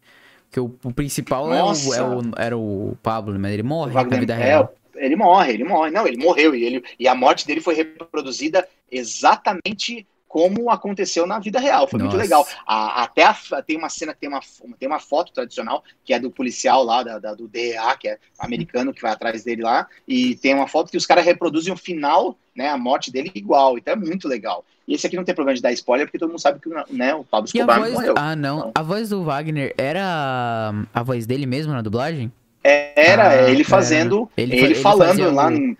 Porque o, o principal é o, é o- era o Pablo, mas ele morre na vida é, real. ele morre, ele morre. Não, ele morreu. E, ele, e a morte dele foi reproduzida exatamente como aconteceu na vida real. Foi muito Nossa. legal. A- até a- tem uma cena que tem uma, tem uma foto tradicional, que é do policial lá, da, da- do DEA, que é americano, que vai atrás dele lá. E tem uma foto que os caras reproduzem o final, né? A morte dele igual. Então é muito legal. E esse aqui não tem problema de dar spoiler, porque todo mundo sabe que né, o Pablo a Escobar voz. morreu. Ah, não. A voz do Wagner era a voz dele mesmo na dublagem? Era Ah, ele fazendo, Ele ele, fa- ele falando lá o-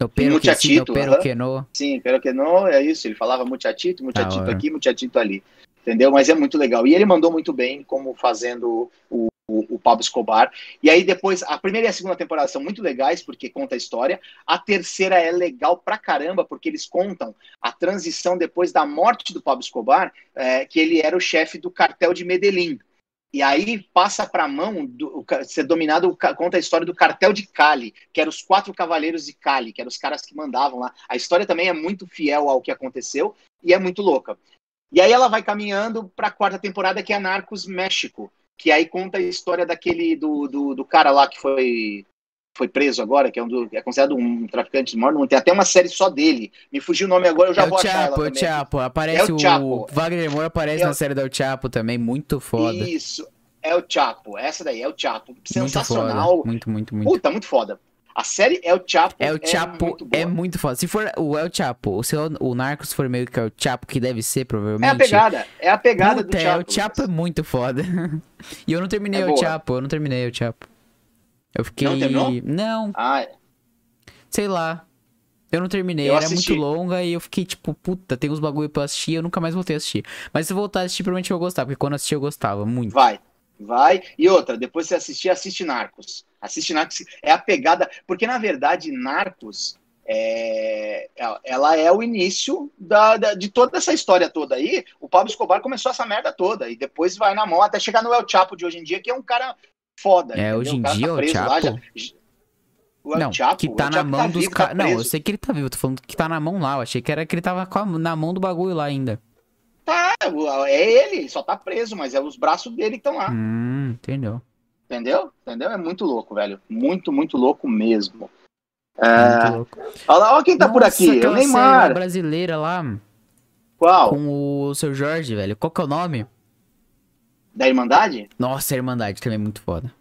no, pero que sim, no Muchachito, pero aham. que no. Sim, pero que é isso. Ele falava muchachito, muchachito aqui, muchachito ali. Entendeu? Mas é muito legal. E ele mandou muito bem como fazendo o, o, o Pablo Escobar. E aí depois, a primeira e a segunda temporada são muito legais, porque conta a história. A terceira é legal pra caramba, porque eles contam a transição depois da morte do Pablo Escobar, é, que ele era o chefe do cartel de Medellín. E aí passa para a mão do ser dominado, conta a história do cartel de Cali, que eram os quatro cavaleiros de Cali, que eram os caras que mandavam lá. A história também é muito fiel ao que aconteceu e é muito louca. E aí ela vai caminhando para a quarta temporada, que é Narcos México, que aí conta a história daquele do, do, do cara lá que foi foi preso agora, que é, um do- é considerado um traficante de morte. Tem até uma série só dele. Me fugiu o nome agora, eu já é vou o achar ela Chapo, é o. Chapo. Aparece É o o, Chapo. Wagner Moura aparece É o- na série do Chapo também, muito foda. Isso, é o Chapo. Essa daí é o Chapo. Muito Sensacional. foda. Muito, muito, muito. Puta, muito foda. A série é o Chapo. É o Chapo, muito boa. é muito foda. Se for o El Chapo, se o, o Narcos for meio que é o Chapo, que deve ser, provavelmente. É a pegada. É a pegada Puta, do é, Chapo. o Chapo é muito foda. e eu não terminei É o boa. Chapo, eu não terminei o Chapo. Eu fiquei. Não terminou? Não, Ah, sei lá. Eu não terminei, Eu era assisti. muito longa e eu fiquei tipo, puta, tem uns bagulho pra eu assistir, eu nunca mais voltei a assistir. Mas se eu voltar a assistir, provavelmente eu vou gostar, porque quando eu assisti eu gostava muito. vai. Vai. E outra, depois você assistir, assiste Narcos. Assiste Narcos. É a pegada. Porque, na verdade, Narcos. é, ela é o início da, da- de toda essa história toda aí. O Pablo Escobar começou essa merda toda e depois vai na mão até chegar no El Chapo de hoje em dia, que é um cara foda. É, entendeu? hoje em cara dia, tá o preso lá, Chapo? já- O não, Chapo, que tá na Chapo mão dos vivo, tá caras. não, eu sei que ele tá vivo, eu tô falando que tá na mão lá. Eu achei que era que ele tava a- na mão do bagulho lá ainda. Tá, é ele, ele só tá preso, mas é os braços dele que estão lá. Hum, entendeu? Entendeu? Entendeu? É muito louco, velho. Muito, muito louco mesmo. Muito É... louco. Olha lá, olha quem tá por Nossa, aqui. É o Neymar. brasileira lá, Qual? com o seu Jorge, velho. Qual que é o nome? Da Irmandade? Nossa, a Irmandade também é muito foda.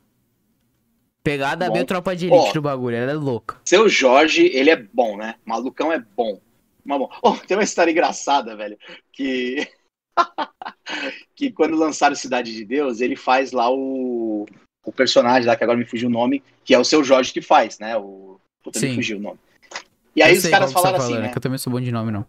Pegada Bom. meio tropa de elite do bagulho, ela é louca. Seu Jorge, ele é bom, né? Malucão é bom. Mas bom. Oh, tem uma história engraçada, velho. Que. que quando lançaram Cidade de Deus, ele faz lá o. O personagem lá, que agora me fugiu o nome, que é o seu Jorge que faz, né? O. Puta, me Sim. fugiu o nome. E aí Eu os caras tá falaram assim, falando, né? é que eu também sou bom de nome, não.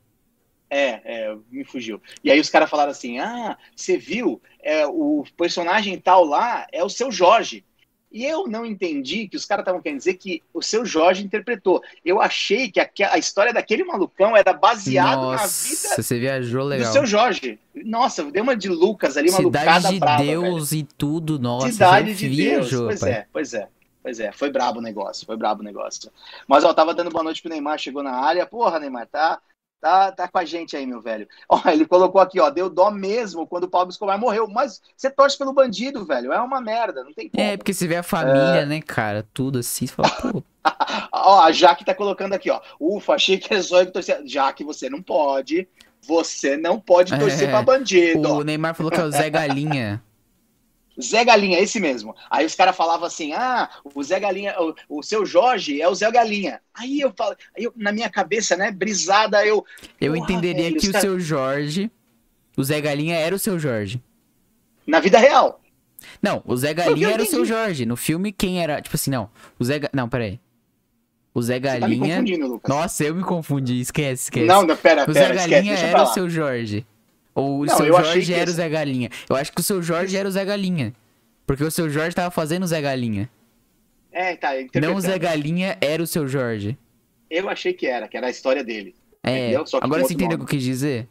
É, é, me fugiu. E aí os caras falaram assim: ah, você viu? É, o personagem tal lá é o seu Jorge. E eu não entendi que os caras estavam querendo dizer que o seu Jorge interpretou. Eu achei que a, a história daquele malucão era baseado na vida você viajou legal. do seu Jorge. Nossa, deu uma de Lucas ali, uma lucada Cidade de brava. velho. Deus e tudo, nossa. Cidade de Deus. viajou, Pois pai. é, pois é. Pois é, foi brabo o negócio, foi brabo o negócio. Mas ó, tava dando boa noite pro Neymar, chegou na área. Porra, Neymar, tá, tá, tá com a gente aí, meu velho. Ó, ele colocou aqui, ó, deu dó mesmo quando o Pablo Escobar morreu. Mas você torce pelo bandido, velho. É uma merda, não tem como. É, porque você vê a família, né, cara? Tudo assim, você fala, pô, Ó, a Jaque tá colocando aqui, ó. Ufa, achei que só eu que torcia. Jaque, você não pode. Você não pode torcer É, pra bandido. o Neymar falou que é o Zé Galinha. Zé Galinha, esse mesmo. Aí os caras falavam assim: ah, o Zé Galinha, o, o seu Jorge é o Zé Galinha. Aí eu falo, eu, na minha cabeça, né, brisada, eu. Eu entenderia velho, que o cara- seu Jorge, o Zé Galinha era o seu Jorge. Na vida real. Não, o Zé Galinha era o seu. Jorge. No filme, quem era? Tipo assim, não. O Zé. Não, peraí. O Zé Você tá me Galinha. confundindo, Lucas. Nossa, eu me confundi. Esquece, esquece. não, não, pera, o Zé pera, esquece, Galinha deixa era o seu Jorge. Ou o Não, seu Jorge que era o Zé Galinha. Eu acho que o seu Jorge era o Zé Galinha. Porque o seu Jorge tava fazendo o Zé Galinha. É, tá, Não o. Zé Galinha era o seu Jorge. Eu achei que era, que era a história dele. É. Agora você entendeu o que eu quis dizer?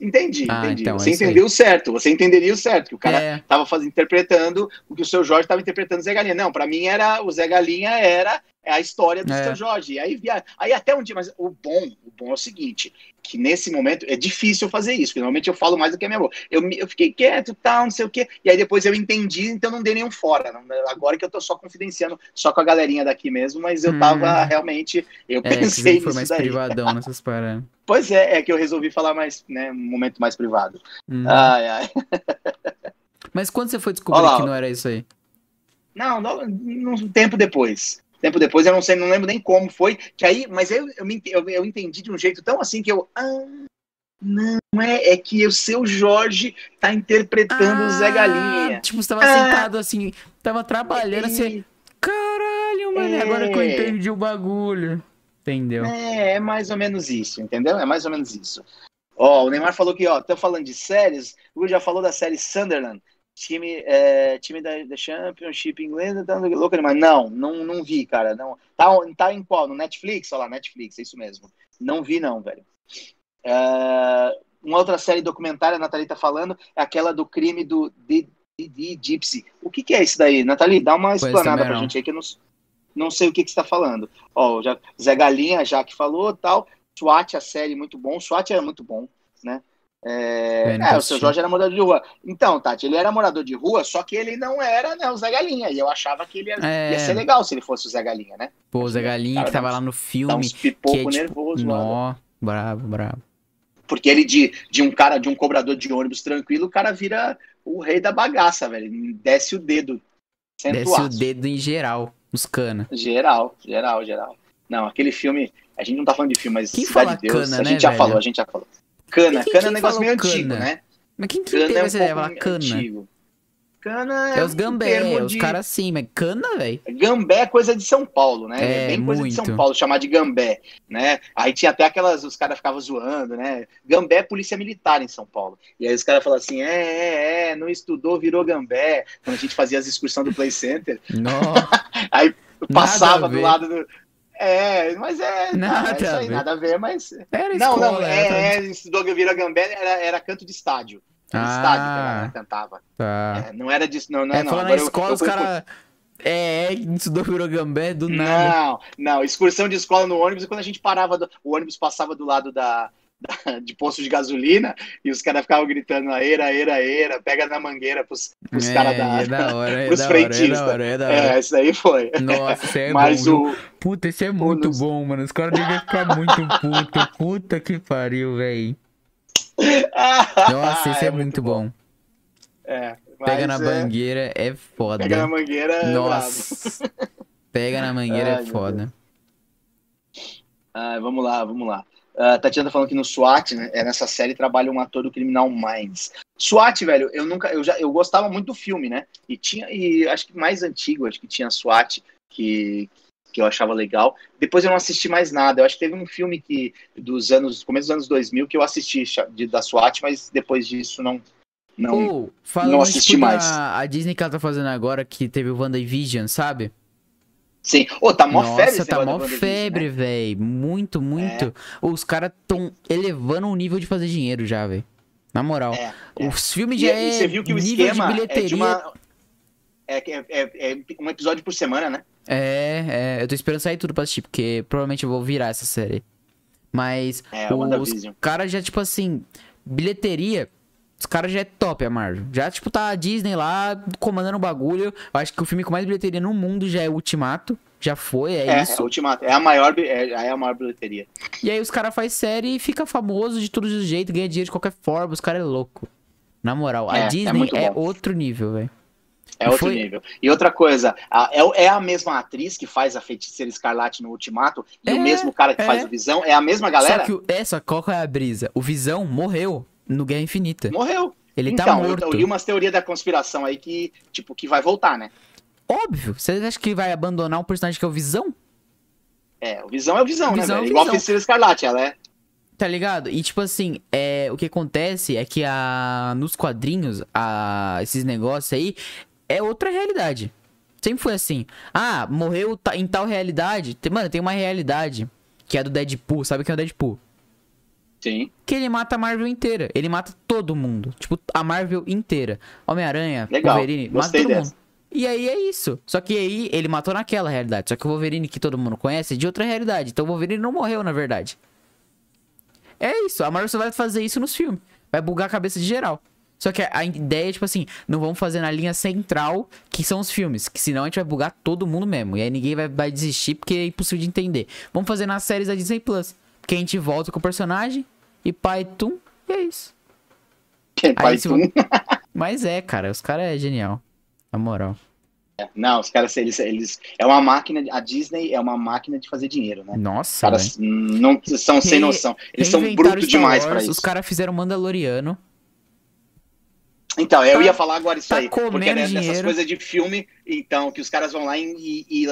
Entendi, Ah, entendi. então, é você aí. entendeu certo, você entenderia o certo, que o cara É. tava fazendo, interpretando o que o seu Jorge tava interpretando o Zé Galinha. Não, pra mim era o Zé Galinha era a história do É. seu Jorge. E aí via, aí até um dia, mas o bom, o bom é o seguinte, que nesse momento é difícil fazer isso, porque normalmente eu falo mais do que a minha boca. Eu, eu fiquei quieto, tal, não sei o quê, e aí depois eu entendi, então não dei nenhum fora. Não- agora que eu tô só confidenciando, só com a galerinha daqui mesmo, mas eu Hum. tava realmente, eu É, pensei nisso mais daí. privadão nessas paradas. Pois é, é que eu resolvi falar mais, né, um momento mais privado. Hum. Ai, ai. Mas quando você foi descobrir que não era isso aí? Não, não, um tempo depois. Tempo depois, eu não sei, não lembro nem como foi. Que aí, mas eu, eu, me, eu, eu entendi de um jeito tão assim que eu. Ah, não é, é que o seu Jorge tá interpretando o Zé Galinha. Tipo, você tava Ah. sentado assim, tava trabalhando, assim, caralho, mano, É. agora que eu entendi o bagulho. Entendeu? É, é mais ou menos isso, entendeu? É mais ou menos isso. Ó, o Neymar falou que, ó, tô falando de séries, o Hugo já falou da série Sunderland, time, é, time da, da Championship inglesa, tá louco demais. Não, não, não vi, cara. Não, tá, tá em qual? No Netflix? Olha lá, Netflix, é isso mesmo. Não vi, não, velho. É, uma outra série documentária, a Nathalie tá falando, é aquela do crime do Didi Gypsy. O que, que é isso daí? Nathalie, dá uma explanada pra não. gente aí que eu não, não sei o que, que você tá falando. Ó, já, Zé Galinha, já que falou tal. SWAT, a série, muito bom. SWAT era muito bom, né? É, nunca é, o seu Jorge era morador de rua. Então, Tati, ele era morador de rua, só que ele não era né, o Zé Galinha. E eu achava que ele ia, É. ia ser legal se ele fosse o Zé Galinha, né? Pô, o Zé Galinha Cara, que tava dá lá no Dá filme. uns pipoco é, tipo, nervoso lá. né? Nó, bravo, bravo. Porque ele, de, de um cara, de um cobrador de ônibus tranquilo, o cara vira o rei da bagaça, velho. Ele Desce o dedo. Desce o dedo em geral, os cana. Geral, geral, geral. Não, aquele filme. A gente não tá falando de filme, mas Quem Cidade fala de Deus. cana, a né, gente já velho? falou, a gente já falou. Cana, Quem- cana é quem um negócio meio falou antigo, cana? né? Mas quem que Cana teve é um essa ideia? cana? antigo. Cana é, É os um gambé, termo os de- caras sim, mas cana, velho. Gambé é coisa de São Paulo, né? É, É, bem coisa de São muito. Paulo, chamar de gambé, né? Aí tinha até aquelas, os caras ficavam zoando, né? Gambé é polícia militar em São Paulo. E aí os caras falavam assim, é, é, é, não estudou, virou gambé. Quando a gente fazia as excursões do Play Center, aí passava do lado do... É, mas é, Nada nada, é isso a aí, nada a ver, mas... Era Não, escola, não, era é, é, estudou, virou gambé, era, era canto de estádio. Era Ah. estádio que ela cantava. Tá. É, não era disso, não, não, É, não. falando na escola, eu os caras. É, é, estudou virou gambé do nada. Não, não, excursão de escola no ônibus, e quando a gente parava, do- o ônibus passava do lado da- de posto de gasolina, e os caras ficavam gritando, aera, aera, aera, pega na mangueira pros, pros é, caras da... é da hora, é pros da hora, é da frentistas. hora, é da hora. É, isso aí foi. Nossa, isso é Mas bom. o... Puta, esse é muito nos- bom, mano. Os caras devem ficar muito puto. Puta que pariu, velho. Nossa, esse é, muito bom. É, Pega na é- mangueira é foda. Pega na mangueira é. Nossa. Pega na mangueira Ai, é foda. Ah, vamos lá, vamos lá. A Tatiana tá falando que no SWAT, né, é nessa série trabalha um ator do Criminal Minds. SWAT, velho, eu nunca, eu já, eu gostava muito do filme, né? E tinha, e acho que mais antigo, acho que tinha SWAT que que eu achava legal. Depois eu não assisti mais nada. Eu acho que teve um filme que dos anos, começo dos anos 2000 que eu assisti de, da SWAT, mas depois disso não não. Falando não assisti mais. a Disney que ela tá fazendo agora, que teve o WandaVision, sabe? Sim. Ô, tá mó Nossa, febre tá mó WandaVision, febre, né? velho. Muito, muito. Os caras tão elevando o nível de fazer dinheiro já, velho. Na moral. É, é. Os filmes E, já e é você viu que o esquema de é bilheteria. de uma é, é, é, é um episódio por semana, né? É, é, eu tô esperando sair tudo pra assistir, porque provavelmente eu vou virar essa série. Mas É, o os caras já, tipo assim, bilheteria, os caras já é top a Marvel. Já, tipo, tá a Disney lá comandando o bagulho. Eu acho que o filme com mais bilheteria no mundo já é Ultimato. Já foi, é, É, é, isso. o Ultimato. É a maior, é, é a maior bilheteria. E aí os caras fazem série e fica famoso de todos os jeitos, ganha dinheiro de qualquer forma, os caras é louco. Na moral, a É, é Disney é, bom. outro nível, velho. É outro Foi- nível. E outra coisa, a- é, é a mesma atriz que faz a feiticeira escarlate no Ultimato e É, o mesmo cara que é. faz o Visão? É a mesma galera? Só que o, é, só qual é a brisa? O Visão morreu no Guerra Infinita. Morreu. Ele então, tá morto. Eu, li umas teorias da conspiração aí que, tipo, que vai voltar, né? Óbvio. Você acha que vai abandonar um personagem que é o Visão? É, o Visão é o Visão, Visão é né? o velho? Igual a Visão. feiticeira escarlate, ela é. Tá ligado? E tipo assim, é, o que acontece é que a, nos quadrinhos, a, esses negócios aí, é outra realidade. Sempre foi assim. Ah, morreu em tal realidade. Mano, tem uma realidade que é do Deadpool. Sabe quem é o Deadpool? Sim. Que ele mata a Marvel inteira. Ele mata todo mundo. Tipo, a Marvel inteira. Homem-Aranha. Wolverine, mata Gostei todo dessa. mundo. E aí é isso. Só que aí ele matou naquela realidade. Só que o Wolverine que todo mundo conhece é de outra realidade. Então o Wolverine não morreu, na verdade. É isso. A Marvel só vai fazer isso nos filmes. Vai bugar a cabeça de geral. Só que a ideia é, tipo assim, não vamos fazer na linha central, que são os filmes. Que senão a gente vai bugar todo mundo mesmo. E aí ninguém vai, vai desistir porque é impossível de entender. Vamos fazer nas séries da Disney Plus. Que a gente volta com o personagem e tum. E é isso. Se Tum. Mas é, cara, os caras é genial. Na moral. Não, os caras, eles, eles. É uma máquina. A Disney é uma máquina de fazer dinheiro, né? Os Nossa, velho. caras não são sem noção. Eles são brutos demais Wars, pra isso. Os caras fizeram Mandaloriano. Então, eu Tá- ia falar agora isso tá aí. Porque né, dessas dinheiro. coisas de filme, então, que os caras vão lá e. e,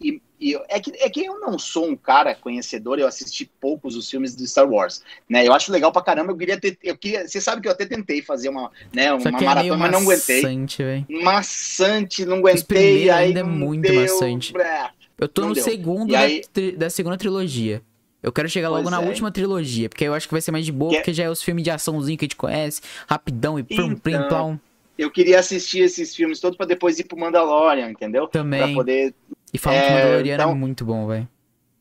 e- e- é, que, é que eu não sou um cara conhecedor, eu assisti poucos os filmes de Star Wars. Né? Eu acho legal pra caramba, eu queria ter. Eu queria, você sabe que eu até tentei fazer uma, né, uma é maratona, mas não aguentei. maçante, velho. Maçante, não aguentei. aí ainda é muito deu, maçante. é. Eu tô no deu. segundo da, aí- da segunda trilogia. Eu quero chegar logo Pois na é. última trilogia, porque eu acho que vai ser mais de boa, Que é- porque já é os filmes de açãozinho que a gente conhece, rapidão e plim, Então, plum. Eu queria assistir esses filmes todos pra depois ir pro Mandalorian, entendeu? Pra Também. poder E falam que é, Mandaloriano então- é muito bom, velho.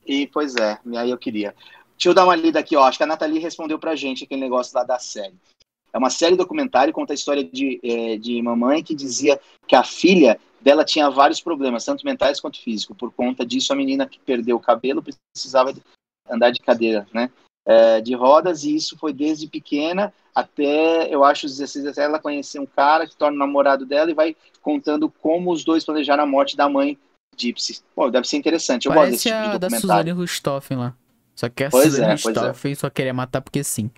E, pois é, e aí eu queria. Deixa eu dar uma lida aqui, ó. Acho que a Nathalie respondeu pra gente aquele negócio lá da série. É uma série documentário, conta a história de, eh, de mamãe que dizia que a filha dela tinha vários problemas, tanto mentais quanto físicos. Por conta disso, a menina que perdeu o cabelo precisava andar de cadeira, né? eh, de rodas, e isso foi desde pequena até, eu acho, os 16, até ela conhecer um cara que torna o namorado dela e vai contando como os dois planejaram a morte da mãe Gypsy. Pô, deve ser interessante. Eu gosto desse Parece tipo de a da documentário. Suzane Richthofen lá. Só que a Pois Suzane é, pois é. Só queria matar porque sim.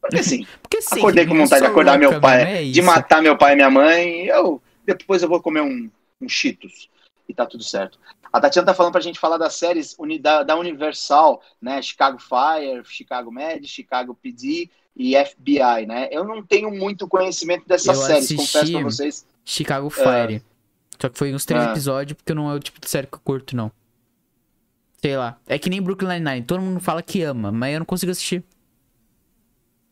Porque assim, Porque sim. acordei com vontade de acordar meu louca pai, mesmo, é de matar meu pai e minha mãe, eu depois eu vou comer um, um Cheetos e tá tudo certo. A Tatiana tá falando pra gente falar das séries da, da Universal, né? Chicago Fire, Chicago Med, Chicago PD e FBI, né? Eu não tenho muito conhecimento dessas Eu séries, confesso pra vocês. Chicago Fire. Só que foi uns três Ah. episódios, porque não é o tipo de série que eu curto, não. Sei lá. É que nem Brooklyn Nine-Nine. Todo mundo fala que ama, mas eu não consigo assistir.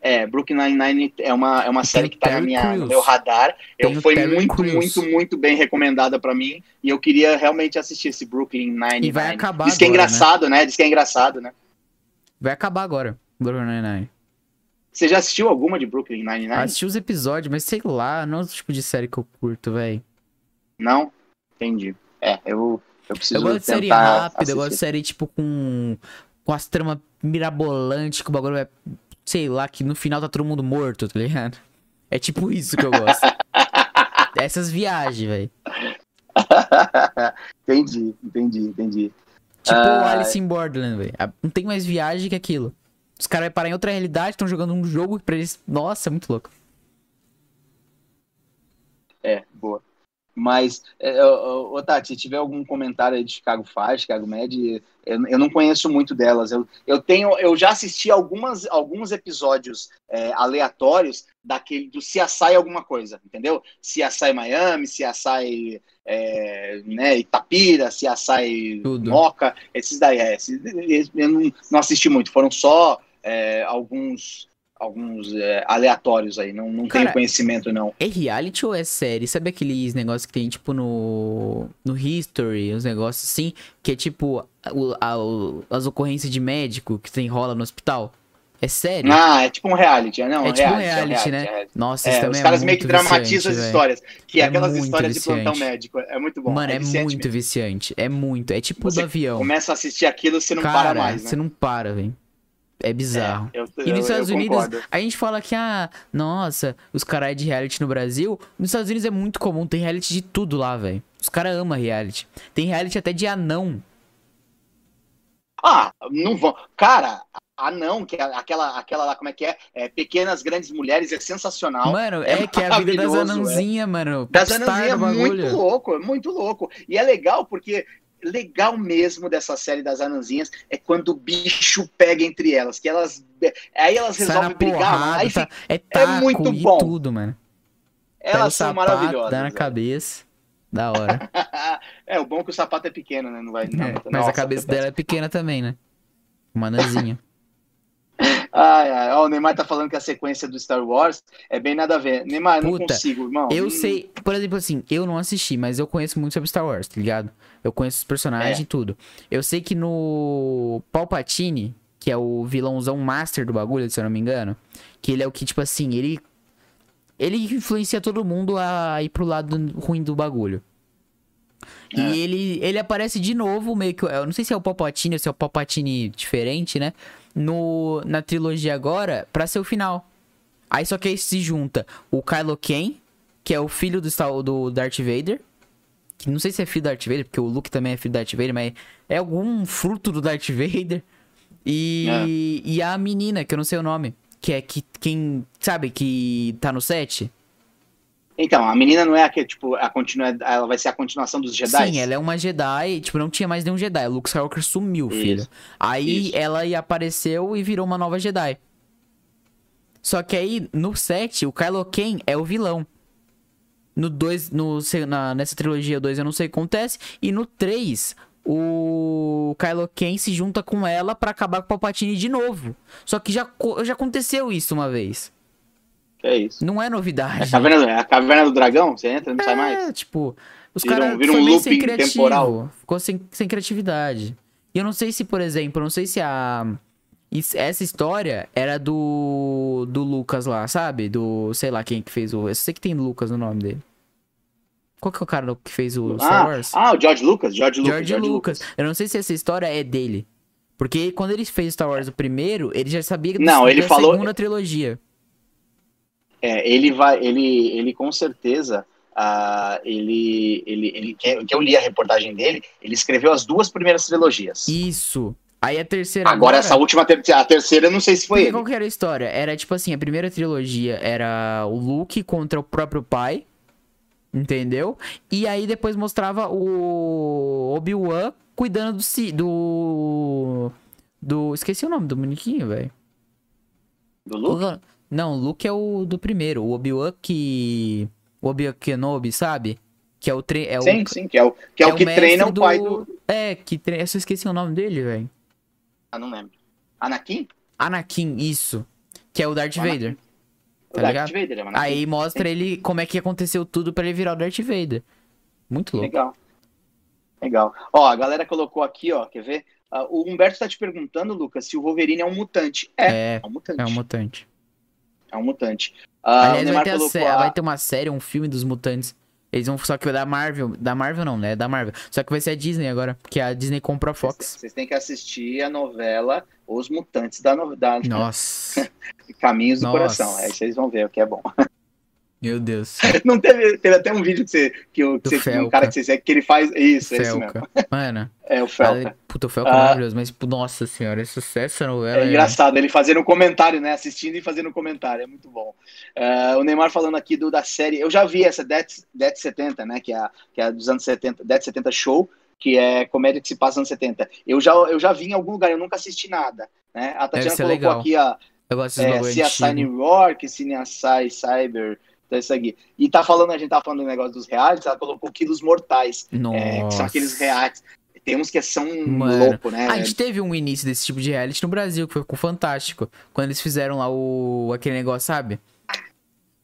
É, Brooklyn Nine-Nine é uma, é uma série que tá na minha, no meu radar. Tem Eu, foi muito, Crews. muito, muito bem recomendada pra mim. E eu queria realmente assistir esse Brooklyn Nine-Nine. E vai acabar Diz que é agora, engraçado, né? Diz que é engraçado, né? Vai acabar agora. Brooklyn Nine-Nine. Você já assistiu alguma de Brooklyn Nine-Nine? Assisti os episódios, mas sei lá, não é o tipo de série que eu curto, velho. Não? Entendi. É, eu, eu preciso Eu gosto de série rápida, eu gosto de série, tipo, com. Com as tramas mirabolantes, que o bagulho é. Sei lá, que no final tá todo mundo morto, tá ligado? É tipo isso que eu gosto. Essas viagens, velho. entendi, entendi, entendi. Tipo Ah. Alice in Borderland, velho. Não tem mais viagem que aquilo. Os caras vão parar em outra realidade, estão jogando um jogo pra eles. Nossa, é muito louco. É, boa. Mas, é, ô, ô, ô, Tati, se tiver algum comentário aí de Chicago Fire, Chicago Med, eu, eu não conheço muito delas. Eu, eu tenho, eu já assisti algumas, alguns episódios é, aleatórios daquele do CSI alguma coisa, entendeu? CSI Miami, CSI é, né, Itapira, CSI Tudo. Moca, esses daí, é, esses, esses eu não, não assisti muito, foram só é, alguns alguns é, aleatórios aí, não, não Cara, tenho conhecimento não. É reality ou é série? Sabe aqueles negócios que tem, tipo, no. No History, uns negócios assim, que é tipo o- a- o- as ocorrências de médico que tem rola no hospital? É sério? Ah, é tipo um reality, é, não, é tipo um reality, reality, é né? reality, é. Nossa, É, isso também os é caras muito meio que dramatizam viciante, as histórias, que é, É aquelas histórias de plantão viciante. médico, é muito bom. Mano, é, viciante muito mesmo. viciante. É muito. É tipo Você do avião. Começa a assistir aquilo, você não Cara, para mais, né? você não para, velho. É bizarro. É, eu, E nos eu- Estados eu Unidos, concordo. a gente fala que, ah, nossa, os caras de reality no Brasil. Nos Estados Unidos é muito comum, tem reality de tudo lá, velho. Os caras amam reality. Tem reality até de anão. Ah, não vão. Cara, ah não, que é aquela, aquela lá, como é que é? É, Pequenas Grandes Mulheres é sensacional. Mano, é é, que é a vida das maravilhoso, anãozinhas, mano. Das Popstar Anãzinhas é muito louco, é muito louco. E é legal porque legal mesmo dessa série das Anãzinhas é quando o bicho pega entre elas, que elas aí elas Sai resolvem brigar, porrada, aí tá- fica- é taco muito e bom. tudo, mano. Elas são sapato, maravilhosas. dá na cabeça. Da hora. é, o bom é que o sapato é pequeno, né? Não vai. não, É, mas nossa, a cabeça dela é pequena também, né? Uma péssimo. Ai, ai, ó, o Neymar tá falando que a sequência do Star Wars é bem nada a ver. Neymar, não Puta, consigo, irmão. Eu Hum, sei, por exemplo, assim, eu não assisti, mas eu conheço muito sobre Star Wars, tá ligado? Eu conheço os personagens É. e tudo. Eu sei que no Palpatine, que é o vilãozão master do bagulho, se eu não me engano, que ele é o que, tipo assim, ele. Ele influencia todo mundo a ir pro lado ruim do bagulho. É. E ele, ele aparece de novo, meio que. Eu não sei se é o Palpatine ou se é o Palpatine diferente, né? No, na trilogia agora, pra ser o final. Aí só que aí se junta o Kylo Ken, que é o filho do, do Darth Vader. Que não sei se é filho do Darth Vader, porque o Luke também é filho do Darth Vader, mas é algum fruto do Darth Vader. E, e a menina, que eu não sei o nome, que é que, quem, sabe, que tá no set. Então, a menina não é a que, tipo, a continua... ela vai ser a continuação dos Jedi? Sim, ela é uma Jedi, tipo, não tinha mais nenhum Jedi. O Luke Skywalker sumiu, Isso, filho. Aí isso. ela apareceu e virou uma nova Jedi. Só que aí, no 7, o Kylo Ken é o vilão. No 2, no, na, nessa trilogia 2 eu não sei o que acontece. E no 3, o Kylo Ken se junta com ela pra acabar com o Palpatine de novo. Só que já, já aconteceu isso uma vez. Que é isso? Não é É novidade. a caverna, é a caverna do dragão? Você entra e não sai mais? É, tipo, os caras vira um meio sem looping criativo. temporal. Ficou sem, sem criatividade. E eu não sei se, por exemplo, não sei se a. Essa história era do. Do Lucas lá, sabe? Do. Sei lá quem que fez o. Eu sei que tem Lucas no nome dele. Qual que é o cara que fez o Star Ah, Wars? ah, o George Lucas, George Lucas. George Lucas. Eu não sei se essa história é dele. Porque quando ele fez Star Wars o primeiro, ele já sabia do- Não, ele falou- segunda trilogia. É, ele vai, ele, ele com certeza, ah, ele, ele, ele, que que eu li a reportagem dele, ele escreveu as duas primeiras trilogias. Isso. Aí a terceira. Agora, essa última, a terceira, eu não sei se foi Porque ele. qual que era a história? Era tipo assim, a primeira trilogia era o Luke contra o próprio pai. Entendeu? E aí depois mostrava o Obi-Wan cuidando do, do. Do. Esqueci o nome do boniquinho, velho. Do Luke? Não, o Luke é o do primeiro. O Obi-Wan que. O Obi-Wan Kenobi, sabe? Que é o. Tre... É o... Sim, sim, que é o que, é o que treina o pai do... É, que treina. Eu só esqueci o nome dele, velho. Ah, não lembro. Anakin? Anakin, isso. Que é o Darth O. Vader. O Tá Darth ligado? Vader, é o Anakin. Aí mostra ele como é que aconteceu tudo pra ele virar o Darth Vader. Muito louco. Legal. Legal. Ó, a galera colocou aqui, ó, quer ver? Ah, o Humberto tá te perguntando, Lucas, se o Wolverine é um mutante. É, É, é um mutante. é um mutante. É um mutante. O Aliás, vai ter, colocou a- vai ter uma série, um filme dos mutantes. Eles vão só que da Marvel. Da Marvel não, né? Da Marvel. Só que vai ser a Disney agora. Porque a Disney comprou a Fox. Vocês têm que assistir a novela Os Mutantes da, no... da Nossa. Caminhos do Nossa. Coração. Aí vocês vão ver o que é bom. Meu Deus. Não teve, teve até um vídeo que você, que, o- que você, um cara que você segue que ele faz isso, é isso mesmo. Mano. É o Felca. Ale- Puta, o Felca é Ah. maravilhoso. Mas, pô, nossa senhora, essa, essa novela. É engraçado, ele fazendo um comentário, né? Assistindo e fazendo um comentário, é muito bom. É, o Neymar falando aqui do, da série, eu já vi essa Death, Death 70, né? Que é, a, que é dos anos 70, Death 70 Show, que é comédia que se passa nos anos 70. Eu já, eu já vi em algum lugar, eu nunca assisti nada. Né? A Tatiana colocou legal. aqui a Eu gosto é, CSI. New York, CSI Cyber, então isso aqui. E tá falando, a gente tá falando do negócio dos reais, ela colocou Quilos Mortais, Nossa. é, que são aqueles reais. Tem uns que são Mano. louco, né? A gente teve um início desse tipo de reality no Brasil, que foi com o Fantástico. Quando eles fizeram lá o. aquele negócio, sabe?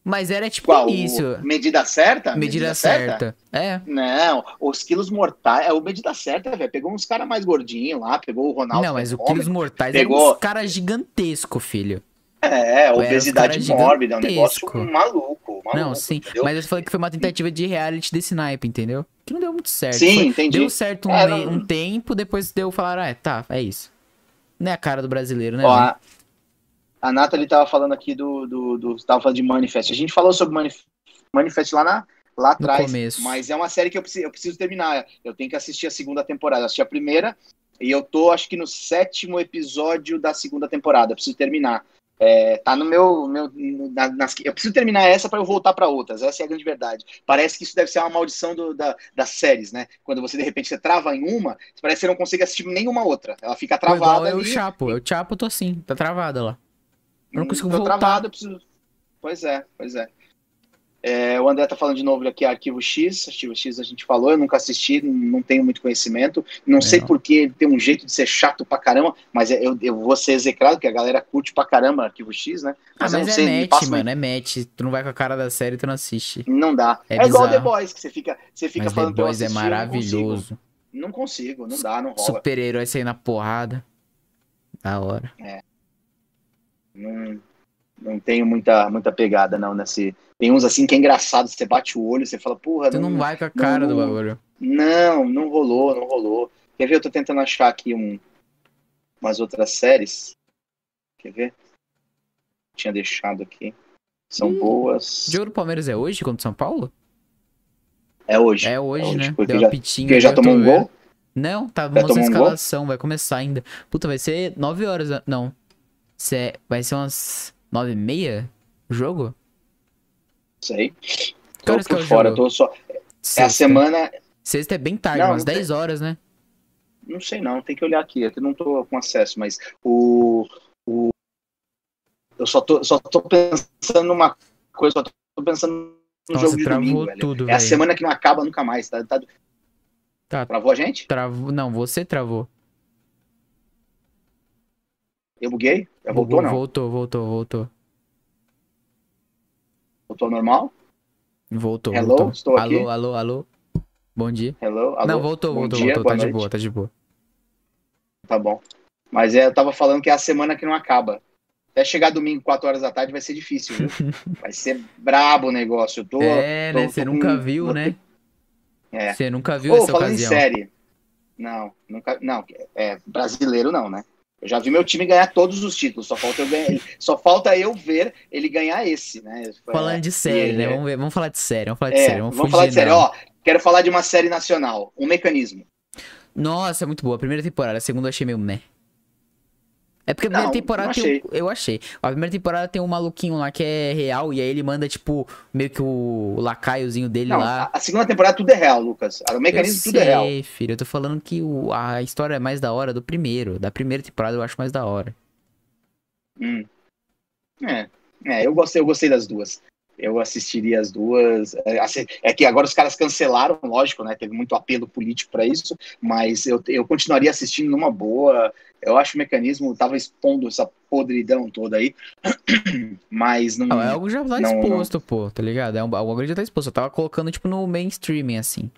Mas era tipo Qual? início. medida certa? Medida, certa. É. Não, os quilos mortais é o medida certa, velho. Pegou uns caras mais gordinhos lá, pegou o Ronaldo. não, mas o. Quilos Mortais Pegou- era uns caras gigantescos, filho. É, obesidade mórbida, é um negócio maluco, maluco. não, sim. entendeu? Mas eu falei que foi uma tentativa de reality desse naipe, entendeu? Que não deu muito certo. Sim, Foi- entendi. Deu certo um, É, um tempo, depois deu falar, ah, é, tá, é isso. Não é a cara do brasileiro, né? Ó, a, a Nathalie tava falando aqui do, do, do. Tava falando de Manifest. A gente falou sobre Manif Manifest lá, na, lá atrás. começo. Mas é uma série que eu preciso, eu preciso terminar. Eu tenho que assistir a segunda temporada. Eu assisti a primeira e eu tô, acho que no sétimo episódio da segunda temporada. Eu preciso terminar. É, tá no meu. meu na- nas- eu preciso terminar essa para eu voltar para outras. Essa é a grande verdade. Parece que isso deve ser uma maldição do- da, das séries, né? Quando você de repente você trava em uma, parece que você não consegue assistir nenhuma outra. Ela fica travada eu, o ali. Chapo. Eu, Chapo, tô assim, tá travada lá. Eu não consigo Tô voltar. travado, eu preciso. Pois é, pois é. É, o André tá falando de novo aqui, Arquivo X. Arquivo X a gente falou, eu nunca assisti, não tenho muito conhecimento. Não sei não. porque ele tem um jeito de ser chato pra caramba, mas é, eu, eu vou ser execrado, que a galera curte pra caramba Arquivo X, né? Ah, mas, eu não é sei, match, passa mano, é match. Tu não vai com a cara da série, tu não assiste. Não dá. É É, igual. The Boys, que você fica, você fica Mas The falando eu Boys é não consigo. maravilhoso. Não consigo, não dá, não rola. Super-herói sair na porrada. Da hora. Não, não tenho muita, muita pegada, não, nesse. Tem uns assim que é engraçado, você bate o olho, você fala, porra, Tu não vai com a cara do não- bagulho. Não, não rolou, não rolou. Quer ver? Eu tô tentando achar aqui um, umas outras séries. Quer ver? Tinha deixado aqui. São Ih, boas. Jogo do Palmeiras é hoje contra o São Paulo? É hoje. É hoje, hoje, né? porque Deu já- a pitinha. Porque já tô tomou um gol? Não, tá Já mostrando tomou a um escalação, vai começar ainda. Puta, vai ser 9 horas, não. É- vai ser umas 9 e meia o jogo? Sei. Que Tô é por fora, jogo? tô só. É a Sexta. semana. Sexta é bem tarde, Não, umas não tem- 10 horas, né? Não sei não, tem que olhar aqui, eu não tô com acesso, mas o. o eu só tô, só tô pensando numa coisa, só tô pensando no Nossa, jogo de travou domingo, velho. tudo, É a semana que não acaba nunca mais, tá? tá... Tá. Travou a gente? Travou. Não, você travou. Eu buguei? Já voltou Bugou, não? Voltou, voltou, voltou. Voltou normal? Voltou, Hello, voltou. estou aqui. alô, alô, alô. Bom dia. Hello? Alô? Não, voltou, Bom voltou, dia, voltou. Tá de noite. boa, tá de boa. Tá bom. Mas é, eu tava falando que é a semana que não acaba. Até chegar domingo, 4 horas da tarde, vai ser difícil, viu? vai ser brabo o negócio. Eu tô. é, tô- né? Você com- nunca viu, né? É. Você nunca viu essa falando ocasião. em série. Não, nunca. Não, é brasileiro não, né? Eu já vi meu time ganhar todos os títulos, só falta eu ganhar, só falta eu ver ele ganhar esse, né? Falando de série, e- né? Vamos, ver, vamos falar de série, vamos falar de É, série. Vamos, vamos falar de série. Ó, quero falar de uma série nacional, um mecanismo. Nossa, é muito boa. A primeira temporada, a segunda eu achei meio meh. É porque a primeira Não, temporada não tem. Eu achei. A primeira temporada tem um maluquinho lá que é real, e aí ele manda, tipo, meio que o lacaiozinho dele Não, lá. a, a segunda temporada tudo é real, Lucas. O mecanismo eu tudo é real. sei, filho. Eu tô falando que o- a história é mais da hora do primeiro. Da primeira temporada eu acho mais da hora. Hum. É, é eu, gostei, eu gostei das duas. Eu assistiria as duas. É, assim, é que agora os caras cancelaram, lógico, né? Teve muito apelo político para isso, mas eu, eu continuaria assistindo numa boa. Eu acho que o mecanismo tava expondo essa podridão toda aí, mas não. Ah, é algo já tá não, exposto, pô, tá ligado? É um, algo que já tá exposto. Eu tava colocando, tipo, no mainstreaming, assim.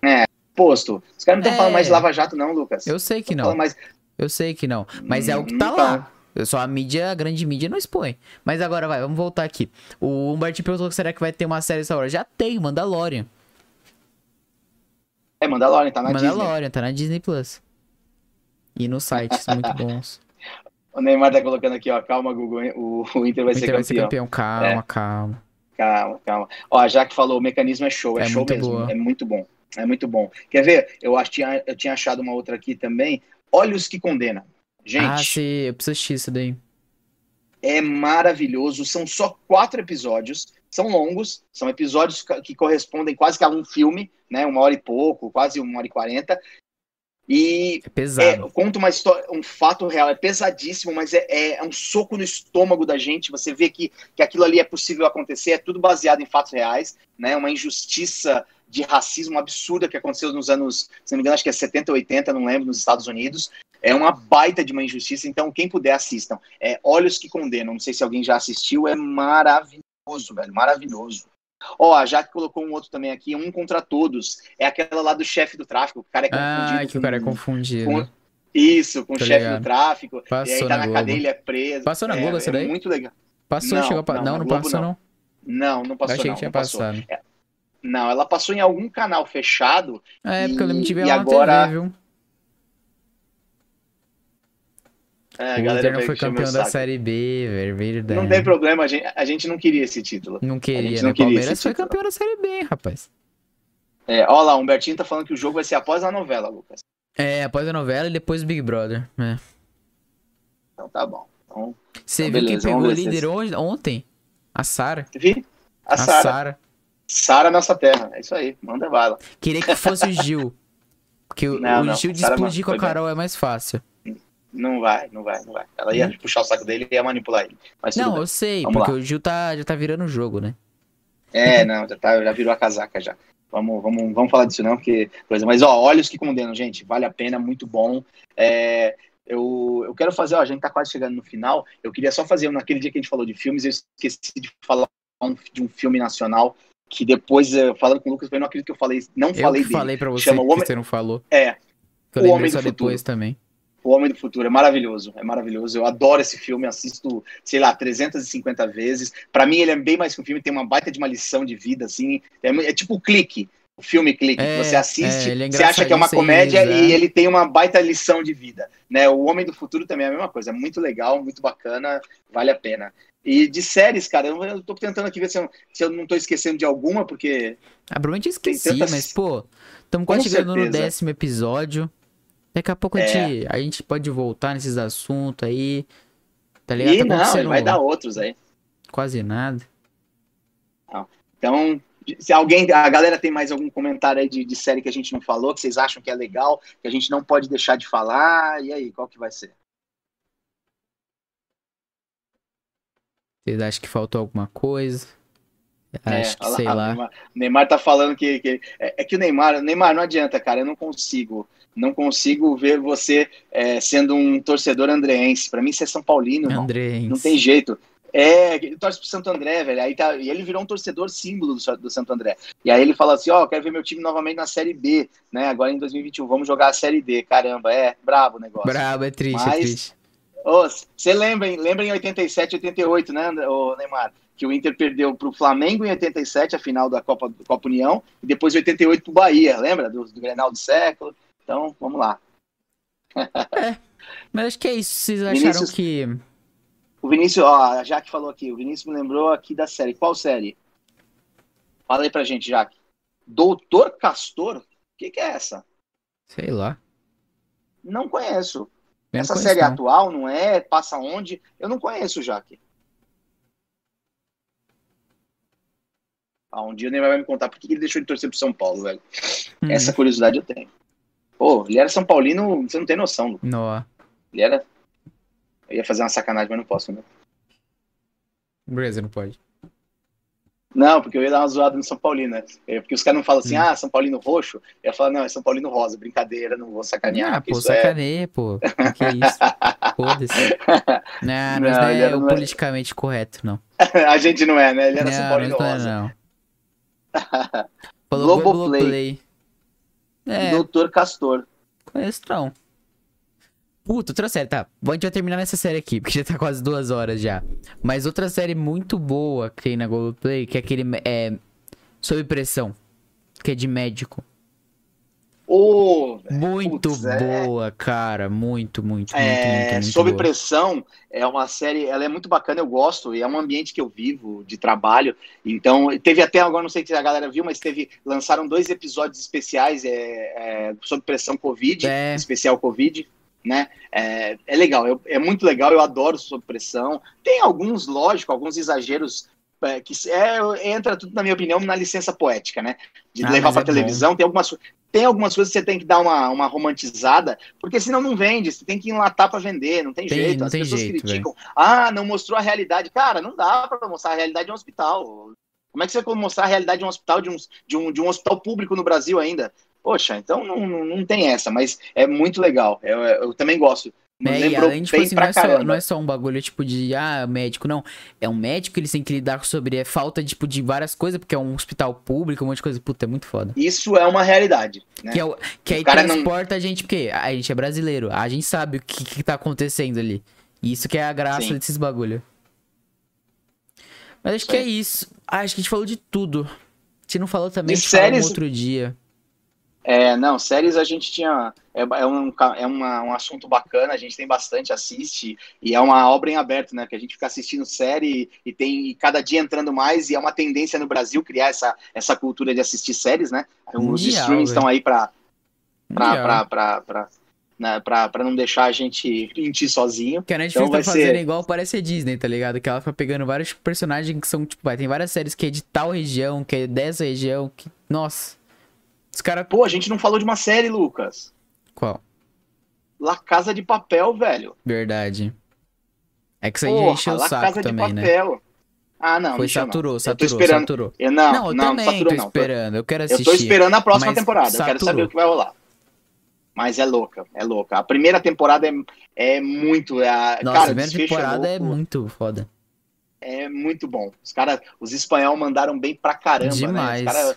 Posto. Os caras não estão É. falando mais de Lava Jato, não, Lucas. Eu sei que não. mais- Eu sei que não. Mas é o que Hum, tá não lá. Só a mídia, a grande mídia não expõe. Mas agora vai, vamos voltar aqui. O Humberto perguntou será que vai ter uma série essa hora? Já tem, Mandalorian. É, Mandalorian, tá na Disney. Mandalorian, tá na Disney Plus. E nos sites, são muito bons. O Neymar tá colocando aqui, ó. Calma, Google. O, o Inter vai O ser Inter vai ser campeão. campeão. Calma, calma. Calma, calma. Ó, a Jaque falou, o mecanismo é show, é, É show mesmo. boa. É muito bom. É muito bom. Quer ver? Eu, acho, tinha, eu tinha achado uma outra aqui também. Olhos que condenam. Gente, Ah, sim, eu preciso assistir isso daí. é maravilhoso. São só quatro episódios. São longos. São episódios que correspondem quase que a um filme, né? Uma hora e pouco, quase uma hora e quarenta. E É é, pesado. conta uma história, um fato real, é pesadíssimo, mas é, é- é um soco no estômago da gente. Você vê que, que aquilo ali é possível acontecer, é tudo baseado em fatos reais, né? Uma injustiça de racismo absurda que aconteceu nos anos, se não me engano, acho que é 70, 80, não lembro, nos Estados Unidos. É uma baita de uma injustiça, então quem puder assistam. É Olhos que Condenam, não sei se alguém já assistiu, é maravilhoso, velho, maravilhoso. Ó, a Jaque colocou um outro também aqui, Um Contra Todos. É aquela lá do chefe do tráfico, o cara é confundido Ah, que o cara é com- confundido. com- Isso, com o chefe ligado. do tráfico. e Passou aí tá na na cadeia, ele é preso. Passou na é, Globo essa é daí? muito legal. Passou, Não, chegou a pa... não, Não, não, Globo passou não. não. Não, Eu passou achei não, que tinha passado. Não, ela passou em algum canal fechado. É, porque eu lembro de ver E agora- TV, viu? É, a o Inter não foi campeão da. Série B. Verdade. Não tem problema, a gente, a gente não queria esse título. Não queria, né? queria Palmeiras foi título. campeão da Série B, rapaz. É, ó lá, o Humbertinho tá falando que o jogo vai ser após a novela, Lucas. É, após a novela e depois o Big Brother. É. Então tá bom. Então, Você Então, viu quem beleza, pegou o líder hoje, ontem? A Sara. vi? A A Sara. Sara. Nossa terra. É isso aí, manda bala. Queria que fosse o Gil. Porque o, Não, o não, Gil de explodir com a foi bem. Carol é mais fácil. Não vai, não vai, não vai. Ela ia Hum? puxar o saco dele e ia manipular ele. Mas Não, eu sei, Vamos porque lá. o Gil tá, já tá virando o jogo, né? É, não, já, tá, já virou a casaca já. Vamos, vamos, vamos falar disso não, porque coisa. Mas ó, olhos que condenam, gente, vale a pena, muito bom. É, eu, eu quero fazer, ó, a gente tá quase chegando no final. Eu queria só fazer, naquele dia que a gente falou de filmes, eu esqueci de falar um, de um filme nacional que depois, falando com o Lucas, eu não acredito que eu falei, não Eu falei dele. falei pra você Chama que o Homem- você não falou. É, eu O Homem só do depois Futuro. também. O Homem do Futuro é maravilhoso, é maravilhoso. Eu adoro esse filme, assisto, sei lá, 350 vezes. Pra mim, ele é bem mais que um filme, tem uma baita de uma lição de vida, assim. É, é tipo o clique, o filme clique. É, você assiste, é, é você acha que é uma comédia e ele tem uma baita lição de vida. Né? O Homem do Futuro também é a mesma coisa, é muito legal, muito bacana, vale a pena. E de séries, cara, eu, tô tentando aqui ver se eu, se eu não tô esquecendo de alguma, porque. Ah, provavelmente esqueci, tantas- mas, pô, estamos quase chegando no décimo episódio. Daqui a pouco a, É. gente, a gente pode voltar nesses assuntos aí. Tá ligado? E Tá não, vai dar outros aí. quase nada. Então, se alguém, a galera tem mais algum comentário aí de, de série que a gente não falou, que vocês acham que é legal, que a gente não pode deixar de falar, e aí, qual que vai ser? Vocês acham que faltou alguma coisa? É, Acho que, olha sei o lá. Neymar, o Neymar tá falando que, que- é, é que o Neymar, Neymar, não adianta, cara, eu não consigo, não consigo ver você é, sendo um torcedor andreense. Pra mim, você é São Paulino. André, Não tem jeito. É, ele torce pro Santo André, velho. Aí tá, e ele virou um torcedor símbolo do, do Santo André. E aí ele fala assim: Ó, eu quero ver meu time novamente na Série B, né? Agora em 2021, vamos jogar a Série D. Caramba, é brabo o negócio. Brabo, é triste, é Mas- triste. Você lembra, hein? lembra em 87, 88, né, ô, Neymar? Que o Inter perdeu pro Flamengo em 87, a final da Copa, Copa União, e depois em 88 pro Bahia, lembra? Do, do Grenal do século. Então, vamos lá. Mas acho que é isso. Vocês acharam Vinícius- que. O Vinícius, ó, a Jaque falou aqui, o Vinícius me lembrou aqui da série. Qual série? Fala aí pra gente, Jaque. Doutor Castor? O que, que é essa? Sei lá. Não conheço. Não essa conheço, série não. atual, não é? Passa onde? Eu não conheço, Jaque. Ah, um dia o Neymar vai me contar por que ele deixou de torcer pro São Paulo, velho. Hum, Essa curiosidade eu tenho. Pô, ele era São Paulino, você não tem noção. Lu. Nó. Ele era. Eu ia fazer uma sacanagem, mas não posso, né? Beleza, não pode. Não, porque eu ia dar uma zoada no São Paulino, né? É, porque os caras não falam assim, Hum. ah, São Paulino roxo. Eu falar, não, é São Paulino rosa, brincadeira, não vou sacanear. Ah, pô, é... sacaneia, pô. Que que é isso? Foda-se. Não, Não, não é o não é- politicamente correto, não. A gente não é, né? Ele era São Não, Paulino nós não é, rosa. não. Falou Globoplay. É, Doutor Castor. conheço não. Puta, outra série, tá. A gente vai terminar nessa série aqui, porque já tá quase duas horas já. Mas outra série muito boa que tem na Globoplay, que é aquele. É, Sob Pressão. Que é de médico. Ô, Muito Putz, é. boa, cara. Muito, muito, muito, É, muito, muito Sob boa. Pressão é uma série, ela é muito bacana, eu gosto, e é um ambiente que eu vivo, de trabalho. Então, teve até, agora não sei se a galera viu, mas teve, lançaram dois episódios especiais é, é, Sob Pressão Covid, É. especial Covid, né? É, é legal, eu- é muito legal, eu adoro Sob Pressão. Tem alguns, lógico, alguns exageros é, que é, entra tudo, na minha opinião, na licença poética, né? De Ah, levar para é televisão, tem algumas tem algumas coisas que você tem que dar uma, uma romantizada, porque senão não vende, você tem que enlatar para vender, não tem, Tem- jeito. não As tem pessoas jeito, criticam, ah, não mostrou a realidade. Cara, não dá para mostrar a realidade de um hospital. Como é que você vai mostrar a realidade de um hospital, de um, de um, de um hospital público no Brasil ainda? Poxa, então não, não, não tem essa, mas é muito legal. Eu, eu também gosto. É, e além de, tipo assim, não é, só, não é só um bagulho, tipo, de, ah, médico, não. É um médico, eles têm que lidar sobre é, falta, tipo, de várias coisas, porque é um hospital público, um monte de coisa. Puta, é muito foda. Isso é uma realidade. Né? Que, é o- que aí cara não- transporta a gente, porque a gente é brasileiro, a gente sabe o que, que tá acontecendo ali. E isso que é a graça Sim. desses bagulho. Mas acho que é isso. Ah, acho que a gente falou de tudo. Gente não falou também, De a gente falou séries- outro dia. É, não, séries a gente tinha. É, é, um, é uma- um assunto bacana, a gente tem bastante, assiste, e é uma obra em aberto, né? Que a gente fica assistindo série e tem e cada dia entrando mais, e é uma tendência no Brasil criar essa, essa cultura de assistir séries, né? Os Mundial, streamings estão aí pra, né, pra, pra não deixar a gente mentir sozinho. Que a Netflix Então tá fazendo ser- igual parece a Disney, tá ligado? Que ela fica pegando vários personagens que são, tipo, vai, tem várias séries que é de tal região, que é dessa região, que. Nossa. Os caras. Pô, a gente não falou de uma série, Lucas. Qual? La Casa de Papel, velho. Verdade. É que isso aí já Porra, encheu o La saco Casa também, de né? Papel. Ah, não. Foi chama. saturou, Eu saturou, esperando. saturou. Eu, não, Não, eu não, também saturou tô não. Esperando. Eu quero Eu assistir. tô esperando a próxima mas temporada. Eu quero saturou. saber o que vai rolar. Mas é louca, é louca. A primeira temporada é, é muito. É, a- Nossa, cara, a primeira desfecho temporada é, louco, muito foda. é muito bom. Os caras, os espanhol mandaram bem pra caramba, Demais. né? Os cara-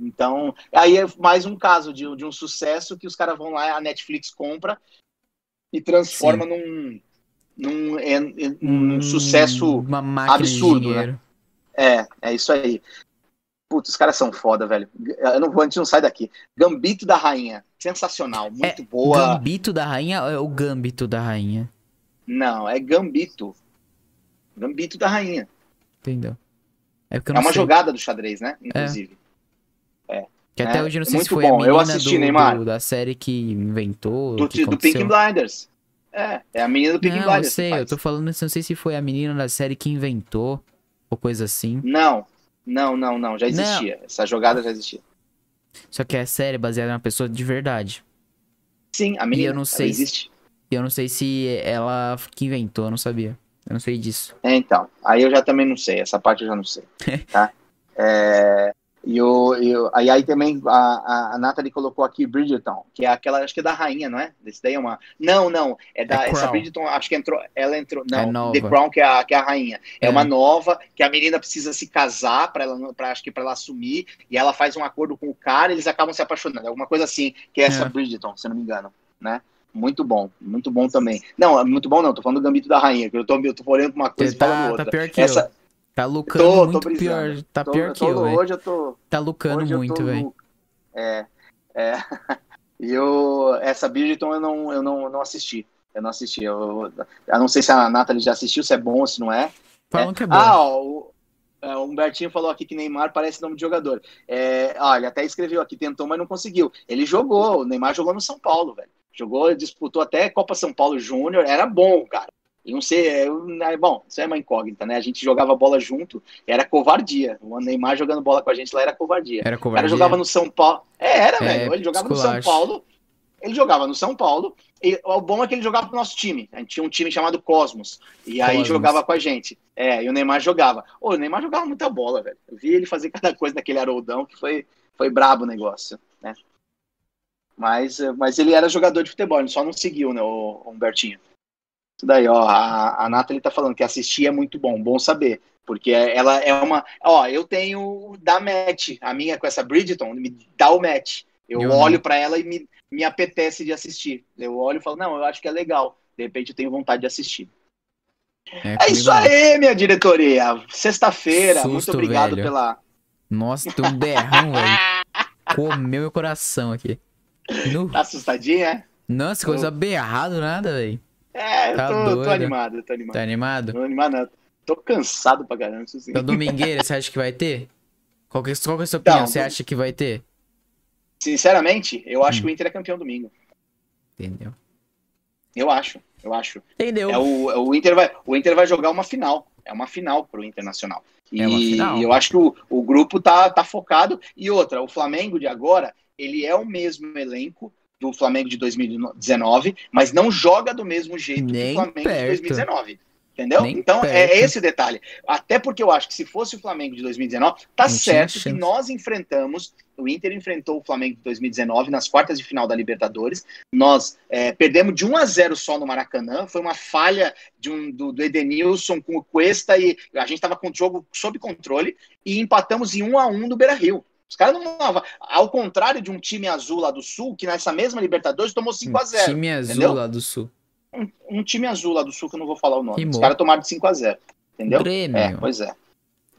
Então, aí é mais um caso de, de um sucesso que os caras vão lá, a Netflix compra e transforma num, num, em- em- num Hum, sucesso. Absurdo, né? É, é isso aí. Putz, os caras são foda, velho. Eu não vou, a gente não sai daqui. Gambito da Rainha. Sensacional, muito boa. Gambito da rainha ou é o Gambito da rainha? Não, é Gambito. Gambito da Rainha. Entendeu? É É uma sei. jogada do xadrez, né? Inclusive. Que até É, hoje eu não é sei se foi bom. a Eu menina assisti, do, Neymar. do- da série que inventou. Do, que do Pink. Blinders. É, é a menina do Pink Não, eu Blinders. que sei, eu tô falando, não sei se foi a menina da série que inventou ou coisa assim. Não, não, não, não. Já existia. Essa jogada já existia. Só que a série é baseada numa pessoa de verdade. Sim, a menina eu não sei se- existe. E eu não sei se ela que inventou, eu não sabia. Eu não sei disso. É, então. Aí eu já também não sei. Essa parte eu já não sei. Tá? É, e o, e o- aí, aí também a, a, a Nathalie colocou aqui Bridgerton, que é aquela, acho que é da rainha, não é? Esse daí é uma. Não, não. É da. É essa Crown. Bridgerton, acho que entrou. Ela entrou. É Não, nova. The Crown, que é a, que é a rainha. É, É. uma nova, que a menina precisa se casar para ela, pra, acho que para ela assumir, e ela faz um acordo com o cara, eles acabam se apaixonando. Alguma coisa assim, que é essa É. Bridgerton, se eu não me engano, né? Muito bom, muito bom também. Não, muito bom não, tô falando do Gambito da Rainha, que eu tô, eu tô olhando pra uma coisa e falando tá, outra. tá pior que Essa, eu. Tá lucrando Tô, tô muito brisando. pior. Tá tô- pior que tô- eu. Hoje eu tô. Tá lucrando muito, tô velho. É, é. E eu, essa Bridgerton eu não, eu não, não assisti. Eu não assisti. Eu, eu não sei se a Nathalie já assistiu, se é bom ou se não é. Falam que é bom. Ah, ó, o, é, o Humbertinho falou aqui que Neymar parece nome de jogador. É, ele até escreveu aqui, tentou, mas não conseguiu. Ele jogou, o Neymar jogou no São Paulo, velho. Jogou, disputou até Copa São Paulo Júnior, era bom, cara. Eu não sei, é, eu- é, bom, isso é uma incógnita, né? A gente jogava bola junto, era covardia. O Neymar jogando bola com a gente lá era covardia. Era O cara covardia. jogava no São Paulo. É, era, É, velho. Ele jogava no São. Paulo. Ele jogava no São Paulo. E o bom é que ele jogava pro nosso time. A gente tinha um time chamado Cosmos. E aí Cosmos. jogava com a gente. É, e o Neymar jogava. Ô, o Neymar jogava muita bola, velho. Eu vi ele fazer cada coisa naquele Haroldão que foi, foi brabo o negócio, né? Mas, mas ele era jogador de futebol, ele só não seguiu, né, o Humbertinho. Isso daí, ó, a, a Nathalie tá falando que assistir é muito bom, bom saber. Porque ela é uma. Ó, eu tenho da match, a minha com essa Bridgeton, me dá o match. Eu, Eu olho pra ela e me, me apetece de assistir. Eu olho e falo, não, eu acho que é legal. De repente eu tenho vontade de assistir. É comigo isso aí, minha diretoria. Sexta-feira, muito obrigado velho. pela. Nossa, tem um berrão, velho. Comeu meu coração aqui. No... Tá assustadinha? é? Nossa, coisa berrado nada, velho. É, eu Tá tô, tô doido. animado, eu tô animado. Tá animado? Tô animado, não. Tô cansado pra caramba, isso sim. Então, domingueira, você acha que vai ter? Qual que, qual que é a sua opinião? Não, você não. acha que vai ter? Sinceramente, eu acho Hum. que o Inter é campeão domingo. Entendeu? Eu acho, eu acho. Entendeu? É o, é o, Inter vai, o Inter vai jogar uma final. É uma final pro Internacional. E É uma final. eu acho que o, o grupo tá, tá focado. E outra, o Flamengo de agora, ele é o mesmo elenco do Flamengo de 2019, mas não joga do mesmo jeito Nem que o Flamengo perto. de 2019. Entendeu? Nem então é perto. esse o detalhe. Até porque eu acho que se fosse o Flamengo de 2019, tá Não certo que nós enfrentamos, o Inter enfrentou o Flamengo de 2019 nas quartas de final da Libertadores. Nós é, perdemos de 1 a 0 só no Maracanã. Foi uma falha de um, do, do Edenilson com o Cuesta e a gente estava com o jogo sob controle e empatamos em 1 a 1 no Beira Rio. Os caras não. Ao contrário de um time azul lá do Sul, que nessa mesma Libertadores tomou 5 a 0 Time azul entendeu? lá do sul. um, um time azul lá do Sul, que eu não vou falar o nome. Rimou. Os caras tomaram de 5 a 0 Entendeu? Grêmio. É, pois é.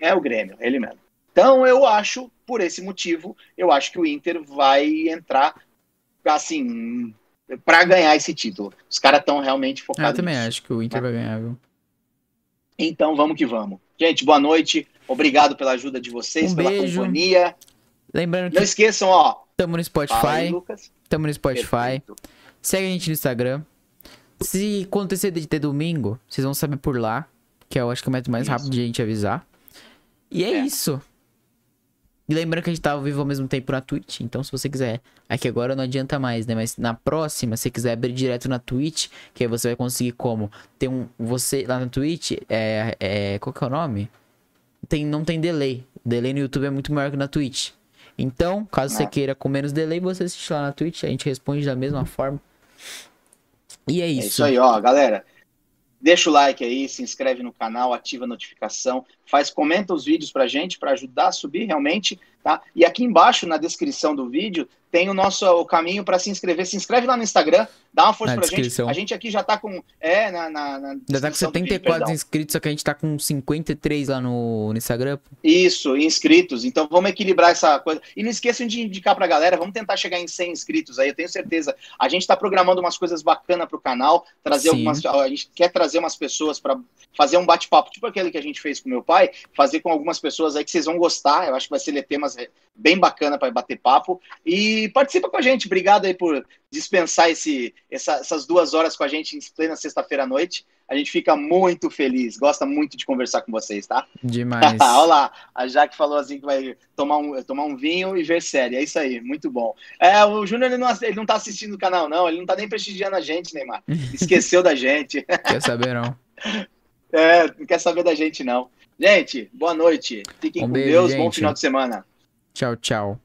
É o Grêmio, ele mesmo. Então eu acho, por esse motivo, eu acho que o Inter vai entrar assim para ganhar esse título. Os caras estão realmente Ah, eu focados. também nisso. acho que o Inter vai ganhar, viu? Então vamos que vamos. Gente, boa noite. Obrigado pela ajuda de vocês, Um pela beijo. companhia. Lembrando Não que esqueçam, ó. estamos no Spotify. Estamos no Spotify. Perfeito. Segue a gente no Instagram. Se acontecer de ter domingo, vocês vão saber por lá. Que eu acho que é o método mais Isso. rápido de a gente avisar. E é, É. isso. E lembrando que a gente tá ao vivo ao mesmo tempo na Twitch. Então, se você quiser. Aqui agora não adianta mais, né? Mas na próxima, se você quiser abrir direto na Twitch, que aí você vai conseguir como? Tem um. Você lá na Twitch, é. é qual que é o nome? Tem, não tem delay. O delay no YouTube é muito maior que na Twitch. Então, caso você queira com menos delay, você assiste lá na Twitch, a gente responde da mesma forma. E é isso. É isso aí, ó, galera. Deixa o like aí, se inscreve no canal, ativa a notificação, faz, comenta os vídeos pra gente para ajudar a subir realmente, tá? E aqui embaixo na descrição do vídeo tem o nosso o caminho para se inscrever. Se inscreve lá no Instagram, dá uma força descrição. gente. A gente aqui já tá com. É, na. na, na já tá com 74 vídeo, inscritos, só que a gente tá com 53 lá no, no, Instagram. Isso, inscritos. Então vamos equilibrar essa coisa. E não esqueçam de indicar pra galera, vamos tentar chegar em 100 inscritos aí, eu tenho certeza. A gente tá programando umas coisas bacanas pro canal, trazer Sim. algumas. A gente quer trazer umas pessoas para fazer um bate-papo, tipo aquele que a gente fez com meu pai, fazer com algumas pessoas aí que vocês vão gostar. Eu acho que vai ser temas bem bacana para bater papo. E participa com a gente. Obrigado aí por dispensar esse, essa, essas duas horas com a gente em plena sexta-feira à noite. A gente fica muito feliz, gosta muito de conversar com vocês, tá? Demais. Olha lá, a Jaque falou assim que vai tomar um, tomar um vinho e ver série. É isso aí, muito bom. É, o Júnior ele não, ele não tá assistindo o canal, não. Ele não tá nem prestigiando a gente, Neymar. Esqueceu da gente. Quer saber, não? É, não quer saber da gente, não. Gente, boa noite. Fiquem um com beijo, Deus. Gente. Bom final de semana. Tchau, tchau.